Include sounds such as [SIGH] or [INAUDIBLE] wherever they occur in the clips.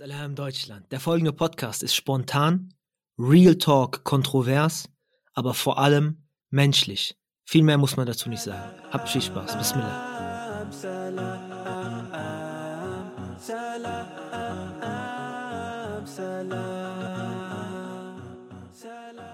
Salam Deutschland. Der folgende Podcast ist spontan, Real Talk kontrovers, aber vor allem menschlich. Viel mehr muss man dazu nicht sagen. Habt viel Spaß. Bismillah.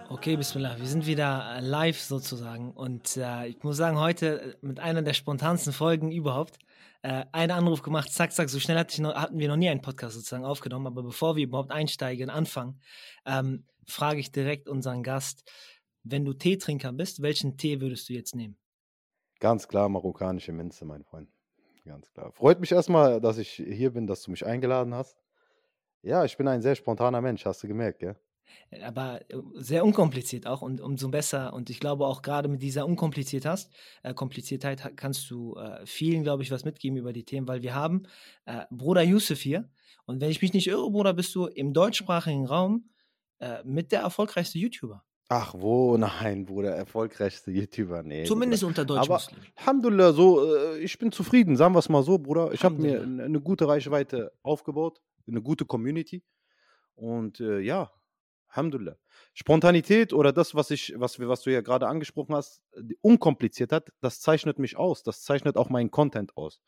Okay, Bismillah. Wir sind wieder live sozusagen. Und äh, ich muss sagen, heute mit einer der spontansten Folgen überhaupt. Äh, einen Anruf gemacht, zack, zack. So schnell hatte noch, hatten wir noch nie einen Podcast sozusagen aufgenommen. Aber bevor wir überhaupt einsteigen, anfangen, ähm, frage ich direkt unseren Gast, wenn du Teetrinker bist, welchen Tee würdest du jetzt nehmen? Ganz klar, marokkanische Minze, mein Freund. Ganz klar. Freut mich erstmal, dass ich hier bin, dass du mich eingeladen hast. Ja, ich bin ein sehr spontaner Mensch, hast du gemerkt, gell? Aber äh, sehr unkompliziert auch und umso besser. Und ich glaube auch gerade mit dieser Unkompliziertheit äh, Kompliziertheit kannst du äh, vielen, glaube ich, was mitgeben über die Themen, weil wir haben äh, Bruder Yusuf hier. Und wenn ich mich nicht irre, Bruder, bist du im deutschsprachigen Raum äh, mit der erfolgreichste YouTuber. Ach, wo? [LAUGHS] Nein, Bruder, erfolgreichste YouTuber, nee. Zumindest Bruder. unter Deutschen. Aber Alhamdulillah, so, äh, ich bin zufrieden, sagen wir es mal so, Bruder. Ich habe mir eine, gute Reichweite aufgebaut, eine gute Community. Und ja, Alhamdulillah. Spontanität oder das, was ich, was, wir, was du ja gerade angesprochen hast, die Unkompliziertheit, das zeichnet mich aus. Das zeichnet auch meinen Content aus.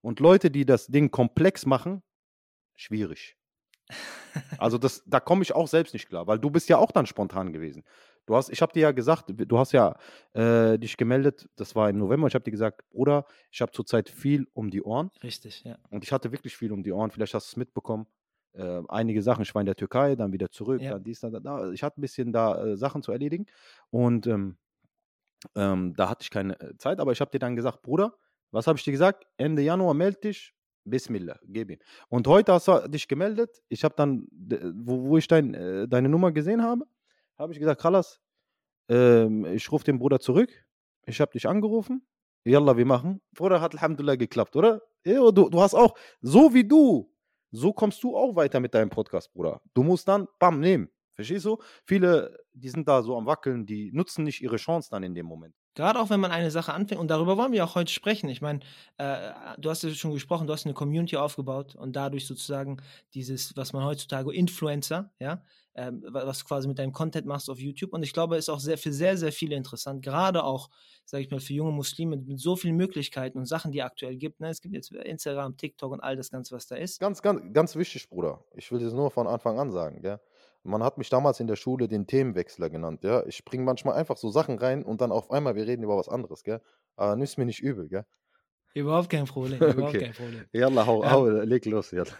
Und Leute, die das Ding komplex machen, schwierig. Also das, da komme ich auch selbst nicht klar, weil du bist ja auch dann spontan gewesen. Du hast, ich habe dir ja gesagt, du hast ja äh, dich gemeldet, das war im November, ich habe dir gesagt, Bruder, ich habe zurzeit viel um die Ohren. Richtig, ja. Und ich hatte wirklich viel um die Ohren, vielleicht hast du es mitbekommen. Äh, einige Sachen, ich war in der Türkei, dann wieder zurück, Ja. dann dies, dann da. Ich hatte ein bisschen da äh, Sachen zu erledigen und ähm, ähm, da hatte ich keine äh, Zeit, aber ich habe dir dann gesagt, Bruder, was habe ich dir gesagt? Ende Januar melde dich, Bismillah, gib ihm. Und heute hast du dich gemeldet, ich habe dann, wo, wo ich dein, äh, deine Nummer gesehen habe, habe ich gesagt, Khalas, ähm, ich rufe den Bruder zurück, ich habe dich angerufen, Yalla, wir machen. Bruder, hat Alhamdulillah geklappt, oder? Du, du hast auch, so wie du, so kommst du auch weiter mit deinem Podcast, Bruder. Du musst dann, bam, nehmen. Verstehst du? Viele, die sind da so am Wackeln, die nutzen nicht ihre Chance dann in dem Moment. Gerade auch wenn man eine Sache anfängt, und darüber wollen wir auch heute sprechen. Ich meine, äh, du hast ja schon gesprochen, du hast eine Community aufgebaut und dadurch sozusagen dieses, was man heutzutage Influencer, ja, ähm, wa- was du quasi mit deinem Content machst auf YouTube. Und ich glaube, ist auch sehr für sehr, sehr viele interessant. Gerade auch, sage ich mal, für junge Muslime mit so vielen Möglichkeiten und Sachen, die es aktuell gibt. Ne? Es gibt jetzt Instagram, TikTok und all das Ganze, was da ist. Ganz, ganz, ganz wichtig, Bruder. Ich will das nur von Anfang an sagen, gell? Man hat mich damals in der Schule den Themenwechsler genannt, ja. Ich bringe manchmal einfach so Sachen rein und dann auf einmal, wir reden über was anderes, gell? Aber nimm's mir nicht übel, gell? Überhaupt kein Problem. [LAUGHS] Überhaupt Okay. kein Problem. Yalla, hau, Ja. hau, leg los, yalla.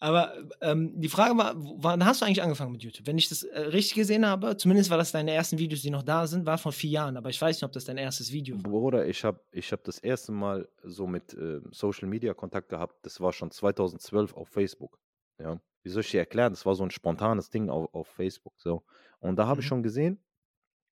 Aber ähm, die Frage war, wann hast du eigentlich angefangen mit YouTube? Wenn ich das äh, richtig gesehen habe, zumindest war das deine ersten Videos, die noch da sind, war vor vier Jahren, aber ich weiß nicht, ob das dein erstes Video war. Bruder, ich habe ich hab das erste Mal so mit äh, Social Media Kontakt gehabt. Das war schon 2012 auf Facebook. Ja. Wie soll ich dir erklären? Das war so ein spontanes Ding auf, auf Facebook. So. Und da habe ich Mhm. schon gesehen,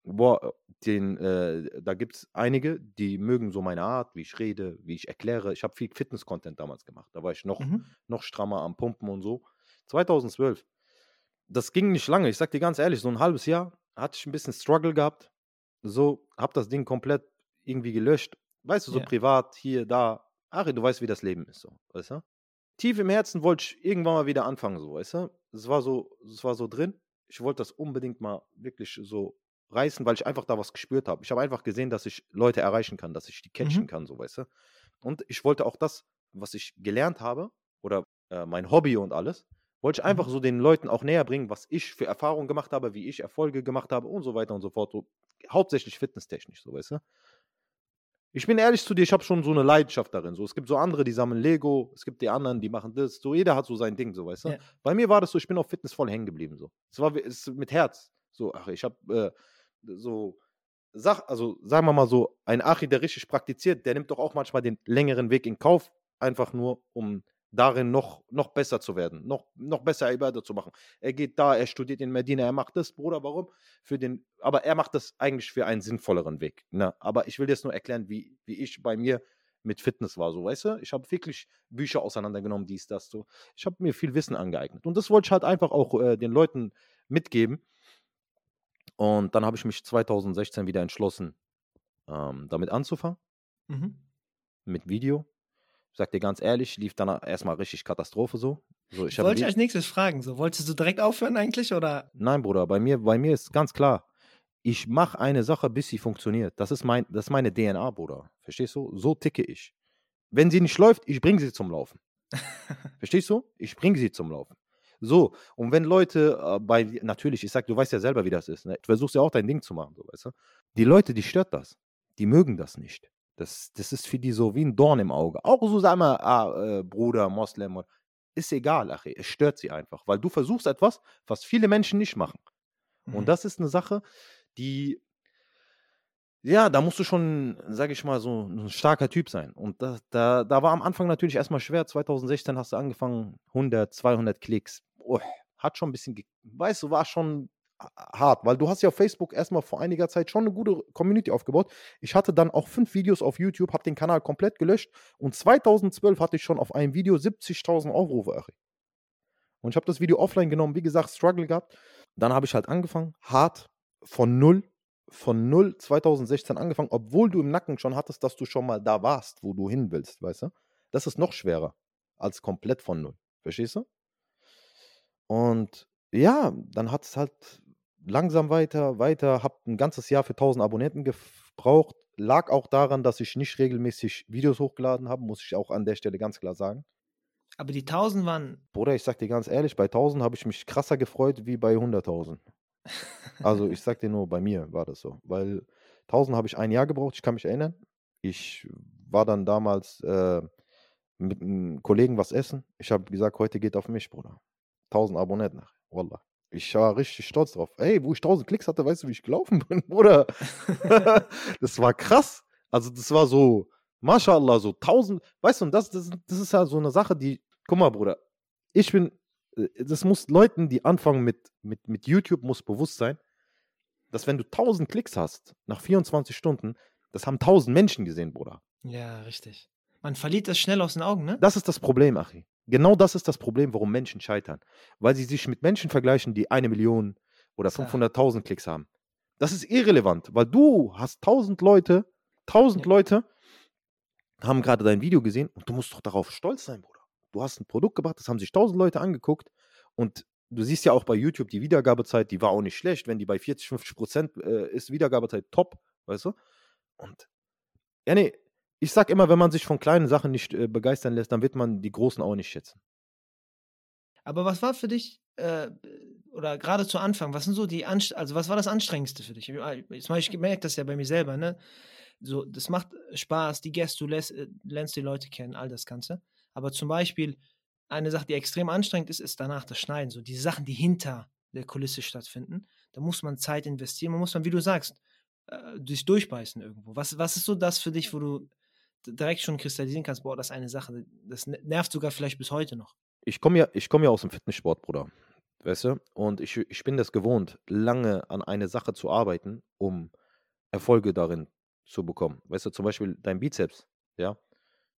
boah, den, äh, da gibt es einige, die mögen so meine Art, wie ich rede, wie ich erkläre. Ich habe viel Fitness-Content damals gemacht. Da war ich noch, Mhm. noch strammer am Pumpen und so. 2012. Das ging nicht lange. Ich sag dir ganz ehrlich, so ein halbes Jahr hatte ich ein bisschen Struggle gehabt. So, hab das Ding komplett irgendwie gelöscht. Weißt du, so Ja. privat, hier, da. Ari, du weißt, wie das Leben ist, so, weißt du? Tief im Herzen wollte ich irgendwann mal wieder anfangen, so, weißt du? Es war so, es war so drin. Ich wollte das unbedingt mal wirklich so reißen, weil ich einfach da was gespürt habe. Ich habe einfach gesehen, dass ich Leute erreichen kann, dass ich die catchen Mhm. kann, so, weißt du? Und ich wollte auch das, was ich gelernt habe, oder äh, mein Hobby und alles, wollte ich Mhm. einfach so den Leuten auch näher bringen, was ich für Erfahrungen gemacht habe, wie ich Erfolge gemacht habe und so weiter und so fort. So, hauptsächlich fitnesstechnisch, so weißt du. Ich bin ehrlich zu dir, ich habe schon so eine Leidenschaft darin. So, es gibt so andere, die sammeln Lego, es gibt die anderen, die machen das. So, jeder hat so sein Ding, so weißt du. Ja. Bei mir war das so, ich bin auf Fitness voll hängen geblieben. So. Es war es, mit Herz. So, ach, ich habe äh, so Sach, also sagen wir mal so, ein Achi, der richtig praktiziert, der nimmt doch auch manchmal den längeren Weg in Kauf, einfach nur, um darin noch, noch besser zu werden, noch, noch besser Ibadah zu machen. Er geht da, er studiert in Medina, er macht das, Bruder, warum? Für den, aber er macht das eigentlich für einen sinnvolleren Weg. Ne? Aber ich will jetzt nur erklären, wie, wie ich bei mir mit Fitness war, so, weißt du? Ich habe wirklich Bücher auseinandergenommen, dies, das, so. Ich habe mir viel Wissen angeeignet. Und das wollte ich halt einfach auch äh, den Leuten mitgeben. Und dann habe ich mich 2016 wieder entschlossen, ähm, damit anzufangen, Mhm. mit Video. Ich sag dir ganz ehrlich, lief dann erstmal richtig Katastrophe so. So, ich Ich wollte Li- als nächstes fragen, so wolltest du direkt aufhören eigentlich oder? Nein, Bruder, bei mir, bei mir ist ganz klar, ich mache eine Sache, bis sie funktioniert. Das ist, mein, das ist meine DNA, Bruder. Verstehst du? So ticke ich. Wenn sie nicht läuft, ich bringe sie zum Laufen. [LAUGHS] Verstehst du? Ich bringe sie zum Laufen. So, und wenn Leute äh, bei, natürlich, ich sag, du weißt ja selber, wie das ist. Ne? Du versuchst ja auch dein Ding zu machen, so, weißt du? Die Leute, die stört das. Die mögen das nicht. Das, das ist für die so wie ein Dorn im Auge. Auch so, sag mal, ah, äh, Bruder, Moslem, ist egal, Achi. Es stört sie einfach, weil du versuchst etwas, was viele Menschen nicht machen. Mhm. Und das ist eine Sache, die, ja, da musst du schon, sag ich mal, so ein starker Typ sein. Und da, da, da war am Anfang natürlich erstmal schwer. 2016 hast du angefangen, 100, 200 Klicks. Oh, hat schon ein bisschen, weißt du, war schon hart, weil du hast ja auf Facebook erstmal vor einiger Zeit schon eine gute Community aufgebaut. Ich hatte dann auch fünf Videos auf YouTube, habe den Kanal komplett gelöscht und 2012 hatte ich schon auf einem Video 70.000 Aufrufe. Ari. Und ich habe das Video offline genommen, wie gesagt, Struggle gehabt. Dann habe ich halt angefangen, hart, von null, von null 2016 angefangen, obwohl du im Nacken schon hattest, dass du schon mal da warst, wo du hin willst, weißt du? Das ist noch schwerer als komplett von null. Verstehst du? Und ja, dann hat es halt langsam weiter, weiter, hab ein ganzes Jahr für 1000 Abonnenten gebraucht. Lag auch daran, dass ich nicht regelmäßig Videos hochgeladen habe, muss ich auch an der Stelle ganz klar sagen. Aber die 1000 waren. Bruder, ich sag dir ganz ehrlich, bei 1000 habe ich mich krasser gefreut wie bei 100.000. Also ich sag dir nur, bei mir war das so. Weil 1000 habe ich ein Jahr gebraucht, ich kann mich erinnern. Ich war dann damals äh, mit einem Kollegen was essen. Ich habe gesagt, heute geht auf mich, Bruder. 1000 Abonnenten. Wallah. Ich war richtig stolz drauf. Ey, wo ich 1000 Klicks hatte, weißt du, wie ich gelaufen [LAUGHS] bin, Bruder? [LAUGHS] das war krass. Also das war so, Mashallah, so 1000, weißt du, und das, das, das ist ja so eine Sache, die, guck mal, Bruder, ich bin, das muss Leuten, die anfangen mit, mit, mit YouTube, muss bewusst sein, dass wenn du 1000 Klicks hast, nach 24 Stunden, das haben 1000 Menschen gesehen, Bruder. Ja, richtig. Man verliert das schnell aus den Augen, ne? Das ist das Problem, Achi. Genau das ist das Problem, warum Menschen scheitern. Weil sie sich mit Menschen vergleichen, die eine Million oder Klar. 500.000 Klicks haben. Das ist irrelevant, weil du hast 1000 Leute, 1000 Ja. Leute haben gerade dein Video gesehen und du musst doch darauf stolz sein, Bruder. Du hast ein Produkt gebracht, das haben sich 1000 Leute angeguckt und du siehst ja auch bei YouTube die Wiedergabezeit, die war auch nicht schlecht. Wenn die bei 40, 50 Prozent äh, ist, Wiedergabezeit top, weißt du? Und ja, nee, ich sag immer, wenn man sich von kleinen Sachen nicht äh, begeistern lässt, dann wird man die großen auch nicht schätzen. Aber was war für dich, äh, oder gerade zu Anfang, was sind so die, Anst also was war das Anstrengendste für dich? Ich, ich merke das ja bei mir selber, ne? So, das macht Spaß, die Gäste, du äh, lernst die Leute kennen, all das Ganze. Aber zum Beispiel, eine Sache, die extrem anstrengend ist, ist danach das Schneiden. So, die Sachen, die hinter der Kulisse stattfinden, da muss man Zeit investieren, man muss man, wie du sagst, äh, sich durchbeißen irgendwo. Was, was ist so das für dich, wo du direkt schon kristallisieren kannst, boah, das ist eine Sache, das ne- nervt sogar vielleicht bis heute noch. Ich komme ja, ich komm ja aus dem Fitnesssport, Bruder. Weißt du? Und ich, ich bin das gewohnt, lange an eine Sache zu arbeiten, um Erfolge darin zu bekommen. Weißt du, zum Beispiel dein Bizeps, ja?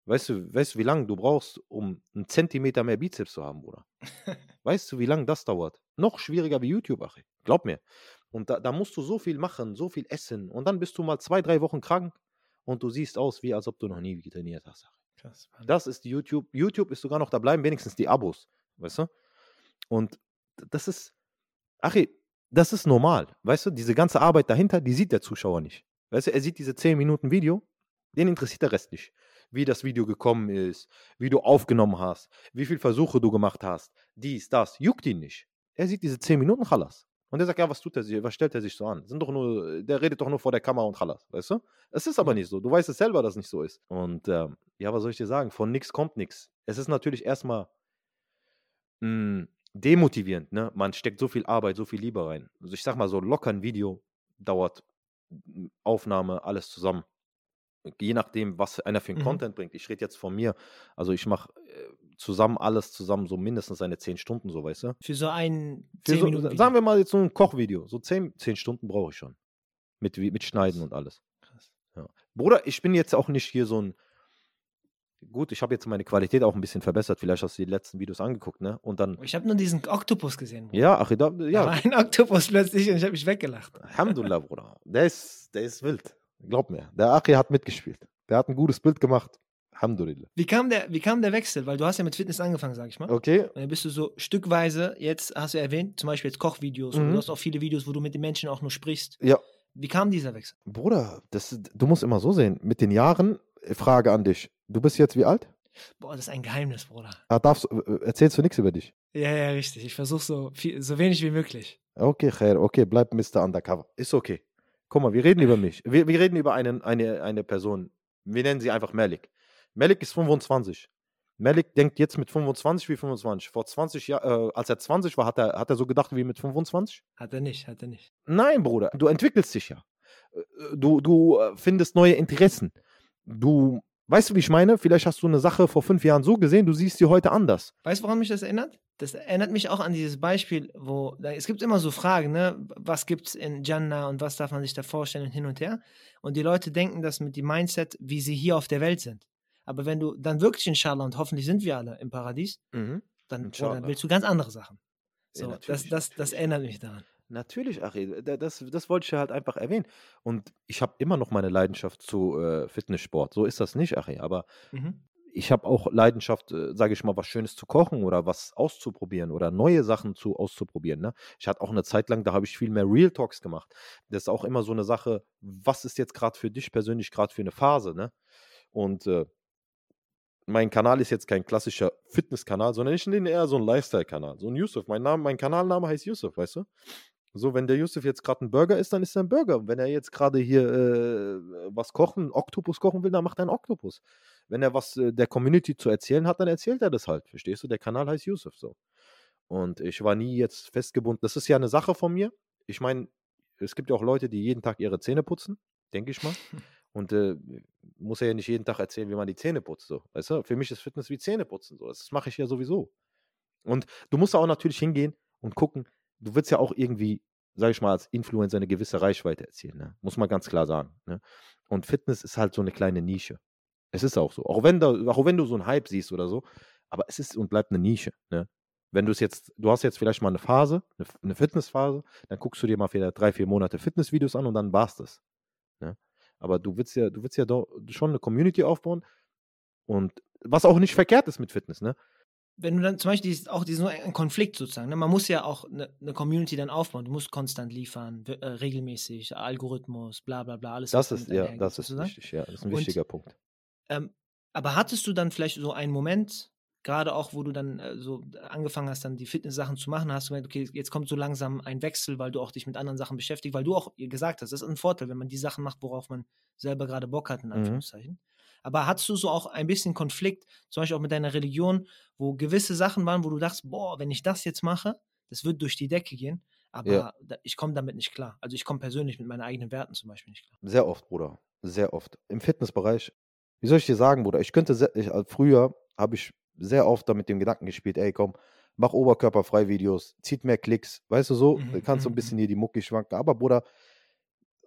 Weißt du, weißt du, wie lange du brauchst, um einen Zentimeter mehr Bizeps zu haben, Bruder? [LAUGHS] Weißt du, wie lange das dauert? Noch schwieriger wie YouTube, Achi. Glaub mir. Und da, da musst du so viel machen, so viel essen. Und dann bist du mal zwei, drei Wochen krank und du siehst aus, wie als ob du noch nie trainiert hast. Krass. Das ist YouTube. YouTube ist sogar noch da bleiben, wenigstens die Abos. Weißt du? Und das ist, Achi, das ist normal. Weißt du, diese ganze Arbeit dahinter, die sieht der Zuschauer nicht. Weißt du, er sieht diese 10 Minuten Video, den interessiert der Rest nicht. Wie das Video gekommen ist, wie du aufgenommen hast, wie viele Versuche du gemacht hast, dies, das, juckt ihn nicht. Er sieht diese 10 Minuten, Chalas. Und er sagt, ja, was tut er sich, was stellt er sich so an? Sind doch nur, der redet doch nur vor der Kamera und Chalas, weißt du? Es ist aber nicht so. Du weißt es selber, dass es nicht so ist. Und ähm, ja, was soll ich dir sagen? Von nichts kommt nichts. Es ist natürlich erstmal mh, demotivierend, ne? Man steckt so viel Arbeit, so viel Liebe rein. Also ich sag mal, so locker ein Video dauert m, Aufnahme, alles zusammen. Je nachdem, was einer für einen Mhm. Content bringt. Ich rede jetzt von mir. Also ich mache äh, zusammen alles zusammen, so mindestens eine 10 Stunden, so weißt du? Für so ein Für 10 so, sagen wir mal jetzt so ein Kochvideo. So 10, 10 Stunden brauche ich schon. Mit, mit Schneiden und alles. Krass. Ja. Bruder, ich bin jetzt auch nicht hier so ein. Gut, ich habe jetzt meine Qualität auch ein bisschen verbessert. Vielleicht hast du die letzten Videos angeguckt, ne? Und dann. Ich habe nur diesen Oktopus gesehen. Bruder. Ja, ach, da, Da ja, war ein Oktopus plötzlich und ich habe mich weggelacht. Alhamdulillah, Bruder. Der ist, der ist wild. Glaub mir. Der Achi hat mitgespielt. Der hat ein gutes Bild gemacht. Alhamdulillah. Wie kam, der, wie kam der Wechsel? Weil du hast ja mit Fitness angefangen, sag ich mal. Okay. Und dann bist du so stückweise, jetzt hast du erwähnt, zum Beispiel jetzt Kochvideos. Und Mhm. du hast auch viele Videos, wo du mit den Menschen auch nur sprichst. Ja. Wie kam dieser Wechsel? Bruder, das, du musst immer so sehen. Mit den Jahren, äh, Frage an dich. Du bist jetzt wie alt? Boah, das ist ein Geheimnis, Bruder. Ah, darfst, äh, erzählst du nichts über dich? Ja, ja, richtig. Ich versuche so, viel, so wenig wie möglich. Okay, Khair, okay, bleib Mr. Undercover. Ist okay. Guck mal, wir reden über mich. Wir, wir reden über einen, eine, eine Person. Wir nennen sie einfach Malik. Malik ist 25. Malik denkt jetzt mit 25 wie 25. Vor 20 Jahren, äh, als er 20 war, hat er, hat er so gedacht wie mit 25? Hat er nicht, hat er nicht. Nein, Bruder, du entwickelst dich ja. Äh, Du, du äh, findest neue Interessen. Du, weißt du, wie ich meine? Vielleicht hast du eine Sache vor fünf Jahren so gesehen, du siehst sie heute anders. Weißt du, woran mich das erinnert? Das erinnert mich auch an dieses Beispiel, wo es gibt immer so Fragen, ne? Was gibt's in Jannah und was darf man sich da vorstellen und hin und her? Und die Leute denken das mit dem Mindset, wie sie hier auf der Welt sind. Aber wenn du dann wirklich inshallah und hoffentlich sind wir alle im Paradies, dann, Bruder, Inshallah. dann willst du ganz andere Sachen. Ja, So, das, natürlich, das, das natürlich. erinnert mich daran. Natürlich, da- das, das wollte ich ja halt einfach erwähnen. Und ich habe immer noch meine Leidenschaft zu äh, Fitnesssport. So ist das nicht, Ari. Aber Mhm. ich habe auch Leidenschaft, äh, sage ich mal, was Schönes zu kochen oder was auszuprobieren oder neue Sachen zu auszuprobieren. Ne? Ich hatte auch eine Zeit lang, da habe ich viel mehr Real Talks gemacht. Das ist auch immer so eine Sache, was ist jetzt gerade für dich persönlich gerade für eine Phase, ne? Und äh, mein Kanal ist jetzt kein klassischer Fitnesskanal, sondern ich nenne eher so ein Lifestyle-Kanal. So ein Yusuf. Mein, Name, mein Kanalname heißt Yusuf, weißt du? So, wenn der Yusuf jetzt gerade ein Burger isst, dann ist er ein Burger. Wenn er jetzt gerade hier äh, was kochen, Oktopus kochen will, dann macht er einen Oktopus. Wenn er was äh, der Community zu erzählen hat, dann erzählt er das halt. Verstehst du? Der Kanal heißt Yusuf so. Und ich war nie jetzt festgebunden. Das ist ja eine Sache von mir. Ich meine, es gibt ja auch Leute, die jeden Tag ihre Zähne putzen, denke ich mal. [LAUGHS] Und äh, muss er ja nicht jeden Tag erzählen, wie man die Zähne putzt. So. Weißt du? Für mich ist Fitness wie Zähne putzen. So. Das mache ich ja sowieso. Und du musst auch natürlich hingehen und gucken, du willst ja auch irgendwie, sag ich mal, als Influencer eine gewisse Reichweite erzielen. Ne? Muss man ganz klar sagen. Ne? Und Fitness ist halt so eine kleine Nische. Es ist auch so. Auch wenn, da, auch wenn du so einen Hype siehst oder so, aber es ist und bleibt eine Nische. Ne? Wenn du es jetzt, du hast jetzt vielleicht mal eine Phase, eine, eine Fitnessphase, dann guckst du dir mal vielleicht drei, vier Monate Fitnessvideos an und dann war's das. Ne? Aber du willst ja, du willst ja schon eine Community aufbauen und was auch nicht verkehrt ist mit Fitness, ne? Wenn du dann zum Beispiel auch diesen ein Konflikt sozusagen, ne? man muss ja auch eine, eine Community dann aufbauen. Du musst konstant liefern, äh, regelmäßig, Algorithmus, bla bla bla, alles. Das ist, ja, das ist sozusagen. wichtig, ja. Das ist ein Und- wichtiger Punkt. Ähm, aber hattest du dann vielleicht so einen Moment, gerade auch, wo du dann äh, so angefangen hast, dann die Fitness-Sachen zu machen, hast du gemerkt, okay, jetzt kommt so langsam ein Wechsel, weil du auch dich mit anderen Sachen beschäftigst, weil du auch gesagt hast, das ist ein Vorteil, wenn man die Sachen macht, worauf man selber gerade Bock hat, in Mhm. Aber hattest du so auch ein bisschen Konflikt, zum Beispiel auch mit deiner Religion, wo gewisse Sachen waren, wo du dachtest, boah, wenn ich das jetzt mache, das wird durch die Decke gehen, aber Ja. ich komme damit nicht klar. Also ich komme persönlich mit meinen eigenen Werten zum Beispiel nicht klar. Sehr oft, Bruder. Sehr oft. Im Fitnessbereich, wie soll ich dir sagen, Bruder? Ich könnte, sehr, ich, äh, früher habe ich sehr oft da mit dem Gedanken gespielt, ey, komm, mach oberkörperfrei Videos, zieht mehr Klicks, weißt du so, Mhm, dann kannst du mhm, ein bisschen hier die Mucki schwanken. Aber, Bruder,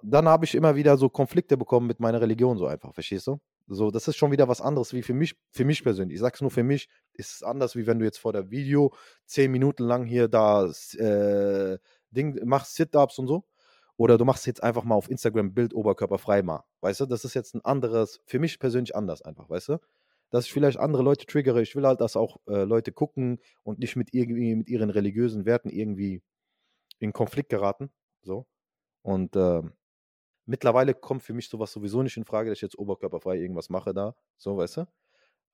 dann habe ich immer wieder so Konflikte bekommen mit meiner Religion, so einfach, verstehst du? So, das ist schon wieder was anderes wie für mich, für mich persönlich. Ich sag's nur für mich, ist es anders, wie wenn du jetzt vor der Video zehn Minuten lang hier da äh, Ding machst, Sit-Ups und so. Oder du machst jetzt einfach mal auf Instagram Bild oberkörperfrei mal. Weißt du, das ist jetzt ein anderes, für mich persönlich anders einfach, weißt du? Dass ich vielleicht andere Leute triggere. Ich will halt, dass auch äh, Leute gucken und nicht mit irgendwie mit ihren religiösen Werten irgendwie in Konflikt geraten. So. Und ähm, mittlerweile kommt für mich sowas sowieso nicht in Frage, dass ich jetzt oberkörperfrei irgendwas mache da. So, weißt du?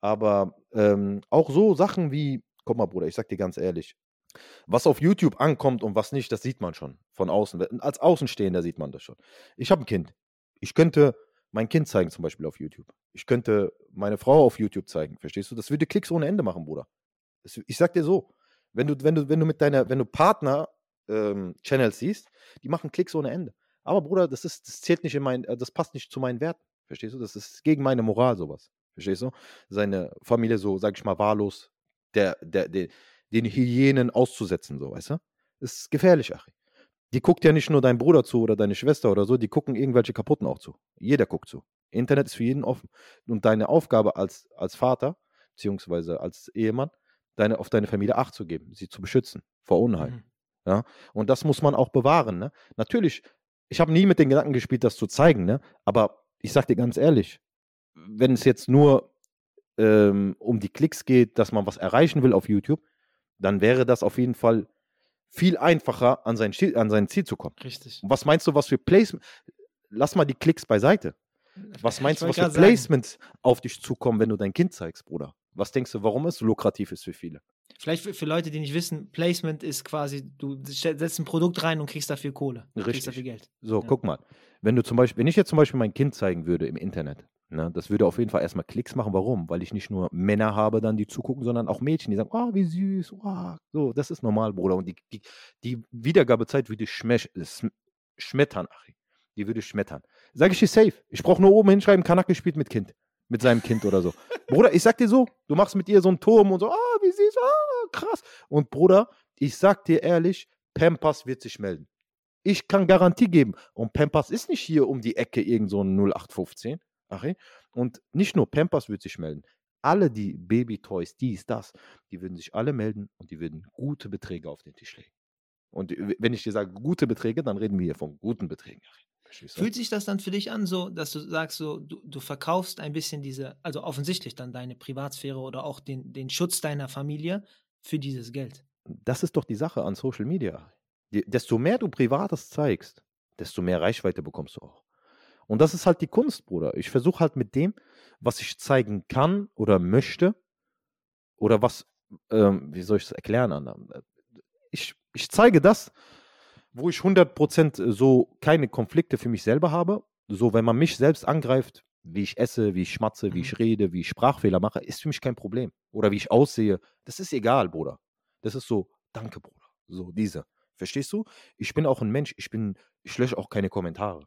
Aber ähm, auch so Sachen wie, guck mal, Bruder, ich sag dir ganz ehrlich, was auf YouTube ankommt und was nicht, das sieht man schon von außen. Als Außenstehender sieht man das schon. Ich habe ein Kind. Ich könnte mein Kind zeigen, zum Beispiel auf YouTube. Ich könnte meine Frau auf YouTube zeigen, verstehst du? Das würde Klicks ohne Ende machen, Bruder. Das, ich sag dir so, wenn du, wenn du, wenn du mit deiner, wenn du Partner ähm, Channels siehst, die machen Klicks ohne Ende. Aber Bruder, das ist, das zählt nicht in mein, äh, das passt nicht zu meinen Werten. Verstehst du? Das ist gegen meine Moral sowas. Verstehst du? Seine Familie so, sag ich mal, wahllos der, der, der, den Hyänen auszusetzen, so, weißt du? Das ist gefährlich, Achi. Die guckt ja nicht nur dein Bruder zu oder deine Schwester oder so, die gucken irgendwelche Kaputten auch zu. Jeder guckt zu. Internet ist für jeden offen. Und deine Aufgabe als, als Vater, beziehungsweise als Ehemann, deine, auf deine Familie Acht zu geben, sie zu beschützen vor Unheil. Mhm. Und das muss man auch bewahren. Ne? Natürlich, ich habe nie mit den Gedanken gespielt, das zu zeigen, ne? aber ich sag dir ganz ehrlich, wenn es jetzt nur ähm, um die Klicks geht, dass man was erreichen will auf YouTube, dann wäre das auf jeden Fall viel einfacher, an sein, Ziel, an sein Ziel zu kommen. Richtig. Und was meinst du, was für Placement? Lass mal die Klicks beiseite. Was meinst du, was für grad sagen. Placements auf dich zukommen, wenn du dein Kind zeigst, Bruder? Was denkst du, warum es so lukrativ ist für viele? Vielleicht für, für Leute, die nicht wissen, Placement ist quasi, du setzt ein Produkt rein und kriegst dafür Kohle. Du Kriegst Richtig. dafür Geld. So, Ja. guck mal. Wenn du zum Beispiel, wenn ich jetzt zum Beispiel mein Kind zeigen würde im Internet, ne, das würde auf jeden Fall erstmal Klicks machen. Warum? Weil ich nicht nur Männer habe, dann die zugucken, sondern auch Mädchen, die sagen, oh, wie süß, oh. so, das ist normal, Bruder. Und die, die, die Wiedergabezeit würde schmesch, schmettern, Achi. Die würde schmettern. Sag ich dir safe. Ich brauche nur oben hinschreiben, Kanak gespielt mit Kind. Mit seinem Kind oder so. Bruder, ich sag dir so, du machst mit ihr so einen Turm und so, ah, wie süß, ah, krass. Und Bruder, ich sag dir ehrlich, Pampers wird sich melden. Ich kann Garantie geben. Und Pampers ist nicht hier um die Ecke irgend so ein 0815. Achi. Und nicht nur Pampers wird sich melden. Alle die Baby-Toys, dies, das, die würden sich alle melden und die würden gute Beträge auf den Tisch legen. Und wenn ich dir sage gute Beträge, dann reden wir hier von guten Beträgen. Fühlt sich das dann für dich an, so, dass du sagst, so, du, du verkaufst ein bisschen diese, also offensichtlich dann deine Privatsphäre oder auch den, den Schutz deiner Familie für dieses Geld? Das ist doch die Sache an Social Media. Desto mehr du Privates zeigst, desto mehr Reichweite bekommst du auch. Und das ist halt die Kunst, Bruder. Ich versuche halt mit dem, was ich zeigen kann oder möchte, oder was, ähm, wie soll ich es erklären, Anna? Ich, ich zeige das, wo ich 100% so keine Konflikte für mich selber habe. So, wenn man mich selbst angreift, wie ich esse, wie ich schmatze, wie Mhm. ich rede, wie ich Sprachfehler mache, ist für mich kein Problem. Oder wie ich aussehe, das ist egal, Bruder. Das ist so, danke, Bruder. So, diese. Verstehst du? Ich bin auch ein Mensch, ich bin, ich lösche auch keine Kommentare.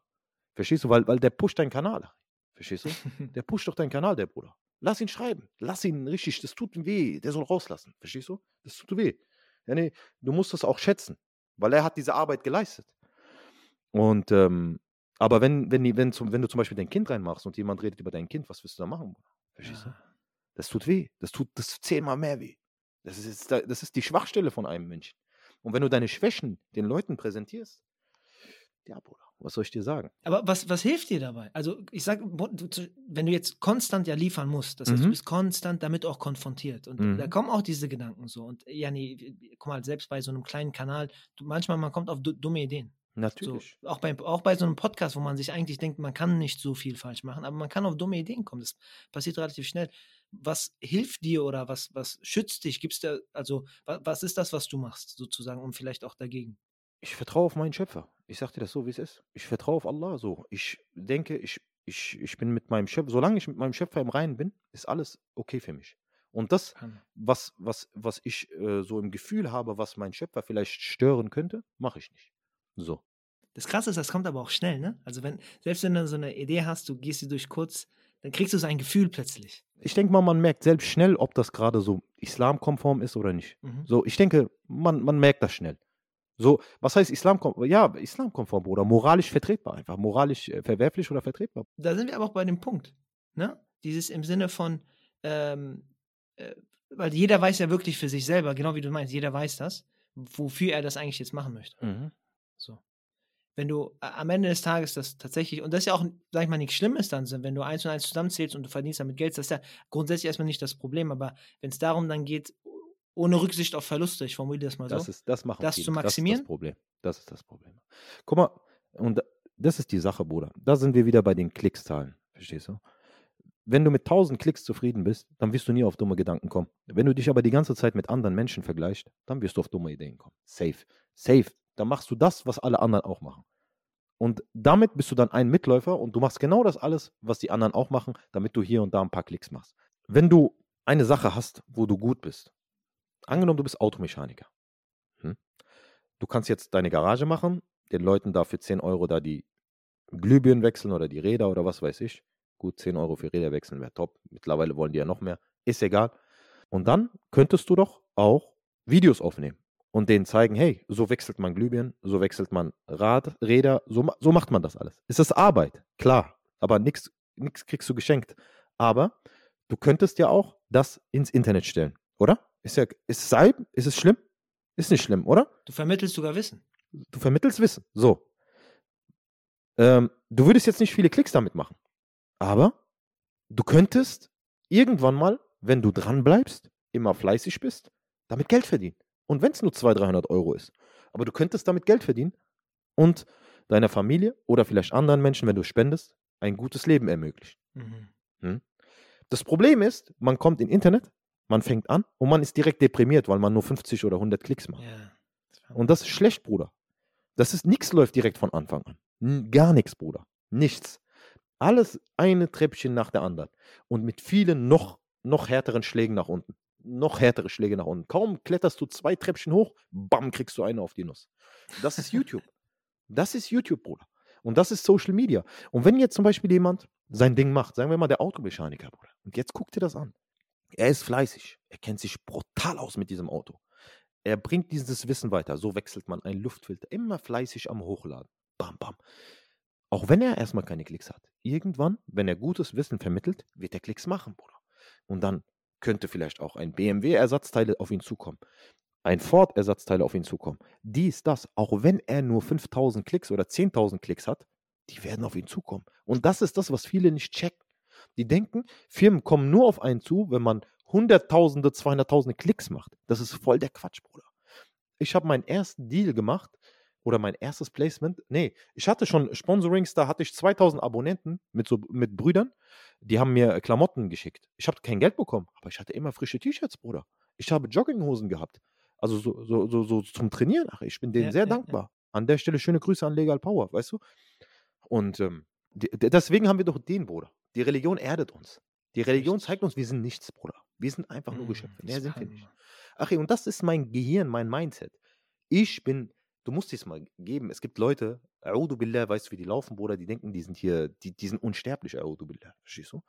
Verstehst du? Weil, weil der pusht deinen Kanal. Verstehst du? [LAUGHS] Der pusht doch deinen Kanal, der Bruder. Lass ihn schreiben. Lass ihn richtig, das tut ihm weh. Der soll rauslassen. Verstehst du? Das tut weh. Ja, nee, du musst das auch schätzen, weil er hat diese Arbeit geleistet. Und, ähm, aber wenn, wenn, wenn, zum, wenn du zum Beispiel dein Kind reinmachst und jemand redet über dein Kind, was wirst du da machen? Verstehst du? Das tut weh. Das tut das zehnmal mehr weh. Das ist, das ist die Schwachstelle von einem Menschen. Und wenn du deine Schwächen den Leuten präsentierst, ja, Bruder, was soll ich dir sagen? Aber was, was hilft dir dabei? Also, ich sag, wo- du- zu- wenn du jetzt konstant ja liefern musst, das heißt, du Mhm. bist konstant damit auch konfrontiert. Und Mhm. da kommen auch diese Gedanken so. Und ja, nee, guck mal, selbst bei so einem kleinen Kanal, du, manchmal man kommt auf du, dumme Ideen. So, Natürlich. auch, bei, auch bei so einem Podcast, wo man sich eigentlich denkt, man kann nicht so viel falsch machen, aber man kann auf dumme Ideen kommen. Das passiert relativ schnell. Was hilft dir oder was, was schützt dich? Gibt's da, also, was, was ist das, was du machst, sozusagen, und vielleicht auch dagegen? Ich vertraue auf meinen Schöpfer. Ich sag dir das so, wie es ist. Ich vertraue auf Allah so. Ich denke, ich, ich, ich bin mit meinem Schöpfer, solange ich mit meinem Schöpfer im Reinen bin, ist alles okay für mich. Und das, was, was, was ich äh, so im Gefühl habe, was mein Schöpfer vielleicht stören könnte, mache ich nicht. So. Das Krasse ist, das kommt aber auch schnell, ne? Also wenn, selbst wenn du so eine Idee hast, du gehst sie durch kurz, dann kriegst du so ein Gefühl plötzlich. Ich denke mal, man merkt selbst schnell, ob das gerade so islamkonform ist oder nicht. Mhm. So, ich denke, man, man merkt das schnell. So, was heißt islamkonform? Ja, islamkonform oder moralisch vertretbar einfach. Moralisch äh, verwerflich oder vertretbar. Da sind wir aber auch bei dem Punkt, ne? Dieses im Sinne von, ähm, äh, weil jeder weiß ja wirklich für sich selber, genau wie du meinst, jeder weiß das, wofür er das eigentlich jetzt machen möchte. Mhm. So. Wenn du äh, am Ende des Tages das tatsächlich, und das ist ja auch, sag ich mal, nichts Schlimmes dann, wenn du eins und eins zusammenzählst und du verdienst damit Geld, das ist ja grundsätzlich erstmal nicht das Problem, aber wenn es darum dann geht, ohne Rücksicht auf Verluste, ich formuliere das mal Das, so, ist, das machen das viele. zu Das ist maximieren? das Problem. Das ist das Problem. Guck mal, und das ist die Sache, Bruder. Da sind wir wieder bei den Klickszahlen. Verstehst du? Wenn du mit 1000 Klicks zufrieden bist, dann wirst du nie auf dumme Gedanken kommen. Wenn du dich aber die ganze Zeit mit anderen Menschen vergleichst, dann wirst du auf dumme Ideen kommen. Safe. Safe. Dann machst du das, was alle anderen auch machen. Und damit bist du dann ein Mitläufer und du machst genau das alles, was die anderen auch machen, damit du hier und da ein paar Klicks machst. Wenn du eine Sache hast, wo du gut bist, angenommen, du bist Automechaniker. Hm? Du kannst jetzt deine Garage machen, den Leuten da für 10 Euro da die Glühbirnen wechseln oder die Räder oder was weiß ich. Gut, 10 Euro für Räder wechseln wäre top. Mittlerweile wollen die ja noch mehr. Ist egal. Und dann könntest du doch auch Videos aufnehmen und denen zeigen, hey, so wechselt man Glühbirnen, so wechselt man Rad, Räder, so, so macht man das alles. Ist das Arbeit? Klar. Aber nichts kriegst du geschenkt. Aber du könntest ja auch das ins Internet stellen, oder? Ist ja, ist es Salb? Ist es schlimm? Ist nicht schlimm, oder? du vermittelst sogar Wissen. Du vermittelst Wissen. So. Ähm, du würdest jetzt nicht viele Klicks damit machen. Aber du könntest irgendwann mal wenn du dran bleibst, immer fleißig bist, damit Geld verdienen. Und wenn es nur 200, 300 Euro ist. Aber du könntest damit Geld verdienen und deiner Familie oder vielleicht anderen Menschen, wenn du spendest, ein gutes Leben ermöglichen. Mhm. Hm? Das Problem ist, man kommt in Internet, man fängt an und man ist direkt deprimiert, weil man nur 50 oder 100 Klicks macht. Ja. Und das ist schlecht, Bruder. Das ist nichts läuft direkt von Anfang an. Gar nichts, Bruder. Nichts. Alles eine Treppchen nach der anderen. Und mit vielen noch, noch härteren Schlägen nach unten. Noch härtere Schläge nach unten. Kaum kletterst du zwei Treppchen hoch, bam, kriegst du eine auf die Nuss. Das ist YouTube. das ist YouTube, Bruder. Und das ist Social Media. Und wenn jetzt zum Beispiel jemand sein Ding macht, sagen wir mal der Automechaniker, Bruder, und jetzt guck dir das an. Er ist fleißig. Er kennt sich brutal aus mit diesem Auto. Er bringt dieses Wissen weiter. So wechselt man einen Luftfilter. Immer fleißig am Hochladen. Bam, bam. Auch wenn er erstmal keine Klicks hat. Irgendwann, wenn er gutes Wissen vermittelt, wird er Klicks machen, Bruder. Und dann könnte vielleicht auch ein BMW-Ersatzteile auf ihn zukommen. Ein Ford-Ersatzteile auf ihn zukommen. Dies, das. Auch wenn er nur 5000 Klicks oder 10.000 Klicks hat, die werden auf ihn zukommen. Und das ist das, was viele nicht checken. Die denken, Firmen kommen nur auf einen zu, wenn man Hunderttausende, Zweihunderttausende Klicks macht. Das ist voll der Quatsch, Bruder. Ich habe meinen ersten Deal gemacht oder mein erstes Placement. Nee, ich hatte schon Sponsorings, da hatte ich 2000 Abonnenten mit, so, mit Brüdern. Die haben mir Klamotten geschickt. Ich habe kein Geld bekommen, aber ich hatte immer frische T-Shirts, Bruder. Ich habe Jogginghosen gehabt. Also so, so, so, so zum Trainieren. Ach, ich bin denen Ja, sehr ja, ja. dankbar. An der Stelle schöne Grüße an Legal Power, weißt du? Und ähm, deswegen haben wir doch den, Bruder. Die Religion erdet uns. Die Religion Richtig. zeigt uns, wir sind nichts, Bruder. Wir sind einfach nur Mhm, Geschöpfe. Mehr sind wir nicht. Ach, und das ist mein Gehirn, mein Mindset. Ich bin, du musst es mal geben. Es gibt Leute, A'udhu Billah, weißt du, wie die laufen, Bruder, die denken, die sind hier, die, die sind unsterblich, A'udhu Billah. Verstehst du?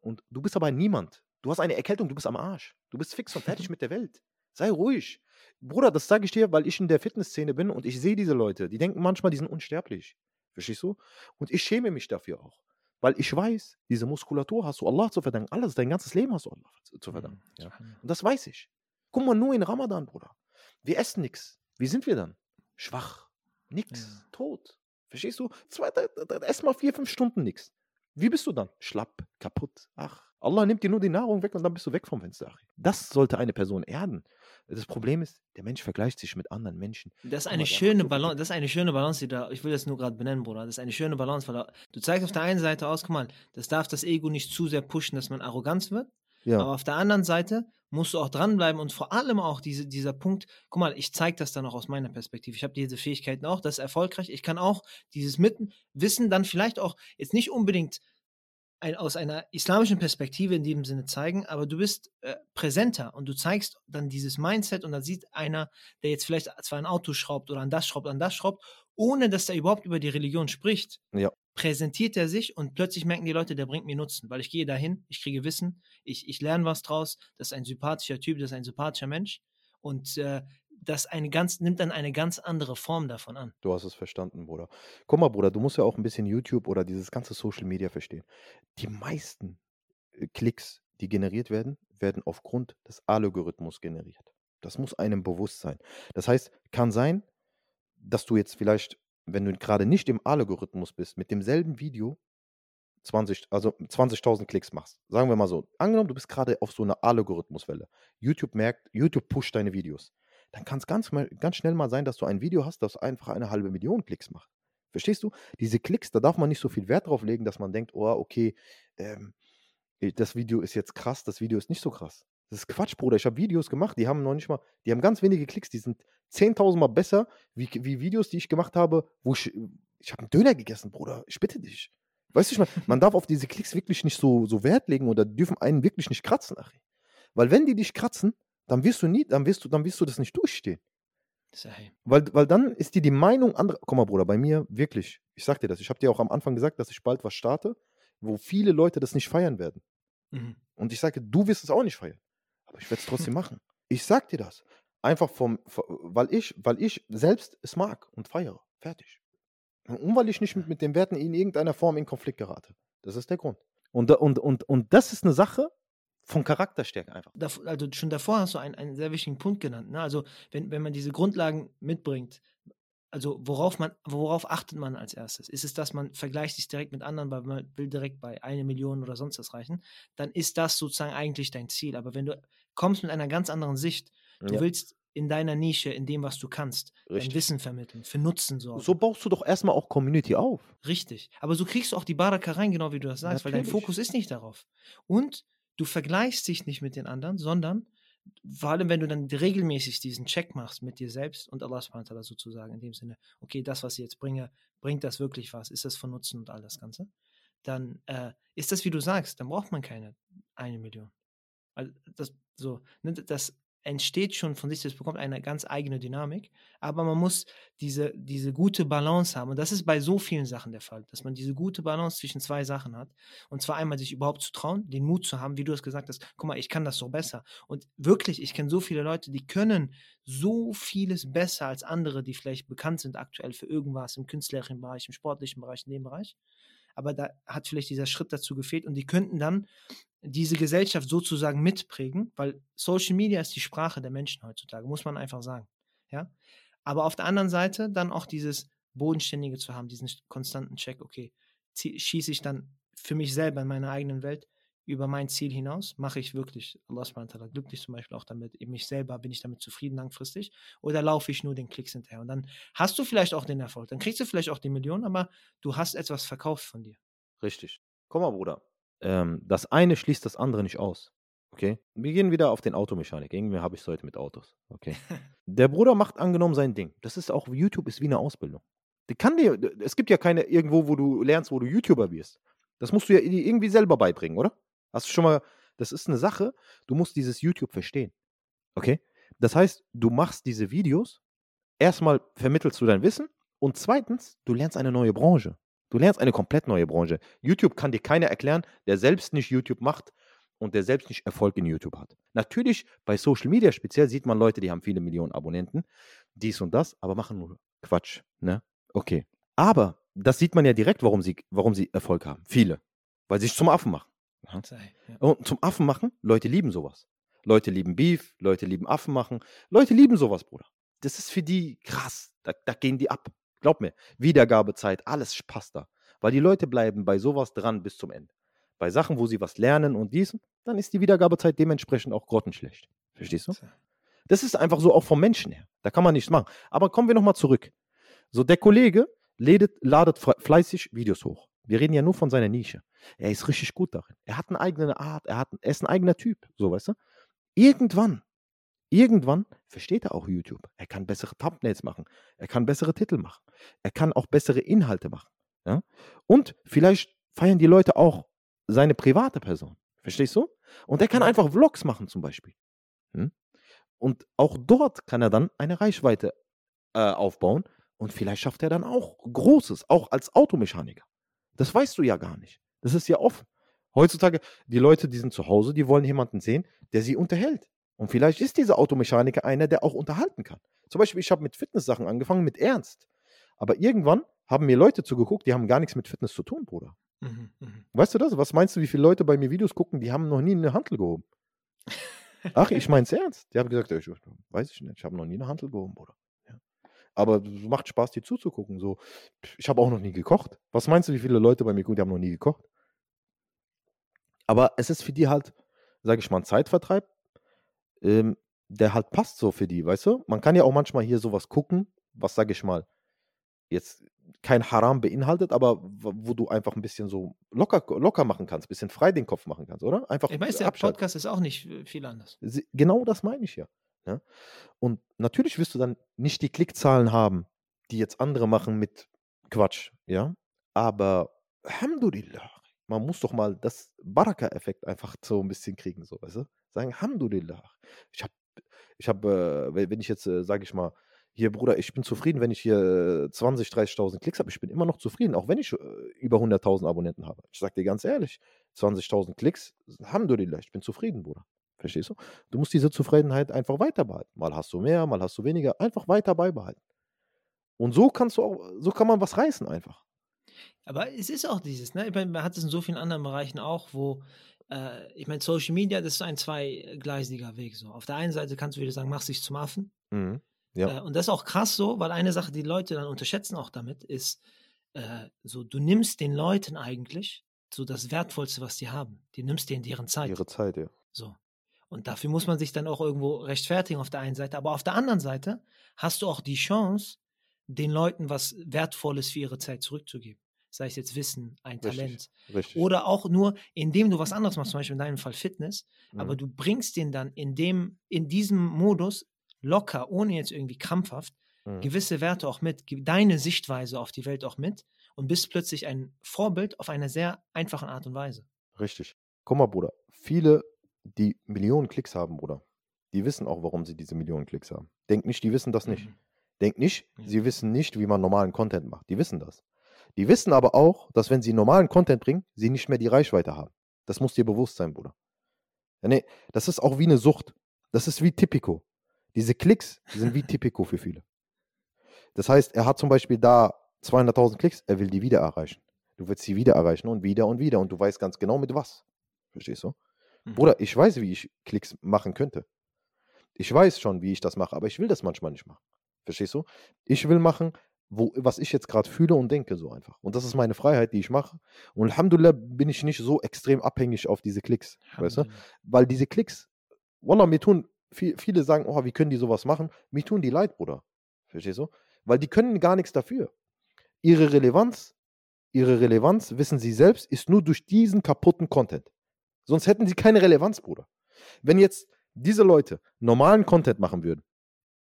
Und du bist aber niemand. Du hast eine Erkältung, du bist am Arsch. Du bist fix und fertig [LAUGHS] mit der Welt. Sei ruhig. Bruder, das sage ich dir, weil ich in der Fitnessszene bin und ich sehe diese Leute. Die denken manchmal, die sind unsterblich. Verstehst du? Und ich schäme mich dafür auch. Weil ich weiß, diese Muskulatur hast du Allah zu verdanken. Alles, dein ganzes Leben hast du Allah zu- verdanken. Mhm, Ja. Und das weiß ich. Guck mal, nur in Ramadan, Bruder. Wir essen nichts. Wie sind wir dann? Schwach. Nix. Ja. Tot. Verstehst du? Zwei, ess mal vier, fünf Stunden nichts. Wie bist du dann? Schlapp, kaputt. Ach, Allah nimmt dir nur die Nahrung weg und dann bist du weg vom Fenster. Das sollte eine Person erden. Das Problem ist, der Mensch vergleicht sich mit anderen Menschen. Das ist eine schöne Balance, das ist eine schöne Balance, die da, ich will das nur gerade benennen, Bruder. Das ist eine schöne Balance, weil du zeigst auf der einen Seite aus, guck mal, das darf das Ego nicht zu sehr pushen, dass man arrogant wird. Ja. Aber auf der anderen Seite musst du auch dranbleiben und vor allem auch diese, dieser Punkt, guck mal, ich zeige das dann auch aus meiner Perspektive. Ich habe diese Fähigkeiten auch, das ist erfolgreich. Ich kann auch dieses Mitten Wissen dann vielleicht auch jetzt nicht unbedingt ein, aus einer islamischen Perspektive in dem Sinne zeigen, aber du bist äh, präsenter und du zeigst dann dieses Mindset und dann sieht einer, der jetzt vielleicht zwar ein Auto schraubt oder an das schraubt, an das schraubt, ohne dass er überhaupt über die Religion spricht, Ja. präsentiert er sich und plötzlich merken die Leute, der bringt mir Nutzen, weil ich gehe dahin, ich kriege Wissen, ich, ich lerne was draus, das ist ein sympathischer Typ, das ist ein sympathischer Mensch und äh, das eine ganz, nimmt dann eine ganz andere Form davon an. Du hast es verstanden, Bruder. Guck mal, Bruder, du musst ja auch ein bisschen YouTube oder dieses ganze Social Media verstehen. Die meisten äh, Klicks, die generiert werden, werden aufgrund des Algorithmus generiert. Das muss einem bewusst sein. Das heißt, kann sein, dass du jetzt vielleicht, wenn du gerade nicht im Algorithmus bist, mit demselben Video 20, also 20.000 Klicks machst. Sagen wir mal so. Angenommen, du bist gerade auf so einer Algorithmuswelle. YouTube merkt, YouTube pusht deine Videos. Dann kann es ganz, ganz schnell mal sein, dass du ein Video hast, das einfach eine halbe Million Klicks macht. Verstehst du? Diese Klicks, da darf man nicht so viel Wert drauf legen, dass man denkt, oh, okay, ähm, äh, das Video ist jetzt krass, das Video ist nicht so krass. Das ist Quatsch, Bruder. Ich habe Videos gemacht, die haben noch nicht mal, die haben ganz wenige Klicks, die sind 10.000 Mal besser wie, wie Videos, die ich gemacht habe, wo ich, ich habe einen Döner gegessen, Bruder. Ich bitte dich. Weißt du, man darf auf diese Klicks wirklich nicht so, so Wert legen oder dürfen einen wirklich nicht kratzen, Achi. Weil wenn die dich kratzen, dann wirst du nie, dann wirst du, dann wirst du das nicht durchstehen. Sahih. Weil, weil dann ist dir die Meinung anderer. Guck mal, Bruder, bei mir wirklich, ich sag dir das, ich habe dir auch am Anfang gesagt, dass ich bald was starte, wo viele Leute das nicht feiern werden. Mhm. Und ich sage, du wirst es auch nicht feiern. Aber ich werde es trotzdem machen. Ich sag dir das. Einfach vom, vom- weil ich, weil ich selbst es mag und feiere. Fertig. Und weil ich nicht mit, mit den Werten in irgendeiner Form in Konflikt gerate. Das ist der Grund. Und, und, und, und das ist eine Sache von Charakterstärke einfach. Also schon davor hast du einen, einen sehr wichtigen Punkt genannt. Ne? Also wenn, wenn man diese Grundlagen mitbringt, also worauf man, worauf achtet man als erstes? Ist es, dass man vergleicht sich direkt mit anderen, weil man will direkt bei eine Million oder sonst was reichen, dann ist das sozusagen eigentlich dein Ziel. Aber wenn du kommst mit einer ganz anderen Sicht, du Ja. willst in deiner Nische, in dem, was du kannst, dein Richtig. Wissen vermitteln, für Nutzen sorgen. So baust du doch erstmal auch Community auf. Richtig. Aber so kriegst du auch die Baraka rein, genau wie du das sagst, weil dein Natürlich. Fokus ist nicht darauf. Und du vergleichst dich nicht mit den anderen, sondern vor allem, wenn du dann regelmäßig diesen Check machst mit dir selbst und Allah subhanahu wa sozusagen, in dem Sinne, okay, das, was ich jetzt bringe, bringt das wirklich was? Ist das von Nutzen und all das Ganze? Dann äh, ist das, wie du sagst, dann braucht man keine eine Million. Also das, so, ne, das entsteht schon von sich, das bekommt eine ganz eigene Dynamik, aber man muss diese, diese gute Balance haben. Und das ist bei so vielen Sachen der Fall, dass man diese gute Balance zwischen zwei Sachen hat. Und zwar einmal sich überhaupt zu trauen, den Mut zu haben, wie du es gesagt hast, guck mal, ich kann das so besser. Und wirklich, ich kenne so viele Leute, die können so vieles besser als andere, die vielleicht bekannt sind aktuell für irgendwas im künstlerischen Bereich, im sportlichen Bereich, in dem Bereich. Aber da hat vielleicht dieser Schritt dazu gefehlt und die könnten dann diese Gesellschaft sozusagen mitprägen, weil Social Media ist die Sprache der Menschen heutzutage, muss man einfach sagen. Ja? Aber auf der anderen Seite dann auch dieses Bodenständige zu haben, diesen konstanten Check, okay, schieße ich dann für mich selber in meiner eigenen Welt über mein Ziel hinaus, mache ich wirklich Allah subhanahu glücklich zum Beispiel auch damit, mich selber, bin ich damit zufrieden langfristig oder laufe ich nur den Klicks hinterher und dann hast du vielleicht auch den Erfolg, dann kriegst du vielleicht auch die Million, aber du hast etwas verkauft von dir. Richtig. Komm mal, Bruder. Ähm, das eine schließt das andere nicht aus. Okay? Wir gehen wieder auf den Automechanik. Irgendwie habe ich es heute mit Autos. Okay? [LAUGHS] Der Bruder macht angenommen sein Ding. Das ist auch, YouTube ist wie eine Ausbildung. Die kann dir, es gibt ja keine irgendwo, wo du lernst, wo du YouTuber wirst. Das musst du ja irgendwie selber beibringen, oder? Hast du schon mal, das ist eine Sache, du musst dieses YouTube verstehen. Okay? Das heißt, du machst diese Videos, erstmal vermittelst du dein Wissen und zweitens, du lernst eine neue Branche. Du lernst eine komplett neue Branche. YouTube kann dir keiner erklären, der selbst nicht YouTube macht und der selbst nicht Erfolg in YouTube hat. Natürlich, bei Social Media speziell sieht man Leute, die haben viele Millionen Abonnenten, dies und das, aber machen nur Quatsch. Ne? Okay. Aber das sieht man ja direkt, warum sie, warum sie Erfolg haben. Viele. Weil sie sich zum Affen machen. Sei, ja. Und zum Affen machen, Leute lieben sowas. Leute lieben Beef, Leute lieben Affen machen. Leute lieben sowas, Bruder. Das ist für die krass. Da, da gehen die ab. Glaub mir. Wiedergabezeit, alles passt da. Weil die Leute bleiben bei sowas dran bis zum Ende. Bei Sachen, wo sie was lernen und dies, dann ist die Wiedergabezeit dementsprechend auch grottenschlecht. Verstehst du? Das ist einfach so auch vom Menschen her. Da kann man nichts machen. Aber kommen wir nochmal zurück. So, der Kollege ladet, ladet fle- fleißig Videos hoch. Wir reden ja nur von seiner Nische. Er ist richtig gut darin. Er hat eine eigene Art, er, hat, er ist ein eigener Typ, so weißt du. Irgendwann, irgendwann versteht er auch YouTube. Er kann bessere Thumbnails machen. Er kann bessere Titel machen. Er kann auch bessere Inhalte machen. Ja? Und vielleicht feiern die Leute auch seine private Person. Verstehst du? Und er kann einfach Vlogs machen zum Beispiel. Hm? Und auch dort kann er dann eine Reichweite äh, aufbauen. Und vielleicht schafft er dann auch Großes, auch als Automechaniker. Das weißt du ja gar nicht. Das ist ja offen. Heutzutage, die Leute, die sind zu Hause, die wollen jemanden sehen, der sie unterhält. Und vielleicht ist dieser Automechaniker einer, der auch unterhalten kann. Zum Beispiel, ich habe mit Fitnesssachen angefangen, mit Ernst. Aber irgendwann haben mir Leute zugeguckt, die haben gar nichts mit Fitness zu tun, Bruder. Mhm, mhm. Weißt du das? Was meinst du, wie viele Leute bei mir Videos gucken, die haben noch nie eine Hantel gehoben? Ach, ich mein's [LAUGHS] ernst. Die haben gesagt, ich, weiß ich nicht, ich habe noch nie eine Hantel gehoben, Bruder. Ja. Aber es macht Spaß, dir zuzugucken. So, ich habe auch noch nie gekocht. Was meinst du, wie viele Leute bei mir gucken, die haben noch nie gekocht? Aber es ist für die halt, sage ich mal, ein Zeitvertreib, ähm, der halt passt so für die, weißt du? Man kann ja auch manchmal hier sowas gucken, was, sage ich mal, jetzt kein Haram beinhaltet, aber wo du einfach ein bisschen so locker, locker machen kannst, ein bisschen frei den Kopf machen kannst, oder? Einfach Ich weiß, der abschalten. Podcast ist auch nicht äh, viel anders. Genau das meine ich ja. ja. Und natürlich wirst du dann nicht die Klickzahlen haben, die jetzt andere machen mit Quatsch, ja. Aber Alhamdulillah, man muss doch mal das Baraka-Effekt einfach so ein bisschen kriegen, so, weißt du? Sagen, Alhamdulillah. Ich habe, ich habe, äh, wenn ich jetzt, äh, sage ich mal, hier, Bruder, ich bin zufrieden, wenn ich hier äh, 20, 30.000 Klicks habe. Ich bin immer noch zufrieden, auch wenn ich äh, über 100.000 Abonnenten habe. Ich sag dir ganz ehrlich, 20.000 Klicks, Alhamdulillah, ich bin zufrieden, Bruder. Verstehst du? Du musst diese Zufriedenheit einfach weiter behalten. Mal hast du mehr, mal hast du weniger, einfach weiter beibehalten. Und so kannst du auch, so kann man was reißen einfach. Aber es ist auch dieses, ne? Ich meine, man hat es in so vielen anderen Bereichen auch, wo, äh, ich meine, Social Media, das ist ein zweigleisiger Weg. So. Auf der einen Seite kannst du wieder sagen, mach dich zum Affen. Mhm. Ja. Äh, und das ist auch krass so, weil eine Sache, die Leute dann unterschätzen auch damit, ist, äh, so, du nimmst den Leuten eigentlich so das Wertvollste, was die haben. Die nimmst denen deren Zeit. Ihre Zeit, ja. So. Und dafür muss man sich dann auch irgendwo rechtfertigen auf der einen Seite. Aber auf der anderen Seite hast du auch die Chance, den Leuten was Wertvolles für ihre Zeit zurückzugeben. Sei es jetzt Wissen, ein Richtig. Talent. Richtig. Oder auch nur, indem du was anderes machst, zum Beispiel in deinem Fall Fitness, aber Mhm. du bringst den dann in, dem, in diesem Modus locker, ohne jetzt irgendwie krampfhaft, Mhm. gewisse Werte auch mit, deine Sichtweise auf die Welt auch mit und bist plötzlich ein Vorbild auf eine sehr einfache Art und Weise. Richtig. Guck mal, Bruder. Viele, die Millionen Klicks haben, Bruder, die wissen auch, warum sie diese Millionen Klicks haben. Denk nicht, die wissen das nicht. Mhm. Denk nicht, sie wissen nicht, wie man normalen Content macht. Die wissen das. Die wissen aber auch, dass wenn sie normalen Content bringen, sie nicht mehr die Reichweite haben. Das muss dir bewusst sein, Bruder. Ja, nee, das ist auch wie eine Sucht. Das ist wie Tipico. Diese Klicks sind wie Tipico für viele. Das heißt, er hat zum Beispiel da 200.000 Klicks, er will die wieder erreichen. Du willst sie wieder erreichen und wieder und wieder und du weißt ganz genau mit was. Verstehst du? Mhm. Bruder, ich weiß, wie ich Klicks machen könnte. Ich weiß schon, wie ich das mache, aber ich will das manchmal nicht machen. Verstehst du? Ich will machen, wo, was ich jetzt gerade fühle und denke, so einfach. Und das ist meine Freiheit, die ich mache. Und Alhamdulillah bin ich nicht so extrem abhängig auf diese Klicks. Weißt du? Weil diese Klicks, Wallah, mir tun, viel, viele sagen, oh, wie können die sowas machen? Mir tun die leid, Bruder. Verstehst du? Weil die können gar nichts dafür. Ihre Relevanz, ihre Relevanz, wissen sie selbst, ist nur durch diesen kaputten Content. Sonst hätten sie keine Relevanz, Bruder. Wenn jetzt diese Leute normalen Content machen würden,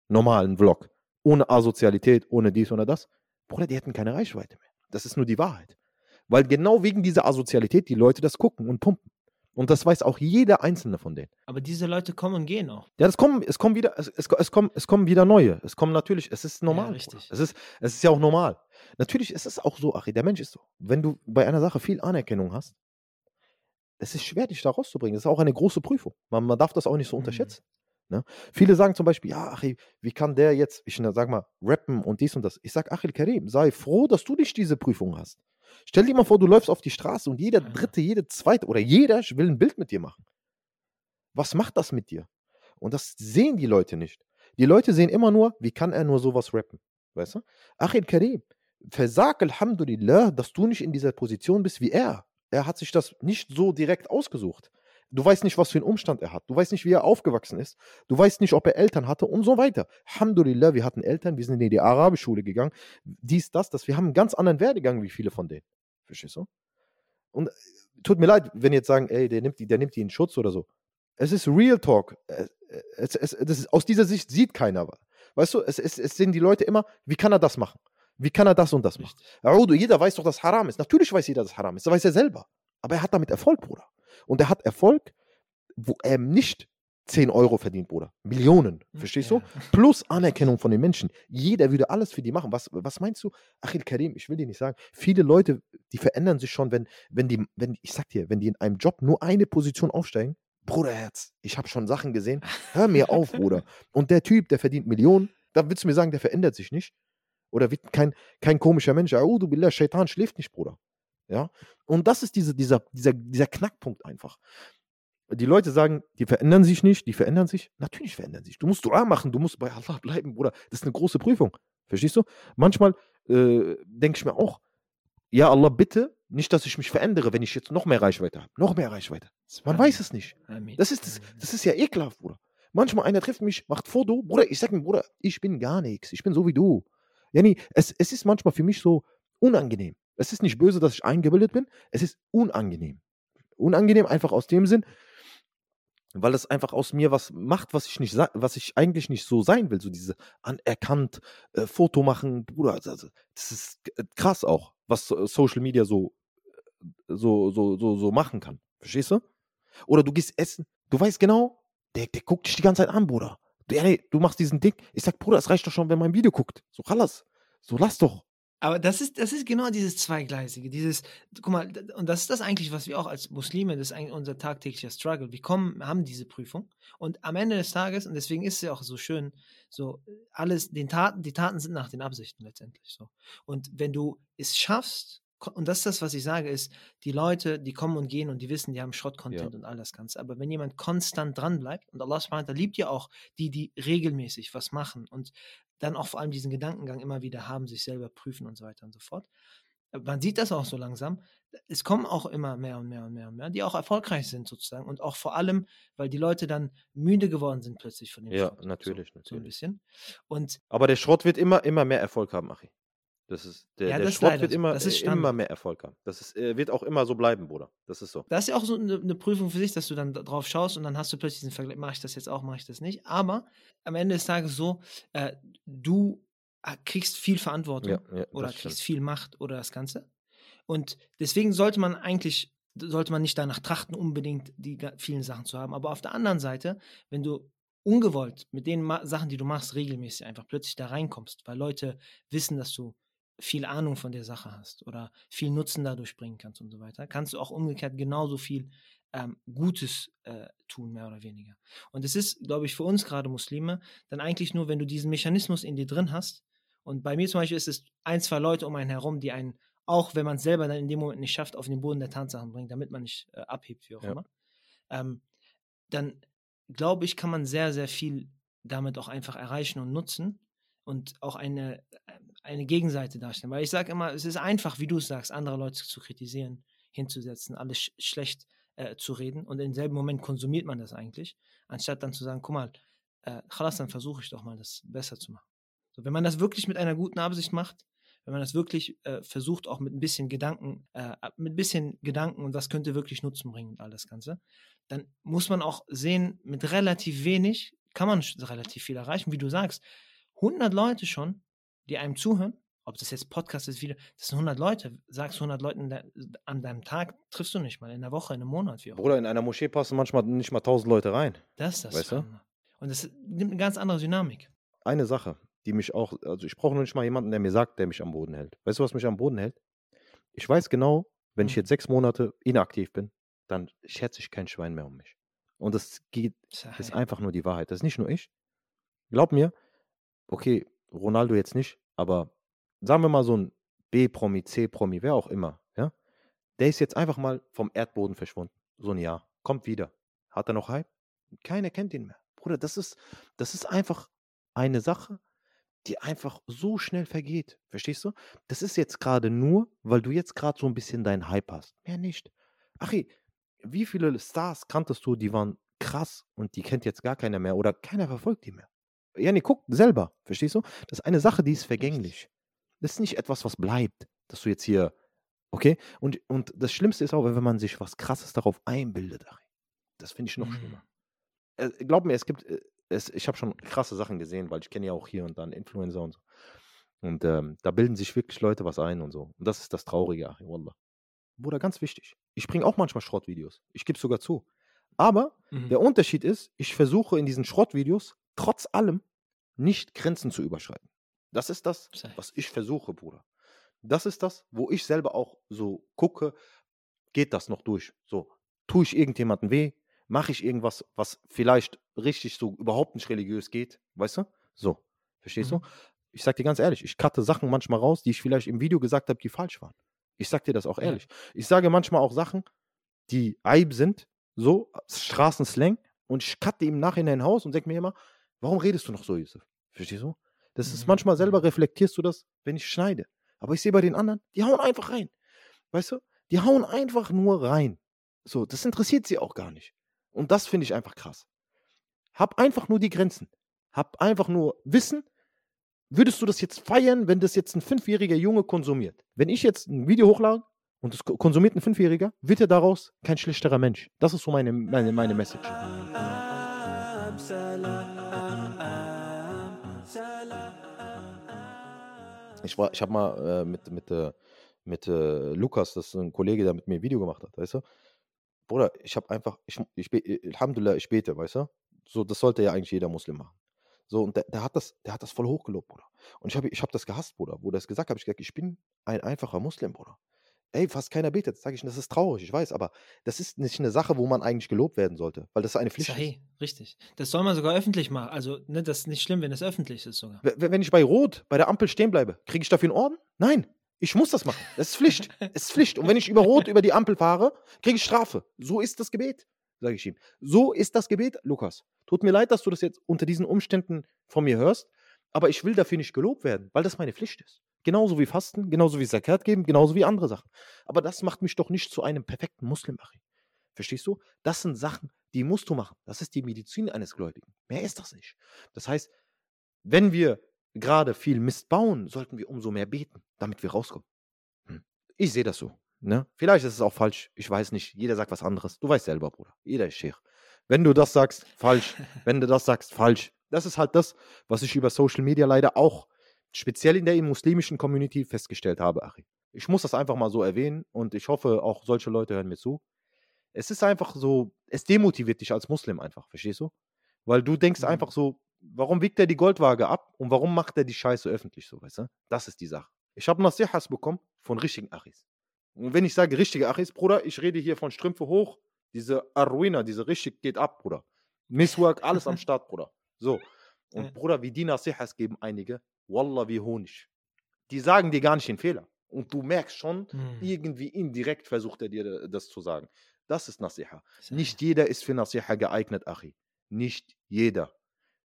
normalen Vlog, ohne Asozialität, ohne dies oder das, Bruder, die hätten keine Reichweite mehr. Das ist nur die Wahrheit. Weil genau wegen dieser Asozialität die Leute das gucken und pumpen. Und das weiß auch jeder einzelne von denen. Aber diese Leute kommen und gehen auch. Ja, das kommen, es kommen wieder, es, es, es, kommen, es kommen wieder neue. Es kommen natürlich, es ist normal. Ja, richtig. Es ist, es ist ja auch normal. Natürlich ist es auch so, Achi, der Mensch ist so. Wenn du bei einer Sache viel Anerkennung hast, es ist schwer, dich da rauszubringen. Das ist auch eine große Prüfung. Man, man darf das auch nicht so Mhm. Ne? Viele sagen zum Beispiel, ja, Achi, wie kann der jetzt, ich sag mal, rappen und dies und das. Ich sag, Achil Karim, sei froh, dass du nicht diese Prüfung hast. Stell dir mal vor, du läufst auf die Straße und jeder Ja. Dritte, jede Zweite oder jeder will ein Bild mit dir machen. Was macht das mit dir? Und das sehen die Leute nicht. Die Leute sehen immer nur, wie kann er nur sowas rappen? Weißt du? Achil Karim, versag Alhamdulillah, dass du nicht in dieser Position bist wie er. Er hat sich das nicht so direkt ausgesucht. Du weißt nicht, was für einen Umstand er hat. Du weißt nicht, wie er aufgewachsen ist. Du weißt nicht, ob er Eltern hatte und so weiter. Alhamdulillah, wir hatten Eltern, wir sind in die Arabischschule gegangen. Dies, das, das. Wir haben einen ganz anderen Werdegang wie viele von denen. Verstehst du? Und äh, tut mir leid, wenn jetzt sagen, ey, der nimmt die, der nimmt die in Schutz oder so. Es ist Real Talk. Es, es, es, das ist, aus dieser Sicht sieht keiner. Weißt du, es, es, es sind die Leute immer, wie kann er das machen? Wie kann er das und das machen? Audu, jeder weiß doch, dass Haram ist. Natürlich weiß jeder, dass Haram ist. Das weiß er selber. Aber er hat damit Erfolg, Bruder. Und er hat Erfolg, wo er nicht 10 Euro verdient, Bruder. Millionen. Verstehst Ja. du? Plus Anerkennung von den Menschen. Jeder würde alles für die machen. Was, was meinst du? Achil Karim, ich will dir nicht sagen. Viele Leute, die verändern sich schon, wenn, wenn die, wenn, ich sag dir, wenn die in einem Job nur eine Position aufsteigen, Bruderherz, ich habe schon Sachen gesehen. Hör mir auf, Bruder. Und der Typ, der verdient Millionen, da willst du mir sagen, der verändert sich nicht. Oder wird kein, kein komischer Mensch. Audu billah, Shaitan schläft nicht, Bruder. Ja? Und das ist diese, dieser, dieser, dieser Knackpunkt einfach. Die Leute sagen, die verändern sich nicht, die verändern sich. Natürlich verändern sich. Du musst Dua machen, du musst bei Allah [LAUGHS] bleiben, Bruder. Das ist eine große Prüfung. Verstehst du? Manchmal äh, denke ich mir auch, ja, Allah, bitte, nicht, dass ich mich verändere, wenn ich jetzt noch mehr Reichweite habe. Noch mehr Reichweite. Man weiß es nicht. Das ist, das, das ist ja ekelhaft, Bruder. Manchmal einer trifft mich, macht Foto, Bruder, ich sag mir, Bruder, ich bin gar nichts, ich bin so wie du. Yani, es, es ist manchmal für mich so unangenehm. Es ist nicht böse, dass ich eingebildet bin, es ist unangenehm. Unangenehm einfach aus dem Sinn, weil es einfach aus mir was macht, was ich nicht, was ich eigentlich nicht so sein will. So diese anerkannt, äh, Foto machen, Bruder, also, das ist äh, krass auch, was so- Social Media so, so, so, so, so machen kann. Verstehst du? Oder du gehst essen, du weißt genau, der, der guckt dich die ganze Zeit an, Bruder. Du, nee, du machst diesen Ding. Ich sag, Bruder, es reicht doch schon, wenn man ein Video guckt. So, alles. So, lass doch. Aber das ist, das ist genau dieses Zweigleisige, dieses, guck mal, und das ist das eigentlich, was wir auch als Muslime, das ist eigentlich unser tagtäglicher Struggle. Wir kommen, haben diese Prüfung und am Ende des Tages, und deswegen ist es ja auch so schön, so alles, den Taten, die Taten sind nach den Absichten letztendlich so. Und wenn du es schaffst, und das ist das, was ich sage, ist, die Leute, die kommen und gehen und die wissen, die haben Schrott-Content und all das Ganze. Aber wenn jemand konstant dran bleibt, und Allah subhanahu wa ta'ala liebt ja auch die, die regelmäßig was machen und dann auch vor allem diesen Gedankengang immer wieder haben, sich selber prüfen und so weiter und so fort. Man sieht das auch so langsam. Es kommen auch immer mehr und mehr und mehr und mehr, die auch erfolgreich sind sozusagen. Und auch vor allem, weil die Leute dann müde geworden sind plötzlich von dem Ja, Schrott. natürlich, so, So ein natürlich. bisschen. Und Aber der Schrott wird immer, immer mehr Erfolg haben, Achi. Das ist, der, Ja, der Schrott wird immer, äh, immer mehr Erfolg haben. Das ist, äh, wird auch immer so bleiben, Bruder. Das ist so. Das ist ja auch so eine, eine Prüfung für sich, dass du dann da- drauf schaust und dann hast du plötzlich diesen Vergleich, mache ich das jetzt auch, mache ich das nicht. Aber am Ende des Tages so, äh, du äh, kriegst viel Verantwortung Ja, ja, oder kriegst stimmt. viel Macht oder das Ganze. Und deswegen sollte man eigentlich, sollte man nicht danach trachten, unbedingt die vielen Sachen zu haben. Aber auf der anderen Seite, wenn du ungewollt mit den Ma Sachen, die du machst, regelmäßig einfach plötzlich da reinkommst, weil Leute wissen, dass du viel Ahnung von der Sache hast oder viel Nutzen dadurch bringen kannst und so weiter, kannst du auch umgekehrt genauso viel ähm, Gutes äh, tun, mehr oder weniger. Und es ist, glaube ich, für uns gerade Muslime dann eigentlich nur, wenn du diesen Mechanismus in dir drin hast. Und bei mir zum Beispiel ist es ein, zwei Leute um einen herum, die einen, auch wenn man es selber dann in dem Moment nicht schafft, auf den Boden der Tatsachen bringen, damit man nicht äh, abhebt, wie auch Ja. immer. Ähm, dann glaube ich, kann man sehr, sehr viel damit auch einfach erreichen und nutzen und auch eine, eine Gegenseite darstellen. Weil ich sage immer, es ist einfach, wie du es sagst, andere Leute zu kritisieren, hinzusetzen, alles sch schlecht äh, zu reden und im selben Moment konsumiert man das eigentlich, anstatt dann zu sagen, guck mal, äh, dann versuche ich doch mal, das besser zu machen. So, wenn man das wirklich mit einer guten Absicht macht, wenn man das wirklich äh, versucht, auch mit ein bisschen Gedanken, äh, mit ein bisschen Gedanken und was könnte wirklich Nutzen bringen und all das Ganze, dann muss man auch sehen, mit relativ wenig kann man relativ viel erreichen. Wie du sagst, 100 Leute schon, die einem zuhören, ob das jetzt Podcast ist, wieder, das sind 100 Leute. Sagst 100 Leuten an deinem Tag, triffst du nicht mal, in der Woche, in einem Monat, wie auch. Bruder, in einer Moschee passen manchmal nicht mal tausend Leute rein. Das ist das. Weißt du? Und das nimmt eine ganz andere Dynamik. Eine Sache, die mich auch, also ich brauche noch nicht mal jemanden, der mir sagt, der mich am Boden hält. Weißt du, was mich am Boden hält? Ich weiß genau, wenn ich Hm. jetzt sechs Monate inaktiv bin, dann schätze ich kein Schwein mehr um mich. Und das geht, ist Sahih. einfach nur die Wahrheit. Das ist nicht nur ich. Glaub mir, okay, Ronaldo jetzt nicht, aber sagen wir mal so ein B-Promi, C-Promi, wer auch immer, ja, der ist jetzt einfach mal vom Erdboden verschwunden. So ein Jahr. Kommt wieder. Hat er noch Hype? Keiner kennt ihn mehr. Bruder, das ist, das ist einfach eine Sache, die einfach so schnell vergeht. Verstehst du? Das ist jetzt gerade nur, weil du jetzt gerade so ein bisschen deinen Hype hast. Mehr nicht. Achi, wie viele Stars kanntest du, die waren krass und die kennt jetzt gar keiner mehr oder keiner verfolgt die mehr? Ja, nee, guck selber. Verstehst du? Das ist eine Sache, die ist vergänglich. Das ist nicht etwas, was bleibt, dass du jetzt hier, okay? Und, und das Schlimmste ist auch, wenn man sich was Krasses darauf einbildet. Das finde ich noch Mhm. schlimmer. Äh, glaub mir, es gibt, äh, es, ich habe schon krasse Sachen gesehen, weil ich kenne ja auch hier und da einen Influencer und so. Und ähm, da bilden sich wirklich Leute was ein und so. Und das ist das Traurige, Achi, Wallah. Bruder, ganz wichtig. Ich bringe auch manchmal Schrottvideos. Ich gebe sogar zu. Aber Mhm. der Unterschied ist, ich versuche in diesen Schrottvideos trotz allem nicht Grenzen zu überschreiten. Das ist das, was ich versuche, Bruder. Das ist das, wo ich selber auch so gucke, geht das noch durch? So, tue ich irgendjemandem weh? Mache ich irgendwas, was vielleicht richtig so überhaupt nicht religiös geht? Weißt du? So, verstehst Mhm. du? Ich sag dir ganz ehrlich, ich cutte Sachen manchmal raus, die ich vielleicht im Video gesagt habe, die falsch waren. Ich sag dir das auch Ja. ehrlich. Ich sage manchmal auch Sachen, die Eib sind, so Straßenslang, und ich cutte im Nachhinein Haus und denke mir immer, warum redest du noch so, Yusuf? Verstehst du? Das ist Mhm. manchmal selber Mhm. reflektierst du das, wenn ich schneide. Aber ich sehe bei den anderen, die hauen einfach rein. Weißt du? Die hauen einfach nur rein. So, das interessiert sie auch gar nicht. Und das finde ich einfach krass. Hab einfach nur die Grenzen. Hab einfach nur Wissen. Würdest du das jetzt feiern, wenn das jetzt ein fünfjähriger Junge konsumiert? Wenn ich jetzt ein Video hochlade und das ko- konsumiert ein Fünfjähriger, wird er daraus kein schlechterer Mensch. Das ist so meine, meine, meine Message. Ich, war- ich habe mal äh, mit, mit, äh, mit äh, Lukas, das ist ein Kollege, der mit mir ein Video gemacht hat, weißt du? Bruder, ich habe einfach, ich, ich, äh, Alhamdulillah, ich bete, weißt du? So, das sollte ja eigentlich jeder Muslim machen. So, und der, der, hat, das, der hat das voll hochgelobt, Bruder. Und ich habe ich hab das gehasst, Bruder. Wo der es gesagt hat, habe ich gesagt, ich bin ein einfacher Muslim, Bruder. Ey, fast keiner betet. Sag ich, das ist traurig, ich weiß, aber das ist nicht eine Sache, wo man eigentlich gelobt werden sollte, weil das eine Pflicht ist. Sahih, richtig. Das soll man sogar öffentlich machen. Also, ne, das ist nicht schlimm, wenn es öffentlich ist sogar. Wenn ich bei Rot, bei der Ampel stehen bleibe, kriege ich dafür einen Orden? Nein. Ich muss das machen. Das ist Pflicht. Es ist Pflicht. Und wenn ich über Rot über die Ampel fahre, kriege ich Strafe. So ist das Gebet, sage ich ihm. So ist das Gebet, Lukas. Tut mir leid, dass du das jetzt unter diesen Umständen von mir hörst, aber ich will dafür nicht gelobt werden, weil das meine Pflicht ist. Genauso wie Fasten, genauso wie Zakat geben, genauso wie andere Sachen. Aber das macht mich doch nicht zu einem perfekten Muslim, Achim. Verstehst du? Das sind Sachen, die musst du machen. Das ist die Medizin eines Gläubigen. Mehr ist das nicht. Das heißt, wenn wir gerade viel Mist bauen, sollten wir umso mehr beten, damit wir rauskommen. Hm. Ich sehe das so. Ne? Vielleicht ist es auch falsch. Ich weiß nicht. Jeder sagt was anderes. Du weißt selber, Bruder. Jeder ist Sheikh. Wenn du das sagst, falsch. Wenn du das sagst, falsch. Das ist halt das, was ich über Social Media leider auch speziell in der muslimischen Community festgestellt habe, Achi. Ich muss das einfach mal so erwähnen und ich hoffe, auch solche Leute hören mir zu. Es ist einfach so, es demotiviert dich als Muslim einfach, verstehst du? Weil du denkst mhm. einfach so, warum wiegt er die Goldwaage ab und warum macht er die Scheiße öffentlich so, weißt du? Das ist die Sache. Ich habe Nasihas bekommen von richtigen Achis. Und wenn ich sage richtige Achis, Bruder, ich rede hier von Strümpfe hoch, diese Arruina, diese richtig geht ab, Bruder. Misswork, alles am Start, Bruder. So. [LAUGHS] Und. Bruder, wie die Nasihas geben einige, Wallah wie Honig. Die sagen dir gar nicht den Fehler. Und du merkst schon, hm. irgendwie indirekt versucht er dir das zu sagen. Das ist Nasiha. Nicht jeder ist für Nasiha geeignet, Achi. Nicht jeder.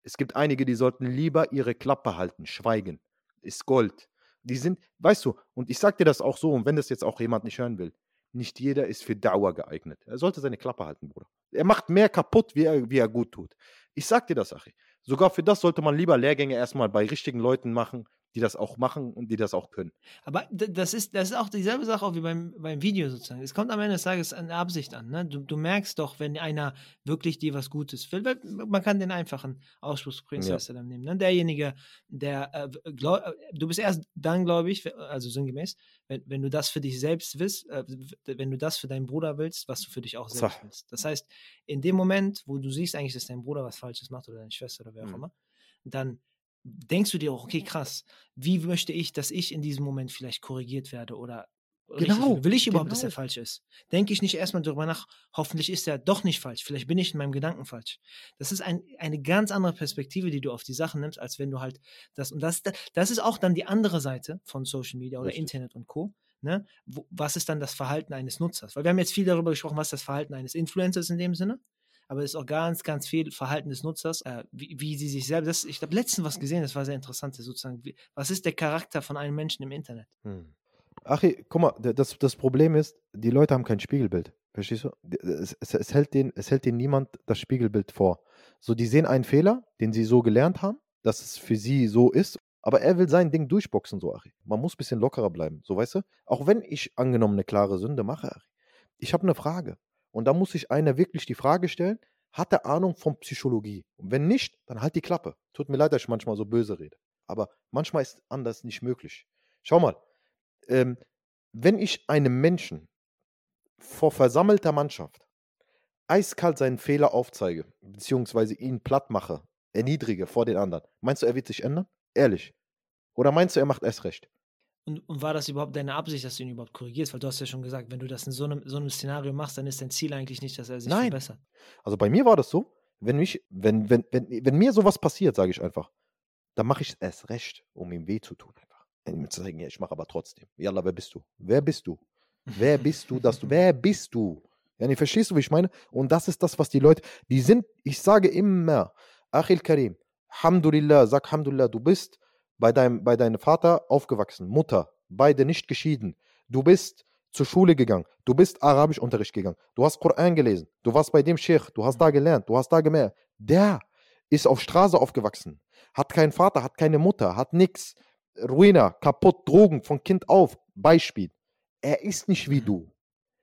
Es gibt einige, die sollten lieber ihre Klappe halten, schweigen. Ist Gold. Die sind, weißt du, und ich sag dir das auch so, und wenn das jetzt auch jemand nicht hören will, nicht jeder ist für Dauer geeignet. Er sollte seine Klappe halten, Bruder. Er macht mehr kaputt, wie er, wie er gut tut. Ich sag dir das, Achi. Sogar für das sollte man lieber Lehrgänge erstmal bei richtigen Leuten machen, die das auch machen und die das auch können. Aber das ist, das ist auch dieselbe Sache auch wie beim, beim Video sozusagen. Es kommt am Ende des Tages eine Absicht an. Ne? Du, du merkst doch, wenn einer wirklich dir was Gutes will. Weil man kann den einfachen Ausspruchsprinzess ja. nehmen. Ne? Derjenige, der, äh, glaub, äh, du bist erst dann, glaube ich, also sinngemäß, wenn, wenn du das für dich selbst willst, äh, wenn du das für deinen Bruder willst, was du für dich auch selbst so. willst. Das heißt, in dem Moment, wo du siehst eigentlich, dass dein Bruder was Falsches macht oder deine Schwester oder wer auch mhm. immer, dann denkst du dir auch, okay, krass, wie möchte ich, dass ich in diesem Moment vielleicht korrigiert werde oder Genau. Will ich überhaupt, genau. dass er falsch ist? Denke ich nicht erstmal darüber nach, hoffentlich ist er doch nicht falsch. Vielleicht bin ich in meinem Gedanken falsch. Das ist ein, eine ganz andere Perspektive, die du auf die Sachen nimmst, als wenn du halt das, und das, das ist auch dann die andere Seite von Social Media oder Richtig. Internet und Co. Ne? Was ist dann das Verhalten eines Nutzers? Weil wir haben jetzt viel darüber gesprochen, was das Verhalten eines Influencers in dem Sinne aber es ist auch ganz, ganz viel Verhalten des Nutzers, äh, wie, wie, sie sich selbst. Das, ich habe letztens was gesehen, das war sehr interessant, sozusagen. Wie, was ist der Charakter von einem Menschen im Internet? Hm. Ach, guck mal, das, das Problem ist, die Leute haben kein Spiegelbild. Verstehst du? Es, es, es, hält denen, es hält denen niemand das Spiegelbild vor. So, die sehen einen Fehler, den sie so gelernt haben, dass es für sie so ist. Aber er will sein Ding durchboxen, so, Achi. Man muss ein bisschen lockerer bleiben, so, weißt du? Auch wenn ich angenommen eine klare Sünde mache, Achi. Ich habe eine Frage. Und da muss sich einer wirklich die Frage stellen, hat er Ahnung von Psychologie? Und wenn nicht, dann halt die Klappe. Tut mir leid, dass ich manchmal so böse rede. Aber manchmal ist anders nicht möglich. Schau mal, ähm, wenn ich einem Menschen vor versammelter Mannschaft eiskalt seinen Fehler aufzeige, beziehungsweise ihn platt mache, erniedrige vor den anderen, meinst du, er wird sich ändern? Ehrlich. Oder meinst du, er macht erst recht? Und, und, war das überhaupt deine Absicht, dass du ihn überhaupt korrigierst? Weil du hast ja schon gesagt, wenn du das in so einem, so einem Szenario machst, dann ist dein Ziel eigentlich nicht, dass er sich Nein. verbessert. Also bei mir war das so, wenn mich, wenn, wenn, wenn, wenn mir sowas passiert, sage ich einfach, dann mache ich es erst recht, um ihm weh zu tun. Einfach. Ihm zu sagen, ja, ich mache aber trotzdem. Yalla, wer bist du? Wer bist du? Wer bist du, dass du, wer bist du? Ja, nee, verstehst du, wie ich meine? Und das ist das, was die Leute, die sind, ich sage immer, Achil Karim, Alhamdulillah, sag Alhamdulillah, du bist bei deinem, bei deinem Vater aufgewachsen, Mutter, beide nicht geschieden. Du bist zur Schule gegangen, du bist Arabischunterricht gegangen, du hast Koran gelesen, du warst bei dem Sheikh, du hast da gelernt, du hast da gemerkt. Der ist auf Straße aufgewachsen, hat keinen Vater, hat keine Mutter, hat nichts. Ruina, kaputt, Drogen von Kind auf. Beispiel. Er ist nicht wie mhm. du.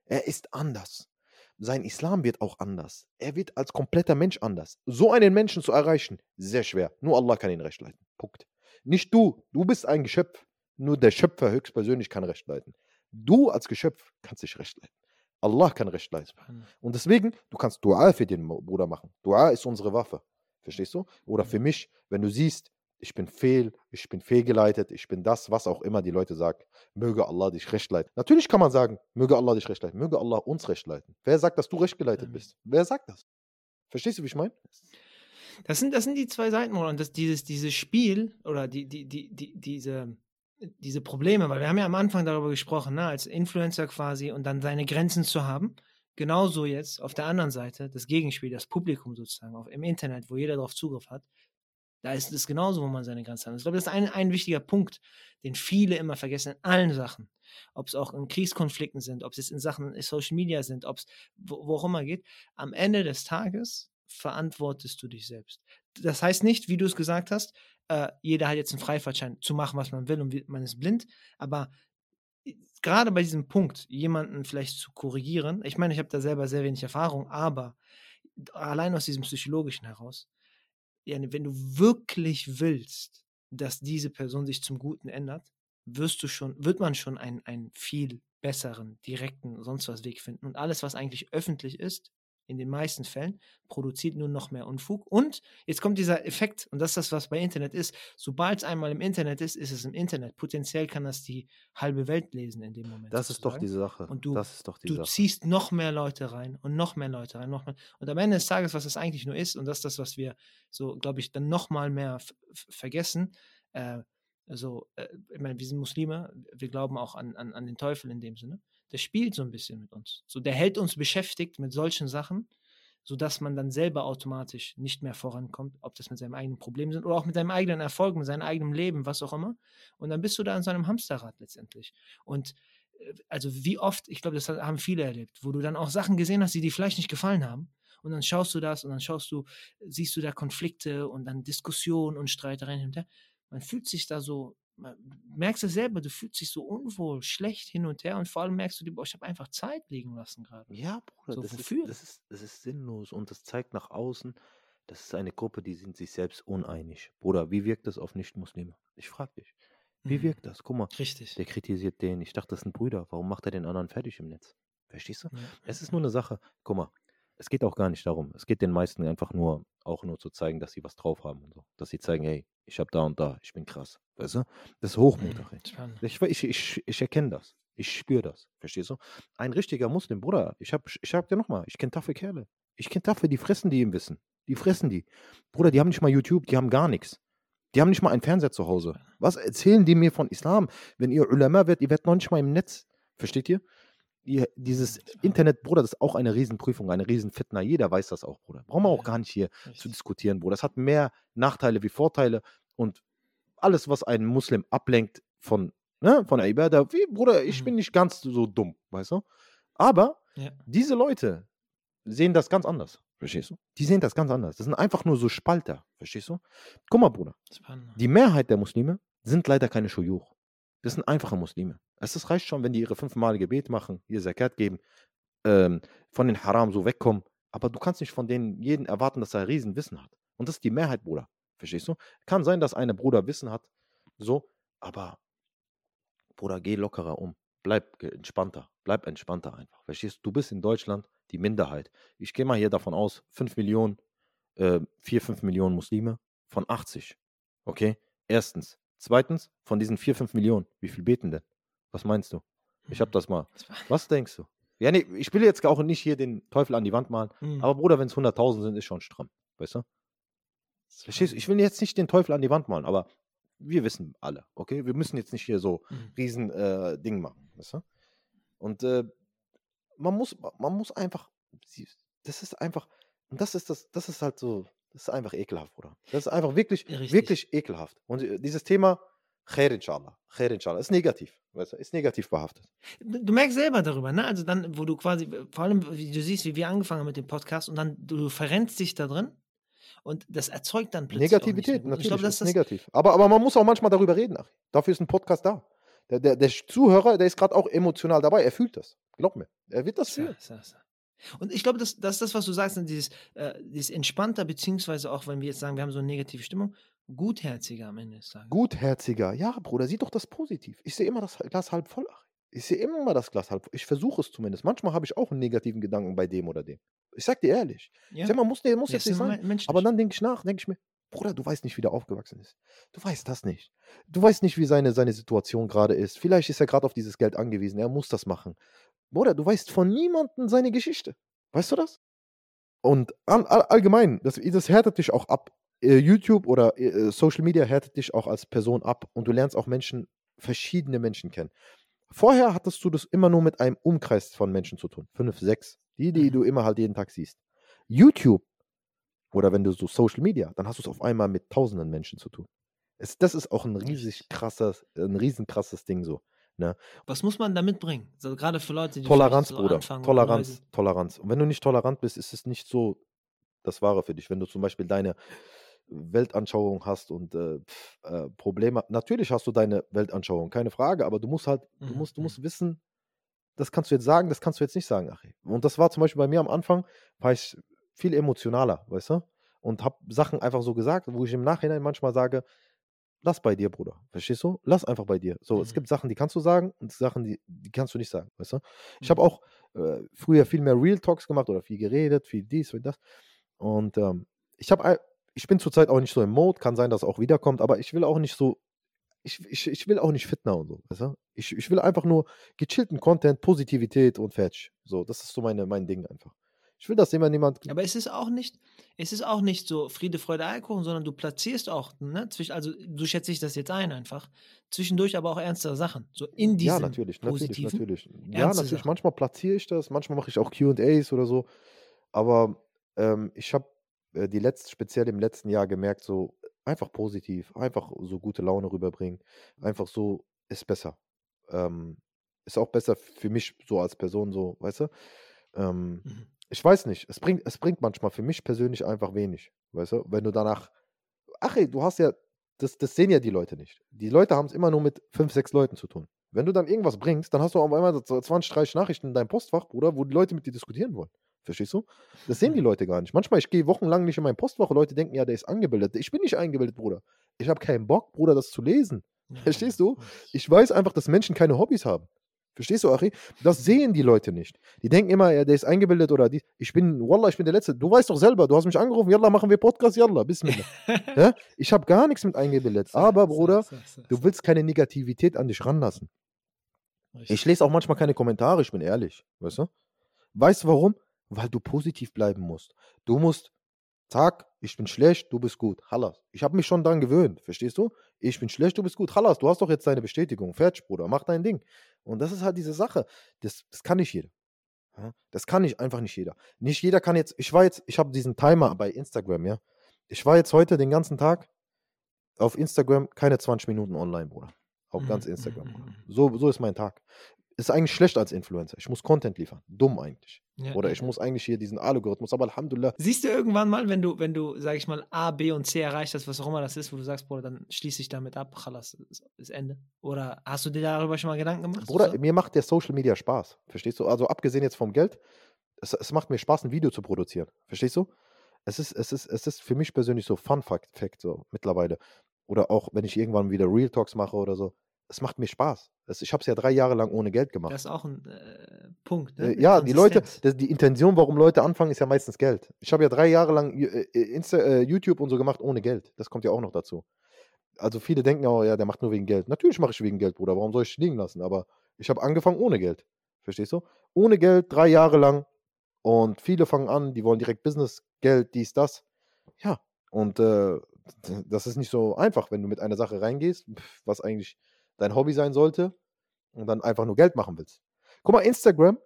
Er ist anders. Sein Islam wird auch anders. Er wird als kompletter Mensch anders. So einen Menschen zu erreichen, sehr schwer. Nur Allah kann ihn recht leiten. Punkt. Nicht du. Du bist ein Geschöpf. Nur der Schöpfer höchstpersönlich kann Recht leiten. Du als Geschöpf kannst dich Recht leiten. Allah kann Recht leiten. Und deswegen, du kannst Dua für den Bruder machen. Dua ist unsere Waffe. Verstehst du? Oder für mich, wenn du siehst, ich bin fehl, ich bin fehlgeleitet, ich bin das, was auch immer die Leute sagen. Möge Allah dich recht leiten. Natürlich kann man sagen, möge Allah dich recht leiten, möge Allah uns recht leiten. Wer sagt, dass du recht geleitet bist? Wer sagt das? Verstehst du, wie ich meine? Das sind, das sind die zwei Seiten, und das, dieses, dieses Spiel oder die, die, die, die, diese, diese Probleme, weil wir haben ja am Anfang darüber gesprochen, ne, als Influencer quasi und dann seine Grenzen zu haben. Genauso jetzt auf der anderen Seite das Gegenspiel, das Publikum sozusagen, auf, im Internet, wo jeder darauf Zugriff hat. Da ist es genauso, wo man seine Grenzen hat. Ich glaube, das ist ein, ein wichtiger Punkt, den viele immer vergessen in allen Sachen. Ob es auch in Kriegskonflikten sind, ob es in Sachen Social Media sind, ob es wo, wo auch immer geht. Am Ende des Tages verantwortest du dich selbst. Das heißt nicht, wie du es gesagt hast, äh, jeder hat jetzt einen Freifahrtschein zu machen, was man will und man ist blind, aber gerade bei diesem Punkt, jemanden vielleicht zu korrigieren, ich meine, ich habe da selber sehr wenig Erfahrung, aber allein aus diesem psychologischen heraus, wenn du wirklich willst, dass diese Person sich zum Guten ändert, wirst du schon, wird man schon einen, einen viel besseren, direkten, sonst was Weg finden. Und alles, was eigentlich öffentlich ist, in den meisten Fällen, produziert nur noch mehr Unfug. Und jetzt kommt dieser Effekt, und das ist das, was bei Internet ist. Sobald es einmal im Internet ist, ist es im Internet. Potenziell kann das die halbe Welt lesen in dem Moment. Das ist doch die Sache. Und du, du Sache. ziehst noch mehr Leute rein und noch mehr Leute rein, noch mehr. Und am Ende des Tages, was es eigentlich nur ist, und das ist das, was wir so, glaube ich, dann noch mal mehr vergessen, äh, also, äh, ich meine, wir sind Muslime, wir glauben auch an, an, an den Teufel in dem Sinne der spielt so ein bisschen mit uns. So, der hält uns beschäftigt mit solchen Sachen, sodass man dann selber automatisch nicht mehr vorankommt, ob das mit seinem eigenen Problem sind oder auch mit seinem eigenen Erfolg, mit seinem eigenen Leben, was auch immer. Und dann bist du da in so einem Hamsterrad letztendlich. Und äh, also wie oft, ich glaube, das haben viele erlebt, wo du dann auch Sachen gesehen hast, die dir vielleicht nicht gefallen haben. Und dann schaust du das und dann schaust du, siehst du da Konflikte und dann Diskussionen und Streitereien hinter. Man fühlt sich da so merkst du selber, du fühlst dich so unwohl, schlecht hin und her und vor allem merkst du, boah, ich habe einfach Zeit liegen lassen gerade. Ja, Bruder, So, das, wofür? ist, das, ist, das ist sinnlos und das zeigt nach außen, das ist eine Gruppe, die sind sich selbst uneinig. Bruder, wie wirkt das auf Nichtmuslime? Ich frage dich, wie Mhm. wirkt das? Guck mal, Richtig. der kritisiert den. Ich dachte, das sind Brüder. Warum macht er den anderen fertig im Netz? Verstehst du? Ja, Es ist nur eine Sache. Guck mal, es geht auch gar nicht darum. Es geht den meisten einfach nur, auch nur zu zeigen, dass sie was drauf haben und so. Dass sie zeigen, hey, ich habe da und da, ich bin krass. Weißt du? Das ist Hochmut. Mhm. Achim. Spannend. Ich, ich, ich, ich erkenne das. Ich spüre das. Verstehst du? Ein richtiger Muslim, Bruder, ich, hab, ich sag dir nochmal, ich kenne taffe Kerle. Ich kenne taffe, die fressen die im Wissen. Die fressen die. Bruder, die haben nicht mal YouTube, die haben gar nichts. Die haben nicht mal einen Fernseher zu Hause. Was erzählen die mir von Islam? Wenn ihr Ulama werdet, ihr werdet noch nicht mal im Netz. Versteht ihr? Ihr dieses Internet, Bruder, das ist auch eine Riesenprüfung, eine Riesenfitna. Jeder weiß das auch, Bruder. Brauchen wir auch gar nicht hier zu Richtig. diskutieren, Bruder. Das hat mehr Nachteile wie Vorteile und alles, was einen Muslim ablenkt von, ne, von der Ibadah, wie, Bruder, ich Mhm. bin nicht ganz so dumm, weißt du? Aber Ja. diese Leute sehen das ganz anders, verstehst du? Die sehen das ganz anders. Das sind einfach nur so Spalter, verstehst du? Guck mal, Bruder, Spannend. die Mehrheit der Muslime sind leider keine Schujuch. Das sind einfache Muslime. Es ist- reicht schon, wenn die ihre fünfmal Gebet machen, ihr Zakat geben, ähm, von den Haram so wegkommen. Aber du kannst nicht von denen jeden erwarten, dass er riesen Wissen hat. Und das ist die Mehrheit, Bruder. Verstehst du? Kann sein, dass eine Bruder Wissen hat, so, aber Bruder, geh lockerer um. Bleib entspannter. Bleib entspannter einfach. Verstehst du? Du bist in Deutschland die Minderheit. Ich gehe mal hier davon aus, 5 Millionen, äh, 4, 5 Millionen Muslime von 80. Okay? Erstens. Zweitens, von diesen 4, 5 Millionen, wie viel beten denn? Was meinst du? Ich habe das mal. [LAUGHS] Was denkst du? Ja, nee, ich will jetzt auch nicht hier den Teufel an die Wand malen, Mhm. aber Bruder, wenn es 100.000 sind, ist schon stramm. Weißt du? Verstehst du? Ich will jetzt nicht den Teufel an die Wand malen, aber wir wissen alle, okay? Wir müssen jetzt nicht hier so Mhm. riesen äh, Ding machen, weißt du? Und äh, man muss, man muss einfach, das ist einfach, und das ist das, das ist halt so, das ist einfach ekelhaft, Bruder. Das ist einfach wirklich, Richtig. wirklich ekelhaft. Und äh, dieses Thema, Khair inshallah, Khair inshallah, ist negativ, weißt du? Ist negativ behaftet. Du merkst selber darüber, ne? Also dann, wo du quasi, vor allem, wie du siehst, wie wir angefangen haben mit dem Podcast und dann du verrennst dich da drin und das erzeugt dann plötzlich Negativität, natürlich, Ich glaube, das ist das, negativ. Aber, aber man muss auch manchmal darüber reden. Ach. Dafür ist ein Podcast da. Der, der, der Zuhörer, der ist gerade auch emotional dabei. Er fühlt das. Glaub mir. Er wird das Ja, fühlen. ja, ja. Und ich glaube, das, das ist das, was du sagst, ne, dieses, äh, dieses entspannter, beziehungsweise auch, wenn wir jetzt sagen, wir haben so eine negative Stimmung, gutherziger am Ende des Tages. Gutherziger. Ja, Bruder, sieh doch das positiv. Ich sehe immer das Glas halb voll. Ich sehe immer das Glas halb voll. Ich versuche es zumindest. Manchmal habe ich auch einen negativen Gedanken bei dem oder dem. Ich sag dir ehrlich. Ja, Ich sag mal, muss, muss jetzt nicht sein. menschlich. Aber dann denke ich nach, denke ich mir, Bruder, du weißt nicht, wie der aufgewachsen ist. Du weißt das nicht. Du weißt nicht, wie seine, seine Situation gerade ist. Vielleicht ist er gerade auf dieses Geld angewiesen. Er muss das machen. Bruder, du weißt von niemandem seine Geschichte. Weißt du das? Und all, all, allgemein, das, das härtet dich auch ab. Äh, YouTube oder äh, Social Media härtet dich auch als Person ab und du lernst auch Menschen verschiedene Menschen kennen. Vorher hattest du das immer nur mit einem Umkreis von Menschen zu tun. Fünf, sechs. Die, die Mhm. du immer halt jeden Tag siehst. YouTube oder wenn du so Social Media, dann hast du es auf einmal mit tausenden Menschen zu tun. Es, das ist auch ein riesig krasses, ein riesen krasses Ding so. Was muss man da mitbringen? So, gerade für Leute, die Toleranz, so Bruder. anfangen Toleranz. Toleranz. Und wenn du nicht tolerant bist, ist es nicht so das Wahre für dich. Wenn du zum Beispiel deine Weltanschauung hast und äh, äh, Probleme, natürlich hast du deine Weltanschauung, keine Frage, aber du musst halt, du Mhm, musst, du mhm. musst wissen, das kannst du jetzt sagen, das kannst du jetzt nicht sagen, Achi. Und das war zum Beispiel bei mir am Anfang, war ich viel emotionaler, weißt du? Und habe Sachen einfach so gesagt, wo ich im Nachhinein manchmal sage, lass bei dir, Bruder. Verstehst du? Lass einfach bei dir. So, es Mhm. gibt Sachen, die kannst du sagen und Sachen, die, die kannst du nicht sagen, weißt du? Ich Mhm. habe auch äh, früher viel mehr Real Talks gemacht oder viel geredet, viel dies und das. Und ähm, ich habe, ich bin zurzeit auch nicht so im Mode, kann sein, dass es auch wiederkommt, aber ich will auch nicht so, ich, ich, ich will auch nicht Fitner und so, weißt du? Ich, ich will einfach nur gechillten Content, Positivität und Fetch. So, das ist so meine, mein Ding einfach. Ich will, dass immer niemand. Aber es ist auch nicht, es ist auch nicht so Friede, Freude, Eierkuchen, sondern du platzierst auch, ne, zwischen, also du schätze ich das jetzt ein einfach, zwischendurch aber auch ernstere Sachen, so in diesem Ja, natürlich, natürlich, natürlich. Ja, natürlich. Sachen. Manchmal platziere ich das, manchmal mache ich auch QAs oder so. Aber ähm, ich habe äh, die letzt, speziell im letzten Jahr gemerkt, so einfach positiv, einfach so gute Laune rüberbringen. Einfach so ist besser. Ähm, ist auch besser für mich so als Person, so, weißt du? Ähm, Mhm. ich weiß nicht, es bringt, es bringt manchmal für mich persönlich einfach wenig, weißt du? Wenn du danach, ach ey, du hast ja, das, das sehen ja die Leute nicht. Die Leute haben es immer nur mit fünf, sechs Leuten zu tun. Wenn du dann irgendwas bringst, dann hast du auf einmal so 20, 30 Nachrichten in deinem Postfach, Bruder, wo die Leute mit dir diskutieren wollen. Verstehst du? Das sehen die Leute gar nicht. Manchmal, ich gehe wochenlang nicht in mein Postfach Leute denken, ja, der ist angebildet. Ich bin nicht eingebildet, Bruder. Ich habe keinen Bock, Bruder, das zu lesen. [LAUGHS] Verstehst du? Ich weiß einfach, dass Menschen keine Hobbys haben. Verstehst du, Achi? Das sehen die Leute nicht. Die denken immer, ja, der ist eingebildet oder die. Ich bin, Wallah, ich bin der Letzte. Du weißt doch selber, du hast mich angerufen, Yalla, machen wir Podcast, Yalla, Bismillah. [LAUGHS] ja? Ich habe gar nichts mit eingebildet. Aber, Bruder, du willst keine Negativität an dich ranlassen. Ich lese auch manchmal keine Kommentare, ich bin ehrlich. Weißt du? Weißt du warum? Weil du positiv bleiben musst. Du musst, Tag, ich bin schlecht, du bist gut. Hallas. Ich habe mich schon daran gewöhnt, verstehst du? Ich bin schlecht, du bist gut. Hallas, du hast doch jetzt deine Bestätigung. Fertig, Bruder, mach dein Ding. Und das ist halt diese Sache. Das, das kann nicht jeder. Das kann nicht, einfach nicht jeder. Nicht jeder kann jetzt, ich war jetzt, ich habe diesen Timer bei Instagram, ja. Ich war jetzt heute den ganzen Tag auf Instagram keine 20 Minuten online, Bruder. Auf ganz Instagram. Bruder. mhm. So, so ist mein Tag. Ist eigentlich schlecht als Influencer. Ich muss Content liefern. Dumm eigentlich. Ja, Oder ich ja. muss eigentlich hier diesen Algorithmus, aber Alhamdulillah. Siehst du irgendwann mal, wenn du, wenn du, sag ich mal, A, B und C erreicht hast, was auch immer das ist, wo du sagst, Bruder, dann schließe ich damit ab, Chalas, ist, ist Ende. Oder hast du dir darüber schon mal Gedanken gemacht? Bruder, mir macht der Social Media Spaß. Verstehst du? Also abgesehen jetzt vom Geld, es, es macht mir Spaß, ein Video zu produzieren. Verstehst du? Es ist, es ist, es ist für mich persönlich so Fun Fact, Fact so mittlerweile. Oder auch, wenn ich irgendwann wieder Real Talks mache oder so. Es macht mir Spaß. Ich habe es ja drei Jahre lang ohne Geld gemacht. Das ist auch ein äh, Punkt. Ne? Äh, ja, die Leute, das, die Intention, warum Leute anfangen, ist ja meistens Geld. Ich habe ja drei Jahre lang äh, äh, Insta, äh, YouTube und so gemacht ohne Geld. Das kommt ja auch noch dazu. Also viele denken auch, ja, der macht nur wegen Geld. Natürlich mache ich wegen Geld, Bruder. Warum soll ich liegen lassen? Aber ich habe angefangen ohne Geld. Verstehst du? Ohne Geld, drei Jahre lang. Und viele fangen an, die wollen direkt Business, Geld, dies, das. Ja, und äh, das ist nicht so einfach, wenn du mit einer Sache reingehst, was eigentlich dein Hobby sein sollte und dann einfach nur Geld machen willst. Guck mal, Instagram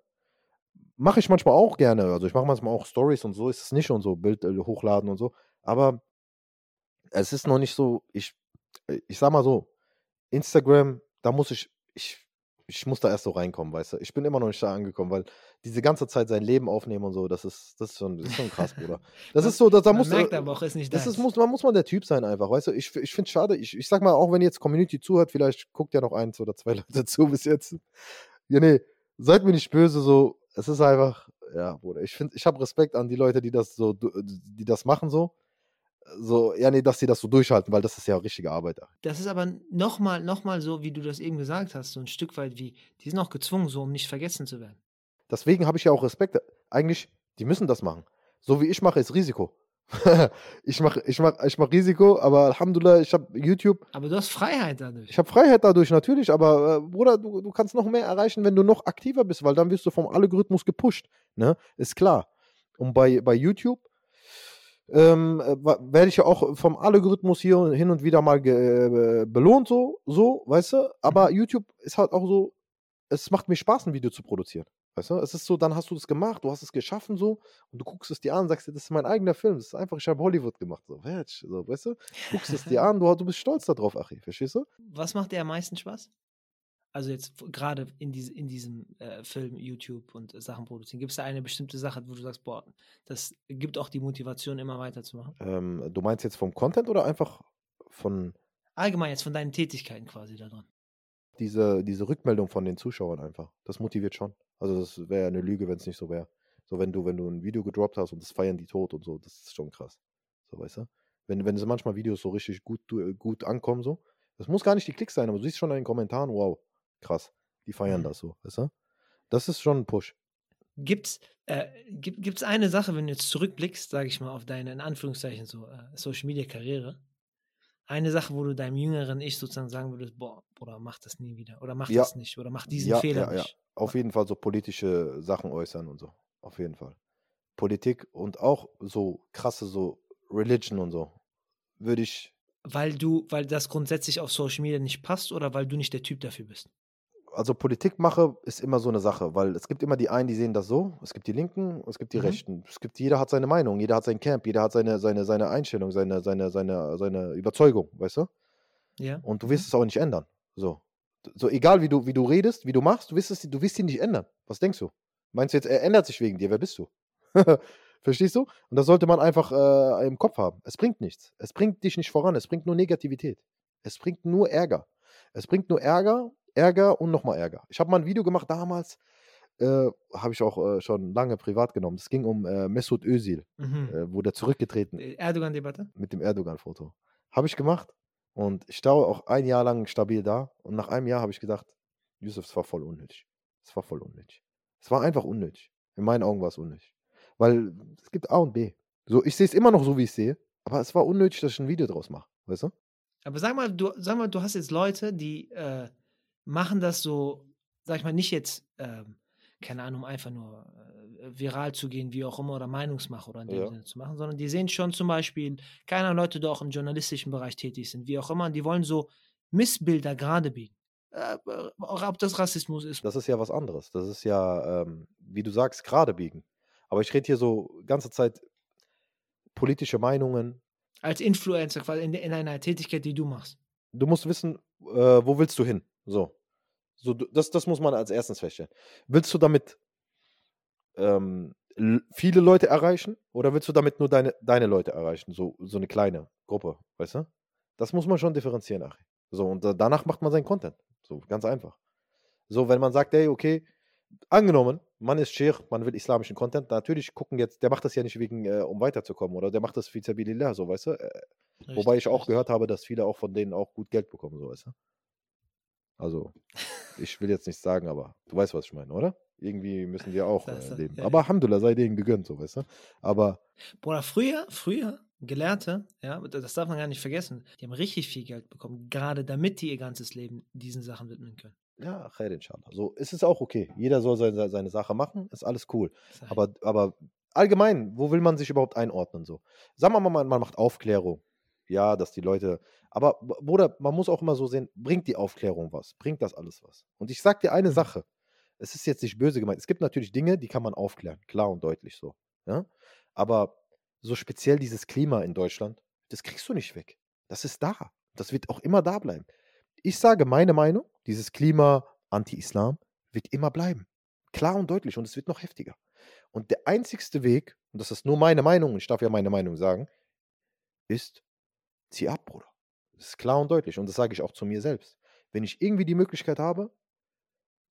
mache ich manchmal auch gerne. Also ich mache manchmal auch Stories und so ist es nicht und so, Bild äh, hochladen und so. Aber es ist noch nicht so, ich, äh, ich sag mal so, Instagram, da muss ich, ich, ich muss da erst so reinkommen, weißt du. Ich bin immer noch nicht da angekommen, weil diese ganze Zeit sein Leben aufnehmen und so, das ist, das ist schon, das ist schon krass, Bruder. [LAUGHS] Das Man- ist so, da, da Man muss merkt äh, aber auch, ist nicht das deins. ist, muss, man muss man der Typ sein einfach, weißt du? Ich, ich finde es schade. Ich, ich sag mal, auch wenn jetzt Community zuhört, vielleicht guckt ja noch eins oder zwei [LAUGHS] Leute zu bis jetzt. Ja, nee, seid mir nicht böse, so. Es ist einfach, ja, Bruder. Ich finde, ich habe Respekt an die Leute, die das so, die das machen so. So, ja, nee, dass sie das so durchhalten, weil das ist ja richtige Arbeit. Das ist aber nochmal noch mal so, wie du das eben gesagt hast, so ein Stück weit wie, die sind auch gezwungen, so um nicht vergessen zu werden. Deswegen habe ich ja auch Respekt. Eigentlich, die müssen das machen. So wie ich mache, ist Risiko. [LAUGHS] ich mache ich mach, ich mach Risiko, aber Alhamdulillah, ich habe YouTube, Aber du hast Freiheit dadurch. Ich habe Freiheit dadurch natürlich, aber äh, Bruder, du, du kannst noch mehr erreichen, wenn du noch aktiver bist, weil dann wirst du vom Algorithmus gepusht. Ne? Ist klar. Und bei, bei YouTube, ähm, äh, werde ich ja auch vom Algorithmus hier hin und wieder mal äh, belohnt, so, so, weißt du? Aber YouTube ist halt auch so, es macht mir Spaß, ein Video zu produzieren. Weißt du? Es ist so, dann hast du das gemacht, du hast es geschaffen, so, und du guckst es dir an und sagst dir, das ist mein eigener Film, das ist einfach, ich habe Hollywood gemacht, so, so, weißt du? Guckst es dir [LAUGHS] an, du, du bist stolz darauf, Achi, verstehst du? Was macht dir am meisten Spaß? Also jetzt gerade in, diese, in diesem äh, Film, YouTube und äh, Sachen produzieren. Gibt es da eine bestimmte Sache, wo du sagst, boah, das gibt auch die Motivation, immer weiterzumachen? Ähm, du meinst jetzt vom Content oder einfach von Allgemein jetzt von deinen Tätigkeiten quasi da dran. diese, diese Rückmeldung von den Zuschauern einfach? Das motiviert schon. Also das wäre ja eine Lüge, wenn es nicht so wäre. So, wenn du, wenn du ein Video gedroppt hast und das feiern die tot und so, das ist schon krass. So, weißt du? Wenn, wenn so manchmal Videos so richtig gut, du- gut ankommen, so, das muss gar nicht die Klicks sein, aber du siehst schon in den Kommentaren, wow, krass, die feiern Mhm. das so, weißt du? Das ist schon ein Push. Gibt's, äh, gibt, gibt's eine Sache, wenn du jetzt zurückblickst, sage ich mal, auf deine, in Anführungszeichen, so äh, Social Media Karriere, eine Sache, wo du deinem jüngeren Ich sozusagen sagen würdest, boah, Bruder, mach das nie wieder. Oder mach Ja. das nicht. Oder mach diesen Ja, Fehler ja, ja. nicht. Auf jeden Fall so politische Sachen äußern und so. Auf jeden Fall. Politik und auch so krasse so Religion und so. Würde ich Weil du, weil das grundsätzlich auf Social Media nicht passt oder weil du nicht der Typ dafür bist. Also Politik mache, ist immer so eine Sache, weil es gibt immer die einen, die sehen das so, es gibt die Linken, es gibt die Mhm. Rechten. Es gibt, jeder hat seine Meinung, jeder hat sein Camp, jeder hat seine, seine, seine Einstellung, seine, seine, seine, seine Überzeugung, weißt du? Ja. Und du wirst es auch nicht ändern. So. So, egal wie du, wie du redest, wie du machst, du wirst, es, du wirst ihn nicht ändern. Was denkst du? Meinst du jetzt, er ändert sich wegen dir? Wer bist du? [LAUGHS] Verstehst du? Und das sollte man einfach äh, im Kopf haben. Es bringt nichts. Es bringt dich nicht voran. Es bringt nur Negativität. Es bringt nur Ärger. Es bringt nur Ärger, Ärger und nochmal Ärger. Ich habe mal ein Video gemacht damals, äh, habe ich auch äh, schon lange privat genommen. Es ging um äh, Mesut Özil, Mhm. äh, wo der zurückgetreten Äh, Erdogan-Debatte? mit dem Erdogan-Foto. Habe ich gemacht und ich dauere auch ein Jahr lang stabil da und nach einem Jahr habe ich gedacht, Yusuf, es war voll unnötig. Es war voll unnötig. Es war einfach unnötig. In meinen Augen war es unnötig. Weil es gibt A und B. So, ich sehe es immer noch so, wie ich es sehe, aber es war unnötig, dass ich ein Video draus mache. Weißt du? Aber sag mal, du, sag mal, du hast jetzt Leute, die äh, machen das so, sag ich mal, nicht jetzt, ähm, keine Ahnung, um einfach nur äh, viral zu gehen, wie auch immer, oder Meinungsmache oder in dem Ja. Sinne zu machen, sondern die sehen schon zum Beispiel, keine Ahnung, Leute, die auch im journalistischen Bereich tätig sind, wie auch immer, und die wollen so Missbilder gerade biegen. Äh, äh, auch ob das Rassismus ist. Das ist ja was anderes. Das ist ja, ähm, wie du sagst, gerade biegen. Aber ich rede hier so ganze Zeit politische Meinungen. Als Influencer quasi in, in einer Tätigkeit, die du machst. Du musst wissen, äh, wo willst du hin? So. so das, das muss man als erstes feststellen. Willst du damit ähm, viele Leute erreichen oder willst du damit nur deine, deine Leute erreichen? So, so eine kleine Gruppe, weißt du? Das muss man schon differenzieren, Ach. So, und da- danach macht man seinen Content. So, ganz einfach. So, wenn man sagt, hey, okay, angenommen, man ist Sheikh, man will islamischen Content, natürlich gucken jetzt, der macht das ja nicht wegen, äh, um weiterzukommen, oder der macht das für Zabilillah, so, weißt du? Äh, Wobei ich auch gehört habe, dass viele auch von denen auch gut Geld bekommen, so weißt du? Also, ich will jetzt nicht sagen, aber du weißt, was ich meine, oder? Irgendwie müssen wir auch Das, äh, leben. ja, Aber. Alhamdulillah sei denen gegönnt, so weißt du? Aber Bruder, früher, früher, Gelehrte, ja, das darf man gar nicht vergessen, die haben richtig viel Geld bekommen, gerade damit die ihr ganzes Leben diesen Sachen widmen können. ja, khair inshallah. So, es ist auch okay. Jeder soll seine, seine Sache machen, ist alles cool. Ich. Aber, aber allgemein, wo will man sich überhaupt einordnen? So? Sagen wir mal, man macht Aufklärung. Ja, dass die Leute. Aber, Bruder, man muss auch immer so sehen, bringt die Aufklärung was? Bringt das alles was? Und ich sag dir eine Mhm. Sache. Es ist jetzt nicht böse gemeint. Es gibt natürlich Dinge, die kann man aufklären. Klar und deutlich so. Ja? Aber so speziell dieses Klima in Deutschland, das kriegst du nicht weg. Das ist da. Das wird auch immer da bleiben. Ich sage meine Meinung, dieses Klima Anti-Islam wird immer bleiben. Klar und deutlich und es wird noch heftiger. Und der einzigste Weg, und das ist nur meine Meinung, und ich darf ja meine Meinung sagen, ist, zieh ab, Bruder. Das ist klar und deutlich und das sage ich auch zu mir selbst. Wenn ich irgendwie die Möglichkeit habe,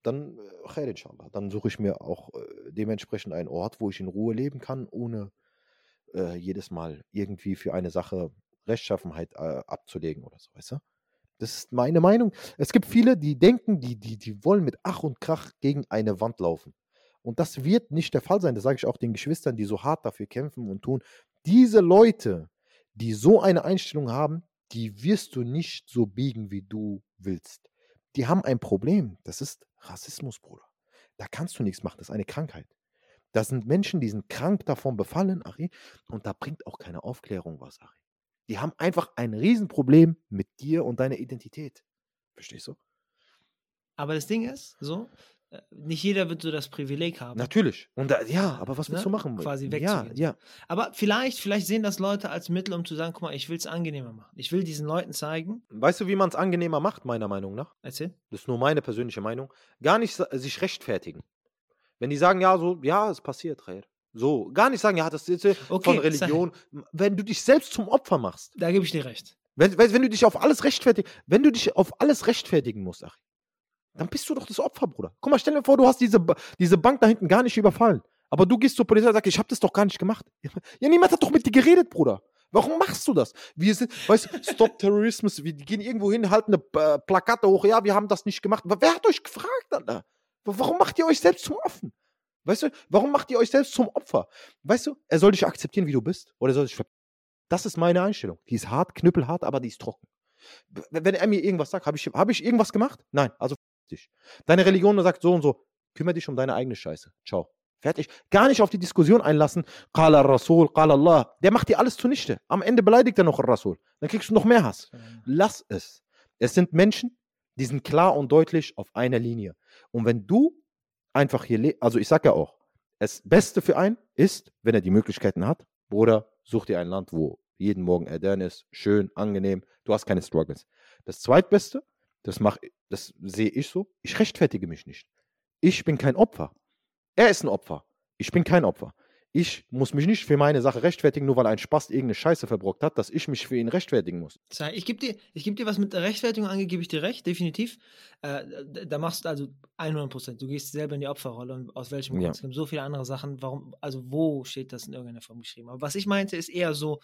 dann, äh, dann suche ich mir auch äh, dementsprechend einen Ort, wo ich in Ruhe leben kann, ohne äh, jedes Mal irgendwie für eine Sache Rechtschaffenheit äh, abzulegen oder so, weißt du? Das ist meine Meinung. Es gibt viele, die denken, die, die, die wollen mit Ach und Krach gegen eine Wand laufen. Und das wird nicht der Fall sein. Das sage ich auch den Geschwistern, die so hart dafür kämpfen und tun. Diese Leute, die so eine Einstellung haben, die wirst du nicht so biegen, wie du willst. Die haben ein Problem. Das ist Rassismus, Bruder. Da kannst du nichts machen. Das ist eine Krankheit. Das sind Menschen, die sind krank davon befallen, Ari, und da bringt auch keine Aufklärung was, Ari. Die haben einfach ein Riesenproblem mit dir und deiner Identität. Verstehst du? Aber das Ding ist, so, nicht jeder wird so das Privileg haben. Natürlich. Und da, ja, aber was willst ne, du machen? Quasi Ja, wegzugehen. ja. Aber vielleicht, vielleicht sehen das Leute als Mittel, um zu sagen, guck mal, ich will es angenehmer machen. Ich will diesen Leuten zeigen, Weißt du, wie man es angenehmer macht, meiner Meinung nach? erzähl. Das ist nur meine persönliche Meinung. Gar nicht sich rechtfertigen. Wenn die sagen, ja, so, ja, es passiert, Khair. So, gar nicht sagen, ja, das ist jetzt Okay, von Religion. Wenn du dich selbst zum Opfer machst, Da gebe ich dir recht. wenn, wenn du dich auf alles rechtfertigen, wenn du dich auf alles rechtfertigen musst, Ach, dann bist du doch das Opfer, Bruder. Guck mal, stell dir vor, du hast diese, diese Bank da hinten gar nicht überfallen. Aber du gehst zur Polizei und sagst, ich habe das doch gar nicht gemacht. [LAUGHS] Ja, niemand hat doch mit dir geredet, Bruder. Warum machst du das? Wir sind, weißt du, Stop [LAUGHS] Terrorismus, wir gehen irgendwo hin, halten eine äh, Plakate hoch, ja, wir haben das nicht gemacht. Aber Wer hat euch gefragt, Alter? Wa- Warum macht ihr euch selbst zum Offen? Weißt du, warum macht ihr euch selbst zum Opfer? Weißt du, er soll dich akzeptieren, wie du bist, oder er soll dich ver Das ist meine Einstellung. Die ist hart, knüppelhart, aber die ist trocken. Wenn er mir irgendwas sagt, habe ich, hab ich irgendwas gemacht? Nein, also dich. Deine Religion sagt so und so, kümmere dich um deine eigene Scheiße. Ciao. Fertig. Gar nicht auf die Diskussion einlassen. Qala Rasul, Qala Allah. Der macht dir alles zunichte. Am Ende beleidigt er noch Rasul. Dann kriegst du noch mehr Hass. Lass es. Es sind Menschen, die sind klar und deutlich auf einer Linie. Und wenn du einfach hier lebst, also ich sag ja auch, das Beste für einen ist, wenn er die Möglichkeiten hat, Bruder, such dir ein Land, wo jeden Morgen Erdan ist, schön, angenehm, du hast keine Struggles. Das Zweitbeste, das mach, das sehe ich so, ich rechtfertige mich nicht. Ich bin kein Opfer. Er ist ein Opfer. Ich bin kein Opfer. Ich muss mich nicht für meine Sache rechtfertigen, nur weil ein Spast irgendeine Scheiße verbrockt hat, dass ich mich für ihn rechtfertigen muss. Ich gebe dir, ich geb dir was mit der Rechtfertigung angeht, gebe ich dir recht, definitiv. Äh, da- machst du also 100 Prozent. Du gehst selber in die Opferrolle und aus welchem Ja. Grund. Es gibt so viele andere Sachen. Warum, also wo steht das in irgendeiner Form geschrieben? Aber was ich meinte, ist eher so,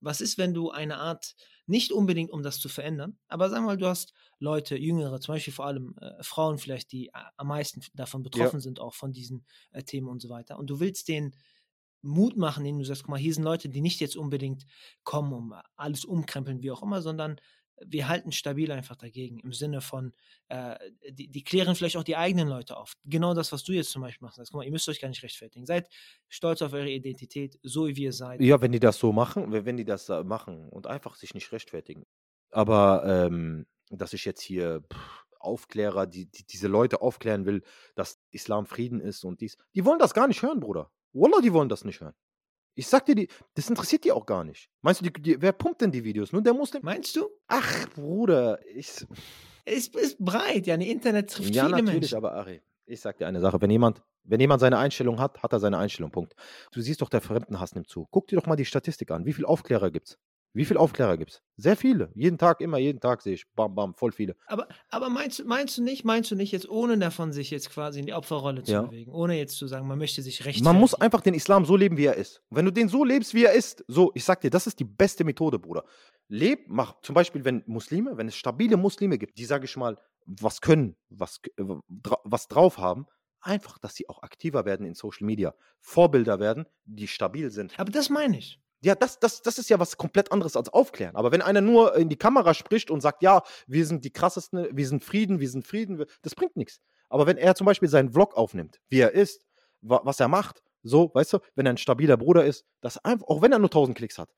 was ist, wenn du eine Art, nicht unbedingt um das zu verändern, aber sag mal, du hast Leute, Jüngere, zum Beispiel vor allem äh, Frauen vielleicht, die a- am meisten davon betroffen sind, auch von diesen äh, Themen und so weiter. Und du willst denen Mut machen, indem du sagst, guck mal, hier sind Leute, die nicht jetzt unbedingt kommen, um alles umkrempeln, wie auch immer, sondern wir halten stabil einfach dagegen. Im Sinne von, äh, die, die klären vielleicht auch die eigenen Leute auf. Genau das, was du jetzt zum Beispiel machst. Sagst, guck mal, ihr müsst euch gar nicht rechtfertigen. Seid stolz auf eure Identität, so wie ihr seid. Ja, wenn die das so machen, wenn die das äh, machen und einfach sich nicht rechtfertigen. Aber ähm, dass ich jetzt hier pff, Aufklärer, die, die diese Leute aufklären will, dass Islam Frieden ist und dies, die wollen das gar nicht hören, Bruder. Wallah, die wollen das nicht hören. Ich sag dir, die, das interessiert die auch gar nicht. Meinst du, die, die, wer pumpt denn die Videos? Nur der Muslim? Meinst du? Ach, Bruder, ich. Es ist breit, ja, ne Internet trifft Ja, viele natürlich, Menschen. aber Ari, ich sag dir eine Sache. Wenn jemand, wenn jemand seine Einstellung hat, hat er seine Einstellung. Punkt. Du siehst doch, der Fremdenhass nimmt zu. Guck dir doch mal die Statistik an. Wie viele Aufklärer gibt's? Wie viele Aufklärer gibt's? Sehr viele. Jeden Tag, immer jeden Tag sehe ich. Bam, bam, voll viele. Aber, aber meinst, du- meinst du nicht, meinst du nicht jetzt, ohne davon sich jetzt quasi in die Opferrolle zu Ja. bewegen, ohne jetzt zu sagen, man möchte sich rechtfertigen? Man muss einfach den Islam so leben, wie er ist. Und wenn du den so lebst, wie er ist, so, ich sag dir, das ist die beste Methode, Bruder. Leb, mach, zum Beispiel, wenn Muslime, wenn es stabile Muslime gibt, die, sage ich mal, was können, was, äh, was drauf haben, einfach, dass sie auch aktiver werden in Social Media, Vorbilder werden, die stabil sind. Aber das meine ich. Ja, das, das, das ist ja was komplett anderes als aufklären. Aber wenn einer nur in die Kamera spricht und sagt, ja, wir sind die krassesten, wir sind Frieden, wir sind Frieden, das bringt nichts. Aber wenn er zum Beispiel seinen Vlog aufnimmt, wie er ist, wa was er macht, so, weißt du, wenn er ein stabiler Bruder ist, das einfach, auch wenn er nur 1000 Klicks hat,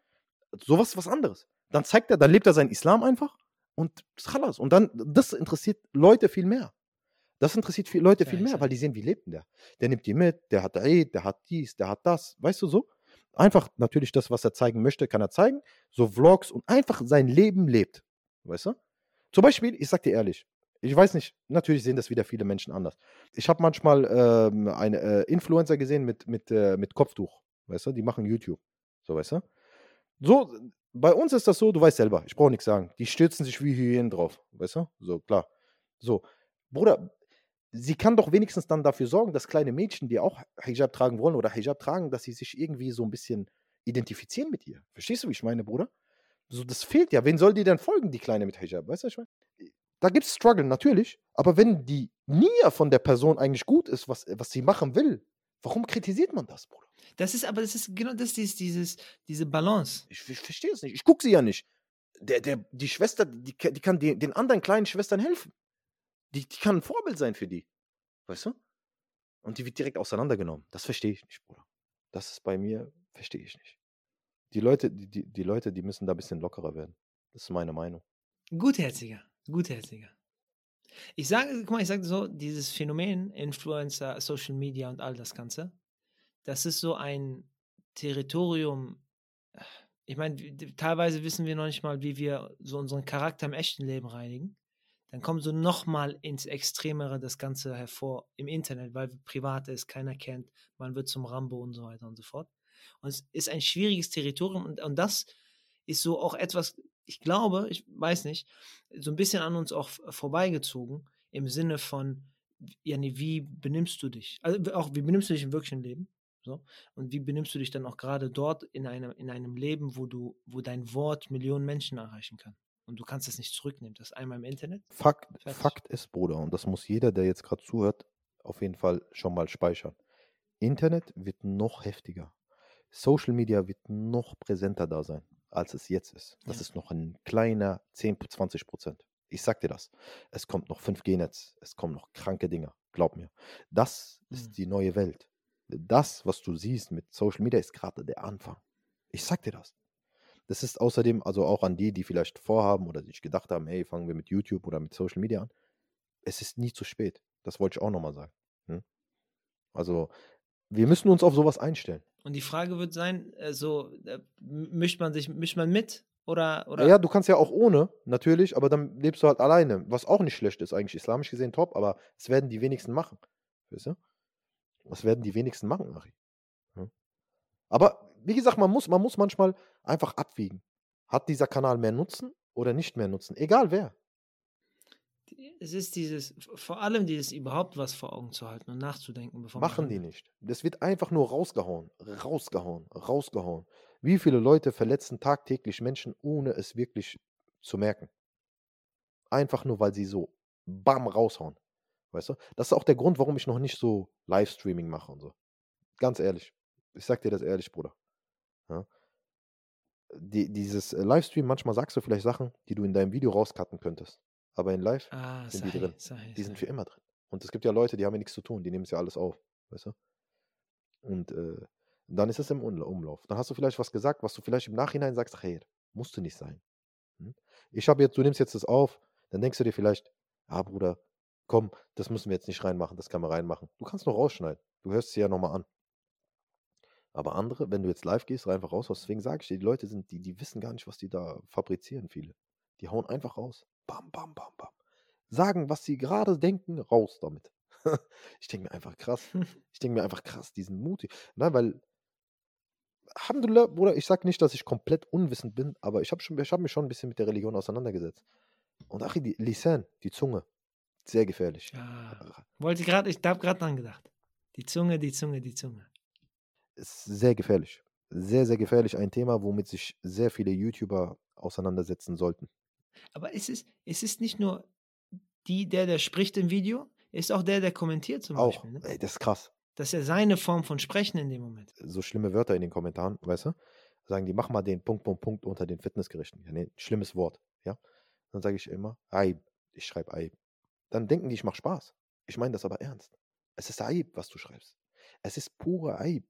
sowas ist was anderes. Dann zeigt er, dann lebt er seinen Islam einfach und khalas. Und dann, das interessiert Leute viel mehr. Das interessiert viel, Leute viel mehr, weil die sehen, wie lebt denn der? Der nimmt die mit, der hat Eid, der hat dies, der hat das, weißt du so? Einfach natürlich das, was er zeigen möchte, kann er zeigen. So Vlogs und einfach sein Leben lebt. Weißt du? Zum Beispiel, ich sag dir ehrlich, ich weiß nicht, natürlich sehen das wieder viele Menschen anders. Ich habe manchmal ähm, eine äh, Influencer gesehen mit, mit, äh, mit Kopftuch. Weißt du? Die machen YouTube. So, weißt du? So, bei uns ist das so, du weißt selber, ich brauche nichts sagen. Die stürzen sich wie Hyänen drauf. Weißt du? So, klar. So, Bruder, sie kann doch wenigstens dann dafür sorgen, dass kleine Mädchen, die auch Hijab tragen wollen oder Hijab tragen, dass sie sich irgendwie so ein bisschen identifizieren mit ihr. Verstehst du, wie ich meine, Bruder? So, das fehlt ja. Wen soll die denn folgen, die Kleine mit Hijab? Weißt du, was ich meine? Da gibt es Struggle, natürlich. Aber wenn die Nia von der Person eigentlich gut ist, was, was sie machen will, warum kritisiert man das, Bruder? Das ist aber, das ist genau das ist dieses, diese Balance. Ich, ich verstehe es nicht. Ich gucke sie ja nicht. Der, der, die Schwester, die, die kann den, den anderen kleinen Schwestern helfen. Die, die kann ein Vorbild sein für die. Weißt du? Und die wird direkt auseinandergenommen. Das verstehe ich nicht, Bruder. Das ist bei mir, verstehe ich nicht. Die Leute, die, die, die Leute, die müssen da ein bisschen lockerer werden. Das ist meine Meinung. Gutherziger, gutherziger. Ich sage, guck mal, ich sage so, dieses Phänomen Influencer, Social Media und all das Ganze, das ist so ein Territorium. Ich meine, teilweise wissen wir noch nicht mal, wie wir so unseren Charakter im echten Leben reinigen. Dann kommt so nochmal ins Extremere das Ganze hervor im Internet, weil privat ist, keiner kennt, man wird zum Rambo und so weiter und so fort. Und es ist ein schwieriges Territorium und, und das ist so auch etwas, ich glaube, ich weiß nicht, so ein bisschen an uns auch vorbeigezogen im Sinne von, ja, nee, wie benimmst du dich? Also auch, wie benimmst du dich im wirklichen Leben? So. Und wie benimmst du dich dann auch gerade dort in einem, in einem Leben, wo du, wo dein Wort Millionen Menschen erreichen kann? Und du kannst es nicht zurücknehmen. Das einmal im Internet. Fakt, Fakt ist, Bruder, und das muss jeder, der jetzt gerade zuhört, auf jeden Fall schon mal speichern. Internet wird noch heftiger. Social Media wird noch präsenter da sein als es jetzt ist. Das ja. ist noch ein kleiner 10, 20 Prozent. Ich sag dir das. Es kommt noch 5G-Netz, es kommen noch kranke Dinger. Glaub mir. Das mhm. ist die neue Welt. Das, was du siehst mit Social Media, ist gerade der Anfang. Ich sag dir das. Das ist außerdem, also auch an die, die vielleicht vorhaben oder sich gedacht haben, hey, fangen wir mit YouTube oder mit Social Media an. Es ist nie zu spät. Das wollte ich auch nochmal sagen. Hm? Also, wir müssen uns auf sowas einstellen. Und die Frage wird sein, äh, so äh, mischt man sich, mischt man mit oder, oder? Ja, du kannst ja auch ohne, natürlich, aber dann lebst du halt alleine, was auch nicht schlecht ist, eigentlich islamisch gesehen top, aber es werden die wenigsten machen. Weißt du? Das werden die wenigsten machen, Ari. Ja. Aber wie gesagt, man muss, man muss manchmal einfach abwiegen. Hat dieser Kanal mehr Nutzen oder nicht mehr Nutzen? Egal wer es ist dieses, vor allem dieses überhaupt was vor Augen zu halten und nachzudenken, bevor Machen die nicht. Das wird einfach nur rausgehauen, rausgehauen, rausgehauen. Wie viele Leute verletzen tagtäglich Menschen, ohne es wirklich zu merken? Einfach nur, weil sie so bam raushauen. Weißt du? Das ist auch der Grund, warum ich noch nicht so Livestreaming mache und so. Ganz ehrlich. Ich sag dir das ehrlich, Bruder. Ja? Die, dieses äh, Livestream, manchmal sagst du vielleicht Sachen, die du in deinem Video rauscutten könntest aber in Live ah, sind sei, die drin. Sei, die sind für immer drin. Und es gibt ja Leute, die haben ja nichts zu tun, die nehmen es ja alles auf, weißt du? Und äh, dann ist es im Umlauf. Dann hast du vielleicht was gesagt, was du vielleicht im Nachhinein sagst, hey, musst du nicht sein. Hm? Ich habe jetzt, du nimmst jetzt das auf, dann denkst du dir vielleicht, ah Bruder, komm, das müssen wir jetzt nicht reinmachen, das kann man reinmachen. Du kannst nur rausschneiden. Du hörst sie ja nochmal an. Aber andere, wenn du jetzt live gehst, einfach raus, deswegen sage ich dir, die Leute sind, die, die wissen gar nicht, was die da fabrizieren, viele. Die hauen einfach raus. Bam, bam, bam, bam. Sagen, was sie gerade denken, raus damit. [LAUGHS] ich denke mir einfach krass. [LAUGHS] Ich denke mir einfach krass, diesen mutig. Nein, weil, Alhamdulillah, Bruder, ich sage nicht, dass ich komplett unwissend bin, aber ich habe hab mich schon ein bisschen mit der Religion auseinandergesetzt. Und Achi, die Lisan, die Zunge, sehr gefährlich. Ja, wollte gerade, ich habe gerade dran gedacht. Die Zunge, die Zunge, die Zunge. Ist sehr gefährlich. Sehr, sehr gefährlich. Ein Thema, womit sich sehr viele YouTuber auseinandersetzen sollten. Aber es ist, es ist nicht nur die, der, der spricht im Video, ist auch der, der kommentiert zum auch. Beispiel. Ne? Ey, das ist krass. Das ist ja seine Form von Sprechen in dem Moment. So schlimme Wörter in den Kommentaren, weißt du? Sagen die, mach mal den Punkt, Punkt, Punkt unter den Fitnessgerichten. Ja, nee, schlimmes Wort, ja? Dann sage ich immer, Aib. Ich schreibe Aib. Dann denken die, ich mache Spaß. Ich meine das aber ernst. Es ist Aib, was du schreibst. Es ist pure Aib.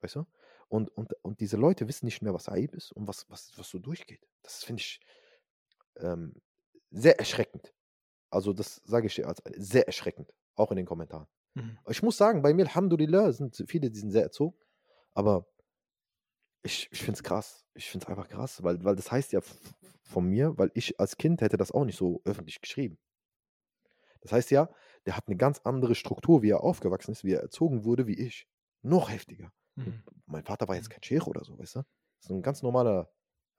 Weißt du? Und, und, und diese Leute wissen nicht mehr, was Aib ist und was, was, was so durchgeht. Das finde ich, ähm, sehr erschreckend. Also das sage ich dir als sehr erschreckend, auch in den Kommentaren. Mhm. Ich muss sagen, bei mir, Alhamdulillah, sind viele, die sind sehr erzogen, aber ich, ich finde es krass. Ich finde es einfach krass, weil, weil das heißt ja von mir, weil ich als Kind hätte das auch nicht so öffentlich geschrieben. Das heißt ja, der hat eine ganz andere Struktur, wie er aufgewachsen ist, wie er erzogen wurde, wie ich. Noch heftiger. Mhm. Mein Vater war jetzt mhm. kein Sheikh oder so, weißt du? Ist ein ganz normaler,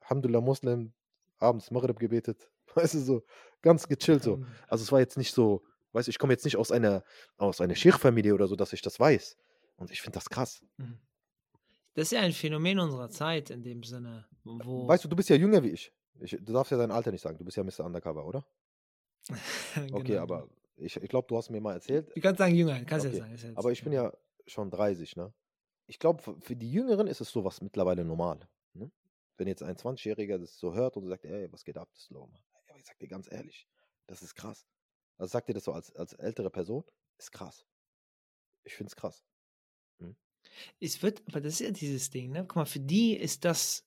Alhamdulillah, Muslim, abends Maghrib gebetet. [LAUGHS] Weißt du, so ganz gechillt so. Also es war jetzt nicht so, weißt du, ich komme jetzt nicht aus einer, aus einer Sheikh-Familie oder so, dass ich das weiß. Und ich finde das krass. Mhm. Das ist ja ein Phänomen unserer Zeit in dem Sinne, wo. Weißt du, du bist ja jünger wie ich. ich du darfst ja dein Alter nicht sagen. Du bist ja Mr. Undercover, oder? [LAUGHS] genau. Okay, aber ich, ich glaube, du hast mir mal erzählt. Du kannst sagen jünger, kannst okay. ja sagen. aber ich bin ja schon 30, ne? Ich glaube, für die Jüngeren ist es sowas mittlerweile normal. Ne? wenn jetzt ein 20-Jähriger das so hört und sagt, ey, was geht ab, das Slow, Aber ich sag dir ganz ehrlich, das ist krass. Also sagt dir das so als, als ältere Person, ist krass. Ich finde es krass. Es wird, aber das ist ja dieses Ding, ne? Guck mal, für die ist das,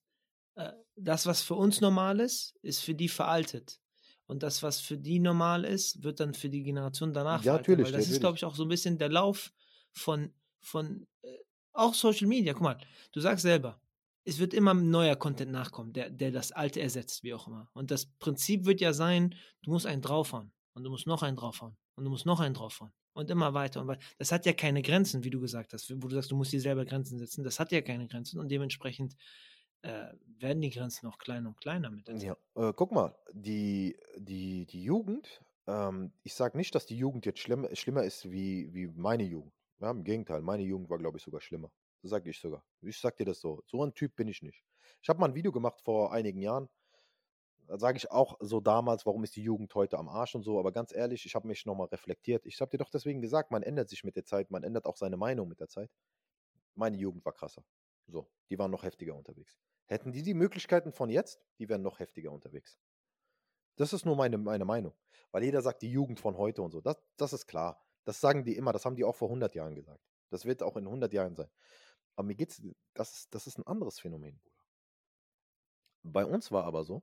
äh, das, was für uns normal ist, ist für die veraltet. Und das, was für die normal ist, wird dann für die Generation danach Ja, veraltet. natürlich, Weil das ist, natürlich. glaube ich, auch so ein bisschen der Lauf von, von äh, auch Social Media. Guck mal, du sagst selber, es wird immer neuer Content nachkommen, der, der das alte ersetzt, wie auch immer. Und das Prinzip wird ja sein, du musst einen draufhauen und du musst noch einen draufhauen und du musst noch einen draufhauen und immer weiter und weiter. Das hat ja keine Grenzen, wie du gesagt hast, wo du sagst, du musst dir selber Grenzen setzen. Das hat ja keine Grenzen und dementsprechend äh, werden die Grenzen auch kleiner und kleiner mit. Ja, äh, guck mal, die, die, die Jugend, ähm, ich sage nicht, dass die Jugend jetzt schlimm, schlimmer ist wie, wie meine Jugend. Ja, Im Gegenteil, meine Jugend war, glaube ich, sogar schlimmer. Das sage ich sogar. Ich sag dir das so. So ein Typ bin ich nicht. Ich habe mal ein Video gemacht vor einigen Jahren. Da sage ich auch so damals, warum ist die Jugend heute am Arsch und so. Aber ganz ehrlich, ich habe mich nochmal reflektiert. Ich habe dir doch deswegen gesagt, man ändert sich mit der Zeit, man ändert auch seine Meinung mit der Zeit. Meine Jugend war krasser. So, die waren noch heftiger unterwegs. Hätten die die Möglichkeiten von jetzt, die wären noch heftiger unterwegs. Das ist nur meine, meine Meinung. Weil jeder sagt, die Jugend von heute und so. Das, das ist klar. Das sagen die immer. Das haben die auch vor 100 Jahren gesagt. Das wird auch in 100 Jahren sein. Aber mir geht's, das ist, das ist ein anderes Phänomen, Bruder. Bei uns war aber so,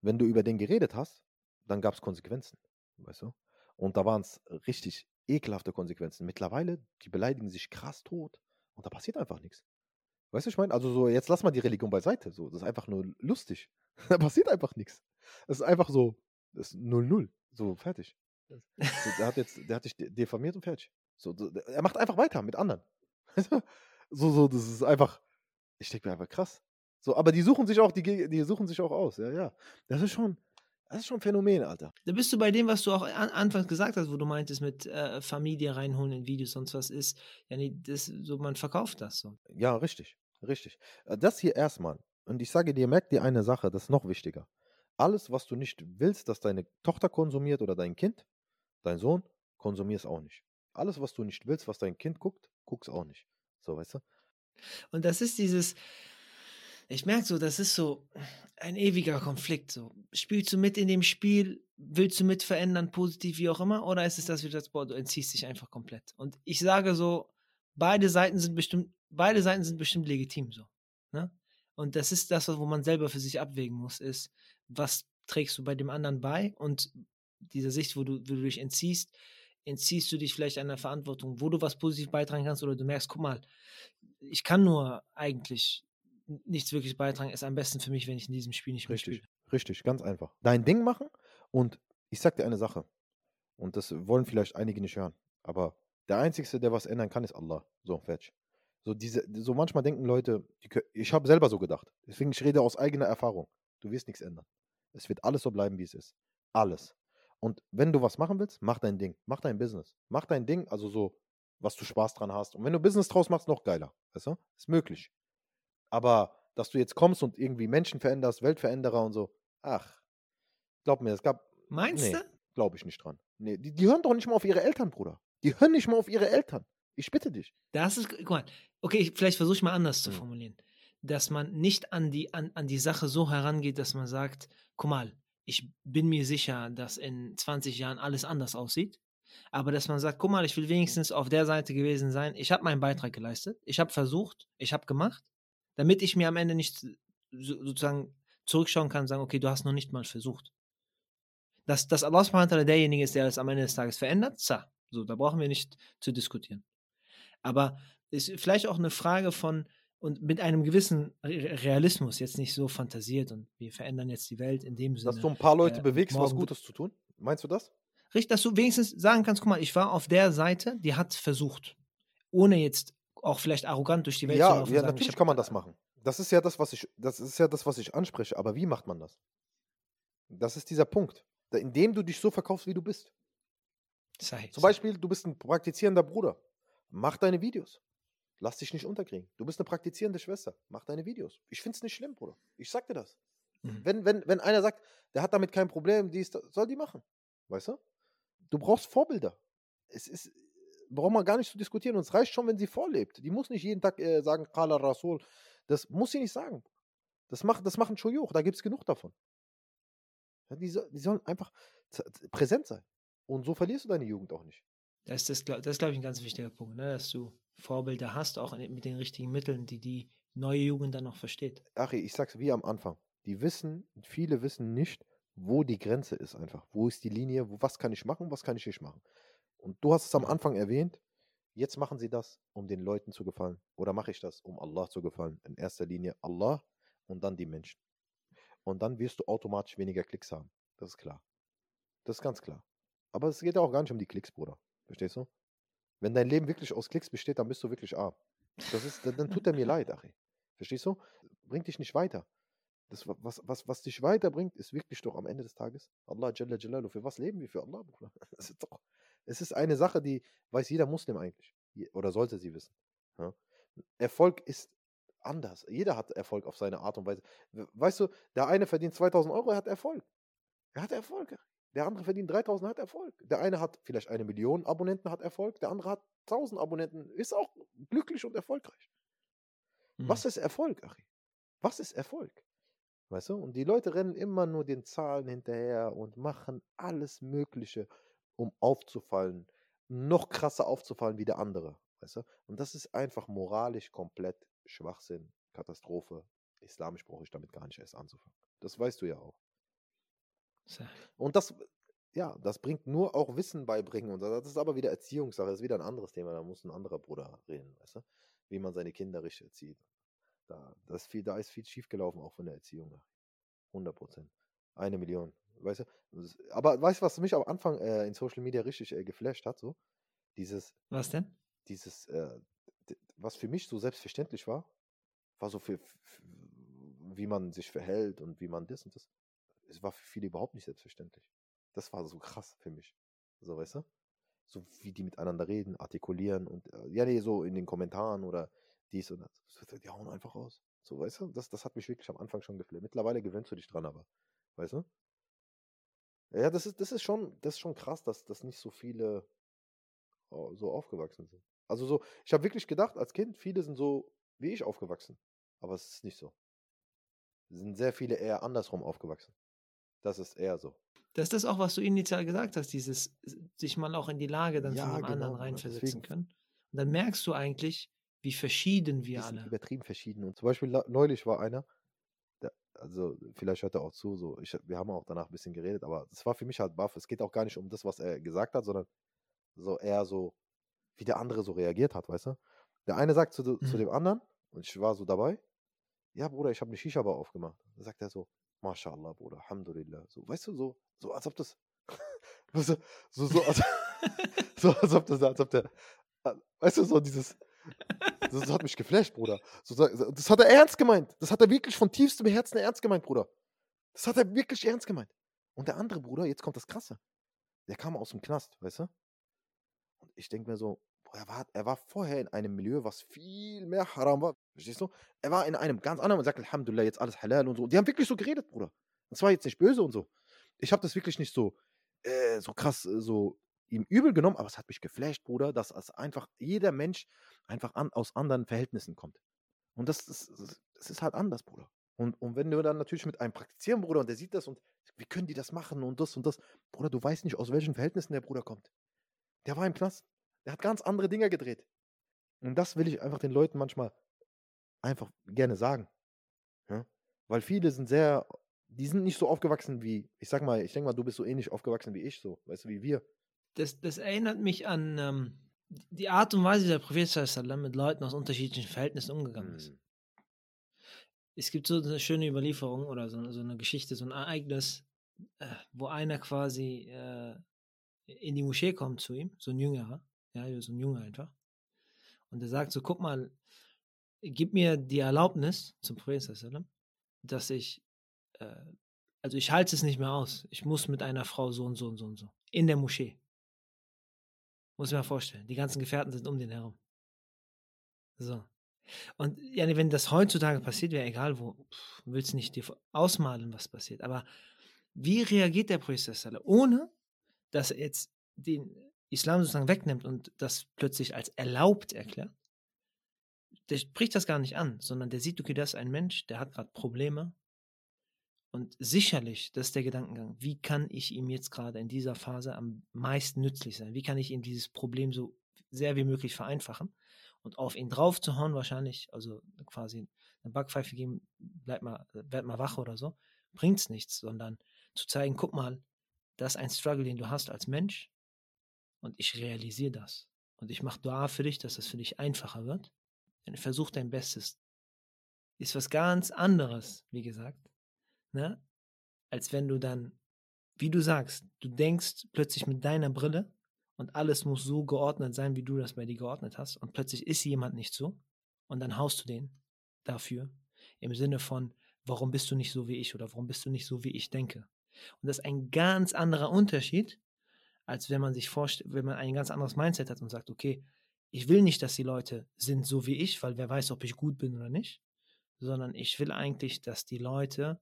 wenn du über den geredet hast, dann gab es Konsequenzen. Weißt du? Und da waren es richtig ekelhafte Konsequenzen. Mittlerweile, die beleidigen sich krass tot und da passiert einfach nichts. Weißt du, ich meine, also so, jetzt lass mal die Religion beiseite. So, das ist einfach nur lustig. [LAUGHS] da passiert einfach nichts. Es ist einfach so, das ist 0-0. So, fertig. So, der hat jetzt, der hat dich diffamiert und fertig. So, er macht einfach weiter mit anderen. [LAUGHS] So, so, das ist einfach, ich denke mir einfach krass. So, aber die suchen sich auch, die, die suchen sich auch aus, ja, ja. Das ist schon, das ist schon ein Phänomen, Alter. Da bist du bei dem, was du auch an, anfangs gesagt hast, wo du meintest mit äh, Familie reinholen in Videos, sonst was ist. Ja, nee, das, so, man verkauft das so. Ja, richtig, richtig. Äh, Das hier erstmal. Und ich sage dir, merk dir eine Sache, das ist noch wichtiger. Alles, was du nicht willst, dass deine Tochter konsumiert oder dein Kind, dein Sohn, konsumier es auch nicht. Alles, was du nicht willst, was dein Kind guckt, guck's auch nicht. So, weißt du? Und das ist dieses, ich merke so, das ist so ein ewiger Konflikt. So. Spielst du mit in dem Spiel, willst du mit verändern, positiv, wie auch immer, oder ist es das, wie du sagst, boah, du entziehst dich einfach komplett? Und ich sage so, beide Seiten sind bestimmt, beide Seiten sind bestimmt legitim so. Ne? Und das ist das, wo man selber für sich abwägen muss, ist, was trägst du bei dem anderen bei und dieser Sicht, wo du, wo du dich entziehst, entziehst du dich vielleicht einer Verantwortung, wo du was positiv beitragen kannst oder du merkst, guck mal, ich kann nur eigentlich nichts wirklich beitragen, ist am besten für mich, wenn ich in diesem Spiel nicht Richtig, mitspiele. richtig, ganz einfach. Dein Ding machen und ich sag dir eine Sache. Und das wollen vielleicht einige nicht hören. Aber der Einzige, der was ändern kann, ist Allah. So, fertig. So, diese, so manchmal denken Leute, die, kö- ich habe selber so gedacht. Deswegen, ich rede aus eigener Erfahrung. Du wirst nichts ändern. Es wird alles so bleiben, wie es ist. Alles. Und wenn du was machen willst, mach dein Ding. Mach dein Business. Mach dein Ding, also so, was du Spaß dran hast. Und wenn du Business draus machst, noch geiler. Weißt du? Ist möglich. Aber, dass du jetzt kommst und irgendwie Menschen veränderst, Weltveränderer und so, ach, glaub mir, es gab, Meinst Nee. du? glaube ich nicht dran. Nee, die, die hören doch nicht mal auf ihre Eltern, Bruder. Die hören nicht mal auf ihre Eltern. Ich bitte dich. Das ist, guck mal, okay, ich, vielleicht versuche ich mal anders zu Mhm. formulieren. Dass man nicht an die, an, an die Sache so herangeht, dass man sagt, guck mal, ich bin mir sicher, dass in 20 Jahren alles anders aussieht. Aber dass man sagt, guck mal, ich will wenigstens auf der Seite gewesen sein. Ich habe meinen Beitrag geleistet. Ich habe versucht, ich habe gemacht, damit ich mir am Ende nicht so, sozusagen zurückschauen kann und sagen, okay, du hast noch nicht mal versucht. Dass, dass Allah subhanahu derjenige ist, der es am Ende des Tages verändert, za. So, da brauchen wir nicht zu diskutieren. Aber ist vielleicht auch eine Frage von, und mit einem gewissen Re- Realismus, jetzt nicht so fantasiert und wir verändern jetzt die Welt in dem Sinne. Dass du ein paar Leute äh, bewegst, was Gutes zu tun. Meinst du das? Richtig, dass du wenigstens sagen kannst, guck mal, ich war auf der Seite, die hat versucht. Ohne jetzt auch vielleicht arrogant durch die Welt zu Ja, laufen und ja sagen, ich natürlich hab- kann man das machen. Das ist ja das, was ich, das ist ja das, was ich anspreche. Aber wie macht man das? Das ist dieser Punkt, indem du dich so verkaufst, wie du bist. Sei, Zum. Beispiel, du bist ein praktizierender Bruder. Mach deine Videos. Lass dich nicht unterkriegen. Du bist eine praktizierende Schwester. Mach deine Videos. Ich finde es nicht schlimm, Bruder. Ich sag dir das. Mhm. Wenn, wenn, wenn einer sagt, der hat damit kein Problem, die ist, soll die machen. Weißt du? Du brauchst Vorbilder. Es ist, braucht man gar nicht zu diskutieren. Und es reicht schon, wenn sie vorlebt. Die muss nicht jeden Tag äh, sagen, Kala Rasul. Das muss sie nicht sagen. Das, macht, das machen Shoyuch. Da gibt es genug davon. Ja, die, die sollen einfach präsent sein. Und so verlierst du deine Jugend auch nicht. Das ist, das, das ist glaube ich, ein ganz wichtiger Punkt, ne? dass du Vorbilder hast, auch mit den richtigen Mitteln, die die neue Jugend dann noch versteht. Achi, ich sag's wie am Anfang. Die wissen, viele wissen nicht, wo die Grenze ist einfach. Wo ist die Linie? Wo, was kann ich machen, was kann ich nicht machen? Und du hast es am Anfang erwähnt. Jetzt machen sie das, um den Leuten zu gefallen. Oder mache ich das, um Allah zu gefallen? In erster Linie Allah und dann die Menschen. Und dann wirst du automatisch weniger Klicks haben. Das ist klar. Das ist ganz klar. Aber es geht ja auch gar nicht um die Klicks, Bruder. Verstehst du? Wenn dein Leben wirklich aus Klicks besteht, dann bist du wirklich arm. Das ist, dann, dann tut er mir leid, Achi. Verstehst du? Bringt dich nicht weiter. Das, was, was, was dich weiterbringt, ist wirklich doch am Ende des Tages Allah Jalla Jalalu. Für was leben wir? Für Allah, Bruder. [LAUGHS] Es ist, es ist eine Sache, die weiß jeder Muslim eigentlich. Oder sollte sie wissen. Ja? Erfolg ist anders. Jeder hat Erfolg auf seine Art und Weise. Weißt du, der eine verdient 2000 Euro, er hat Erfolg. Er hat Erfolg. Der andere verdient 3000, hat Erfolg. Der eine hat vielleicht eine Million Abonnenten, hat Erfolg. Der andere hat 1000 Abonnenten, ist auch glücklich und erfolgreich. Mhm. Was ist Erfolg, Achi? Was ist Erfolg? Weißt du? Und die Leute rennen immer nur den Zahlen hinterher und machen alles Mögliche, um aufzufallen, noch krasser aufzufallen wie der andere. Weißt du? Und das ist einfach moralisch komplett Schwachsinn, Katastrophe. Islamisch brauche ich damit gar nicht erst anzufangen. Das weißt du ja auch. Und das, ja, das bringt nur auch Wissen beibringen. Und das ist aber wieder Erziehungssache, das ist wieder ein anderes Thema. Da muss ein anderer Bruder reden, weißt du? Wie man seine Kinder richtig erzieht. Da, das ist viel, da ist viel schiefgelaufen, auch von der Erziehung. 100 Prozent. Eine Million. Weißt du? Aber weißt du, was mich am Anfang äh, in Social Media richtig äh, geflasht hat? So? Dieses. Was denn? Dieses, äh, was für mich so selbstverständlich war, war so für, für, wie man sich verhält und wie man das und das. Es war für viele überhaupt nicht selbstverständlich. Das war so krass für mich. So, weißt du? So wie die miteinander reden, artikulieren und äh, ja, nee, so in den Kommentaren oder dies und das. Die hauen einfach raus. So, weißt du? Das, das hat mich wirklich am Anfang schon geflasht. Mittlerweile gewöhnst du dich dran, aber. Weißt du? Ja, das ist, das ist schon, das ist schon krass, dass, dass nicht so viele oh, so aufgewachsen sind. Also so, ich habe wirklich gedacht, als Kind, viele sind so wie ich aufgewachsen. Aber es ist nicht so. Sind sehr viele eher andersrum aufgewachsen. Das ist eher so. Das ist das auch, was du initial gesagt hast, dieses sich mal auch in die Lage dann ja, von dem genau, anderen reinversetzen können. Und dann merkst du eigentlich, wie verschieden wir alle. Übertrieben verschieden. Und zum Beispiel neulich war einer, der, also vielleicht hört er auch zu, so, ich, wir haben auch danach ein bisschen geredet, aber es war für mich halt baff. Es geht auch gar nicht um das, was er gesagt hat, sondern so eher so, wie der andere so reagiert hat, weißt du? Der eine sagt zu, mhm. zu dem anderen, und ich war so dabei, ja, Bruder, ich habe eine Shisha-Bar aufgemacht. Da sagt er so, MashaAllah, Bruder, Alhamdulillah. So, weißt du, so, so als ob das, [LAUGHS] so, so, so, als, [LAUGHS] so, als ob das, als ob der, äh, weißt du, so dieses, das, das hat mich geflasht, Bruder. So, das hat er ernst gemeint. Das hat er wirklich von tiefstem Herzen ernst gemeint, Bruder. Das hat er wirklich ernst gemeint. Und der andere Bruder, jetzt kommt das Krasse. Der kam aus dem Knast, weißt du? Und ich denke mir so, er war, er war vorher in einem Milieu, was viel mehr Haram war. Verstehst du? Er war in einem ganz anderen und sagt, Alhamdulillah, jetzt alles halal und so. Die haben wirklich so geredet, Bruder. Und zwar jetzt nicht böse und so. Ich habe das wirklich nicht so, äh, so krass, äh, so ihm übel genommen, aber es hat mich geflasht, Bruder, dass es einfach jeder Mensch einfach an, aus anderen Verhältnissen kommt. Und das, das, das ist halt anders, Bruder. Und, und wenn du dann natürlich mit einem praktizieren, Bruder, und der sieht das und wie können die das machen und das und das, Bruder, du weißt nicht, aus welchen Verhältnissen der Bruder kommt. Der war im Knast. Der hat ganz andere Dinge gedreht. Und das will ich einfach den Leuten manchmal einfach gerne sagen. Ja? Weil viele sind sehr, die sind nicht so aufgewachsen wie, ich sag mal, ich denke mal, du bist so ähnlich aufgewachsen wie ich, so, weißt du, wie wir. Das, das erinnert mich an ähm, die Art und Weise, wie der Prophet mit Leuten aus unterschiedlichen Verhältnissen umgegangen ist. Mhm. Es gibt so eine schöne Überlieferung oder so, so eine Geschichte, so ein Ereignis, äh, wo einer quasi äh, in die Moschee kommt zu ihm, so ein Jüngerer, ja, so ein Junge einfach. Und er sagt so, guck mal, gib mir die Erlaubnis zum Prophet, dass ich, äh, also ich halte es nicht mehr aus. Ich muss mit einer Frau so und so und so und so. In der Moschee. Muss ich mir vorstellen. Die ganzen Gefährten sind um den herum. So. Und ja, wenn das heutzutage passiert, wäre egal wo, pff, willst nicht dir ausmalen, was passiert. Aber wie reagiert der Prophet, ohne dass er jetzt den Islam sozusagen wegnimmt und das plötzlich als erlaubt erklärt, der spricht das gar nicht an, sondern der sieht, okay, das ist ein Mensch, der hat gerade Probleme Und sicherlich, das ist der Gedankengang, wie kann ich ihm jetzt gerade in dieser Phase am meisten nützlich sein? Wie kann ich ihm dieses Problem so sehr wie möglich vereinfachen? Und auf ihn drauf zu hauen, wahrscheinlich, also quasi eine Backpfeife geben, bleib mal, werd mal wach oder so, bringt es nichts, sondern zu zeigen, guck mal, das ist ein Struggle, den du hast als Mensch und ich realisiere das. Und ich mache Dua für dich, dass es für dich einfacher wird. Versuch dein Bestes. Ist was ganz anderes, wie gesagt, ne? als wenn du dann, wie du sagst, du denkst plötzlich mit deiner Brille und alles muss so geordnet sein, wie du das bei dir geordnet hast. Und plötzlich ist jemand nicht so. Und dann haust du den dafür. Im Sinne von, warum bist du nicht so wie ich oder warum bist du nicht so, wie ich denke. Und das ist ein ganz anderer Unterschied, als wenn man sich vorstellt, wenn man ein ganz anderes Mindset hat und sagt, okay, ich will nicht, dass die Leute sind so wie ich, weil wer weiß, ob ich gut bin oder nicht, sondern ich will eigentlich, dass die Leute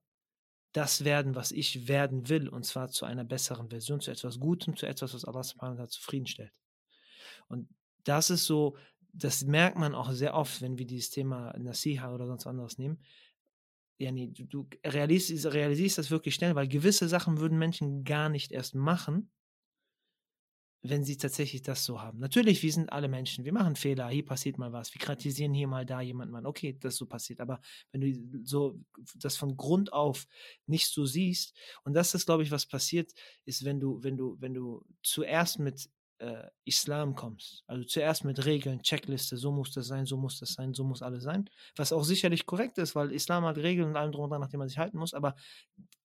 das werden, was ich werden will, und zwar zu einer besseren Version, zu etwas Gutem, zu etwas, was Allah subhanahu wa zufriedenstellt. Und das ist so, das merkt man auch sehr oft, wenn wir dieses Thema Nasiha oder sonst anderes nehmen. Ja, nee, du, du realisierst, realisierst das wirklich schnell, weil gewisse Sachen würden Menschen gar nicht erst machen, wenn sie tatsächlich das so haben. Natürlich, wir sind alle Menschen, wir machen Fehler, hier passiert mal was, wir kritisieren hier mal da jemand mal, okay, das so passiert, aber wenn du so das von Grund auf nicht so siehst, und das ist, glaube ich, was passiert, ist, wenn du, wenn du, wenn du zuerst mit äh, Islam kommst. Also zuerst mit Regeln, Checkliste, so muss das sein, so muss das sein, so muss alles sein. Was auch sicherlich korrekt ist, weil Islam hat Regeln und allem drum und dran, nach dem man sich halten muss. Aber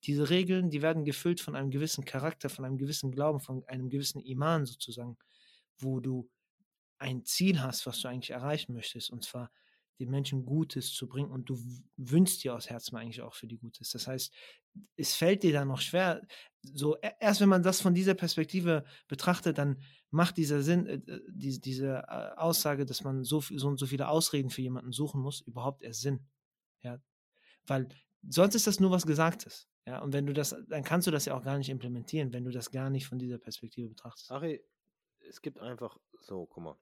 diese Regeln, die werden gefüllt von einem gewissen Charakter, von einem gewissen Glauben, von einem gewissen Iman sozusagen, wo du ein Ziel hast, was du eigentlich erreichen möchtest. Und zwar den Menschen Gutes zu bringen und du wünschst dir aus Herzen eigentlich auch für die Gutes. Das heißt, es fällt dir dann noch schwer, so e, erst wenn man das von dieser Perspektive betrachtet, dann macht dieser Sinn, äh, äh die, diese äh, Aussage, dass man so, so und so viele Ausreden für jemanden suchen muss, überhaupt erst Sinn. Ja, weil sonst ist das nur was Gesagtes. Ja, und wenn du das, dann kannst du das ja auch gar nicht implementieren, wenn du das gar nicht von dieser Perspektive betrachtest. Ari, es gibt einfach so, guck mal,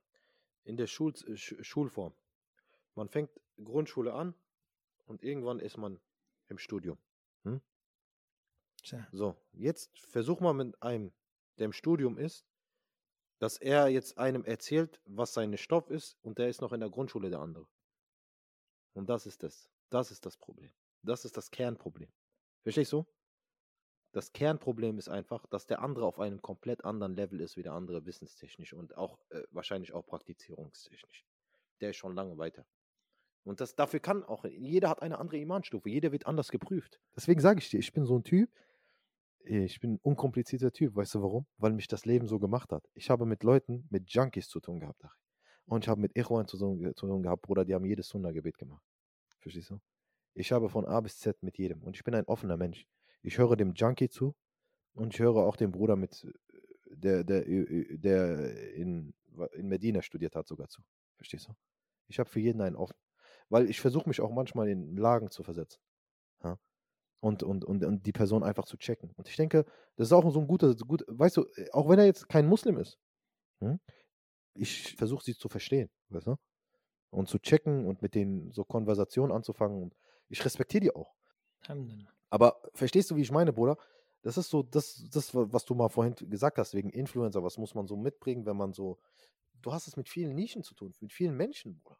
in der Schul Schulform man fängt Grundschule an und irgendwann ist man im Studium. Hm? So, jetzt versuch mal mit einem, der im Studium ist, dass er jetzt einem erzählt, was sein Stoff ist und der ist noch in der Grundschule der andere. Und das ist das. Das ist das Problem. Das ist das Kernproblem. Verstehst du? Das Kernproblem ist einfach, dass der andere auf einem komplett anderen Level ist wie der andere wissenstechnisch und auch äh, wahrscheinlich auch praktizierungstechnisch. Der ist schon lange weiter. Und das, dafür kann auch, jeder hat eine andere Imanstufe, jeder wird anders geprüft. Deswegen sage ich dir, ich bin so ein Typ, ich bin ein unkomplizierter Typ. Weißt du warum? Weil mich das Leben so gemacht hat. Ich habe mit Leuten, mit Junkies zu tun gehabt. Und ich habe mit Ikhwan zu tun, zu tun gehabt, Bruder, die haben jedes Sunna-Gebet gemacht. Verstehst du? Ich habe von A bis Z mit jedem. Und ich bin ein offener Mensch. Ich höre dem Junkie zu und ich höre auch dem Bruder mit, der, der, der in, in Medina studiert hat, sogar zu. Verstehst du? Ich habe für jeden einen offen weil ich versuche mich auch manchmal in Lagen zu versetzen. Ja? Und, und, und, und die Person einfach zu checken. Und ich denke, das ist auch so ein guter, gut, weißt du, auch wenn er jetzt kein Muslim ist, hm? ich versuche sie zu verstehen, weißt du? Und zu checken und mit denen so Konversationen anzufangen. Und ich respektiere die auch. Aber verstehst du, wie ich meine, Bruder? Das ist so, das, das, was du mal vorhin gesagt hast, wegen Influencer, was muss man so mitbringen, wenn man so. Du hast es mit vielen Nischen zu tun, mit vielen Menschen, Bruder.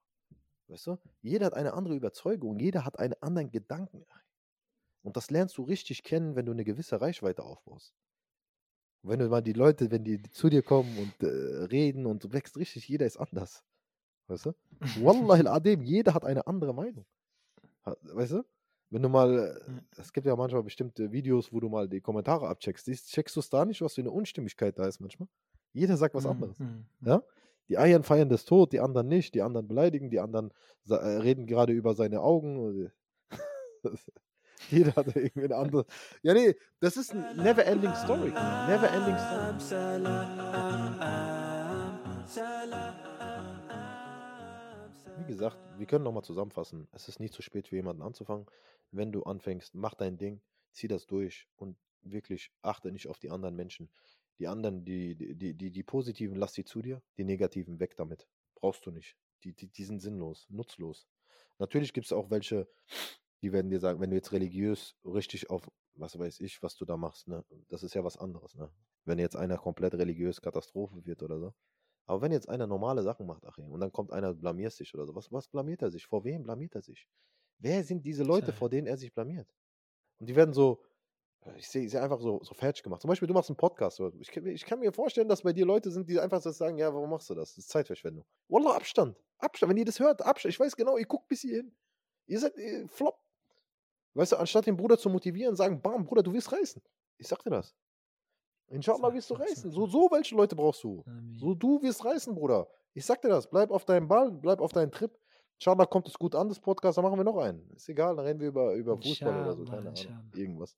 Weißt du? Jeder hat eine andere Überzeugung, jeder hat einen anderen Gedanken. Und das lernst du richtig kennen, wenn du eine gewisse Reichweite aufbaust. wenn du mal die Leute, wenn die zu dir kommen und äh, reden und du wächst richtig, jeder ist anders. Weißt du? Wallah [LAUGHS] al-Adim, jeder hat eine andere Meinung. Weißt du? Wenn du mal, äh, es gibt ja manchmal bestimmte Videos, wo du mal die Kommentare abcheckst, checkst du es da nicht, was für eine Unstimmigkeit da ist manchmal. Jeder sagt was mhm, anderes. Mhm. Ja? Die einen feiern das Tod, die anderen nicht, die anderen beleidigen, die anderen äh, reden gerade über seine Augen. [LAUGHS] [LAUGHS] Jeder hat irgendwie eine andere. Ja, nee, das ist ein never ending story. Never ending story. Wie gesagt, wir können nochmal zusammenfassen. Es ist nicht zu spät für jemanden anzufangen. Wenn du anfängst, mach dein Ding, zieh das durch und wirklich achte nicht auf die anderen Menschen. Die anderen, die, die, die, die positiven, lass sie zu dir, die negativen weg damit. Brauchst du nicht. Die, die, die sind sinnlos, nutzlos. Natürlich gibt es auch welche, die werden dir sagen, wenn du jetzt religiös richtig auf, was weiß ich, was du da machst, ne, das ist ja was anderes, ne? Wenn jetzt einer komplett religiös Katastrophe wird oder so. Aber wenn jetzt einer normale Sachen macht, Achim, und dann kommt einer, blamiert sich oder so, was, was blamiert er sich? Vor wem blamiert er sich? Wer sind diese Leute, vor denen er sich blamiert? Und die werden so, ich sehe seh einfach so, so fertig gemacht. Zum Beispiel, du machst einen Podcast. oder- Ich, kann- ich kann mir vorstellen, dass bei dir Leute sind, die einfach so sagen, ja, warum machst du das? Das ist Zeitverschwendung. Wallah, Abstand. Abstand. Wenn ihr das hört, Abstand. Ich weiß genau, ihr guckt bis hierhin. Ihr seid äh, flop. Weißt du, anstatt den Bruder zu motivieren, sagen, bam, Bruder, du wirst reißen. Ich sag dir das. Inshallah wirst du reißen. So, so welche Leute brauchst du. So, du wirst reißen, Bruder. Ich sag dir das. Bleib auf deinem Ball, bleib auf deinem Trip. Inshallah kommt es gut an, das Podcast, dann machen wir noch einen. Ist egal, dann reden wir über, über Fußball oder so. Keine Ahnung. Irgendwas.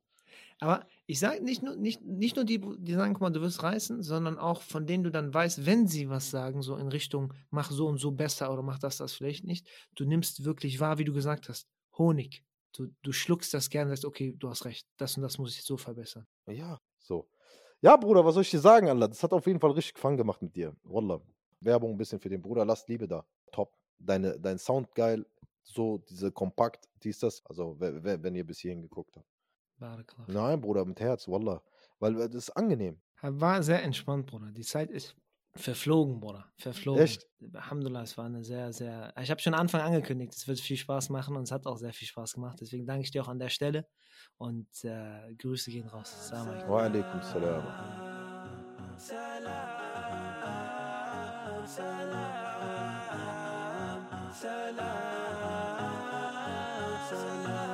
Aber ich sage nicht nur, nicht, nicht nur die, die sagen, guck mal, du wirst reißen, sondern auch von denen du dann weißt, wenn sie was sagen, so in Richtung, mach so und so besser oder mach das, das vielleicht nicht, du nimmst wirklich wahr, wie du gesagt hast, Honig. Du, du schluckst das gerne und sagst, okay, du hast recht, das und das muss ich so verbessern. Ja, so. Ja, Bruder, was soll ich dir sagen, Allah? Das hat auf jeden Fall richtig Fun gemacht mit dir. Wallah. Werbung ein bisschen für den Bruder. Lasst Liebe da. Top. Deine, dein Sound geil. So, diese kompakt, dies, das. Also, we- we- wenn ihr bis hierhin geguckt habt. Nein, Bruder, mit Herz, Wallah. Weil äh, das ist angenehm. War sehr entspannt, Bruder. Die Zeit ist verflogen, Bruder. Verflogen. Echt? Alhamdulillah, es war eine sehr, sehr. Ich habe schon am Anfang angekündigt, es wird viel Spaß machen und es hat auch sehr viel Spaß gemacht. Deswegen danke ich dir auch an der Stelle und äh, Grüße gehen raus. Assalamu alaikum. Wa alaikum salam. salam, salam, salam.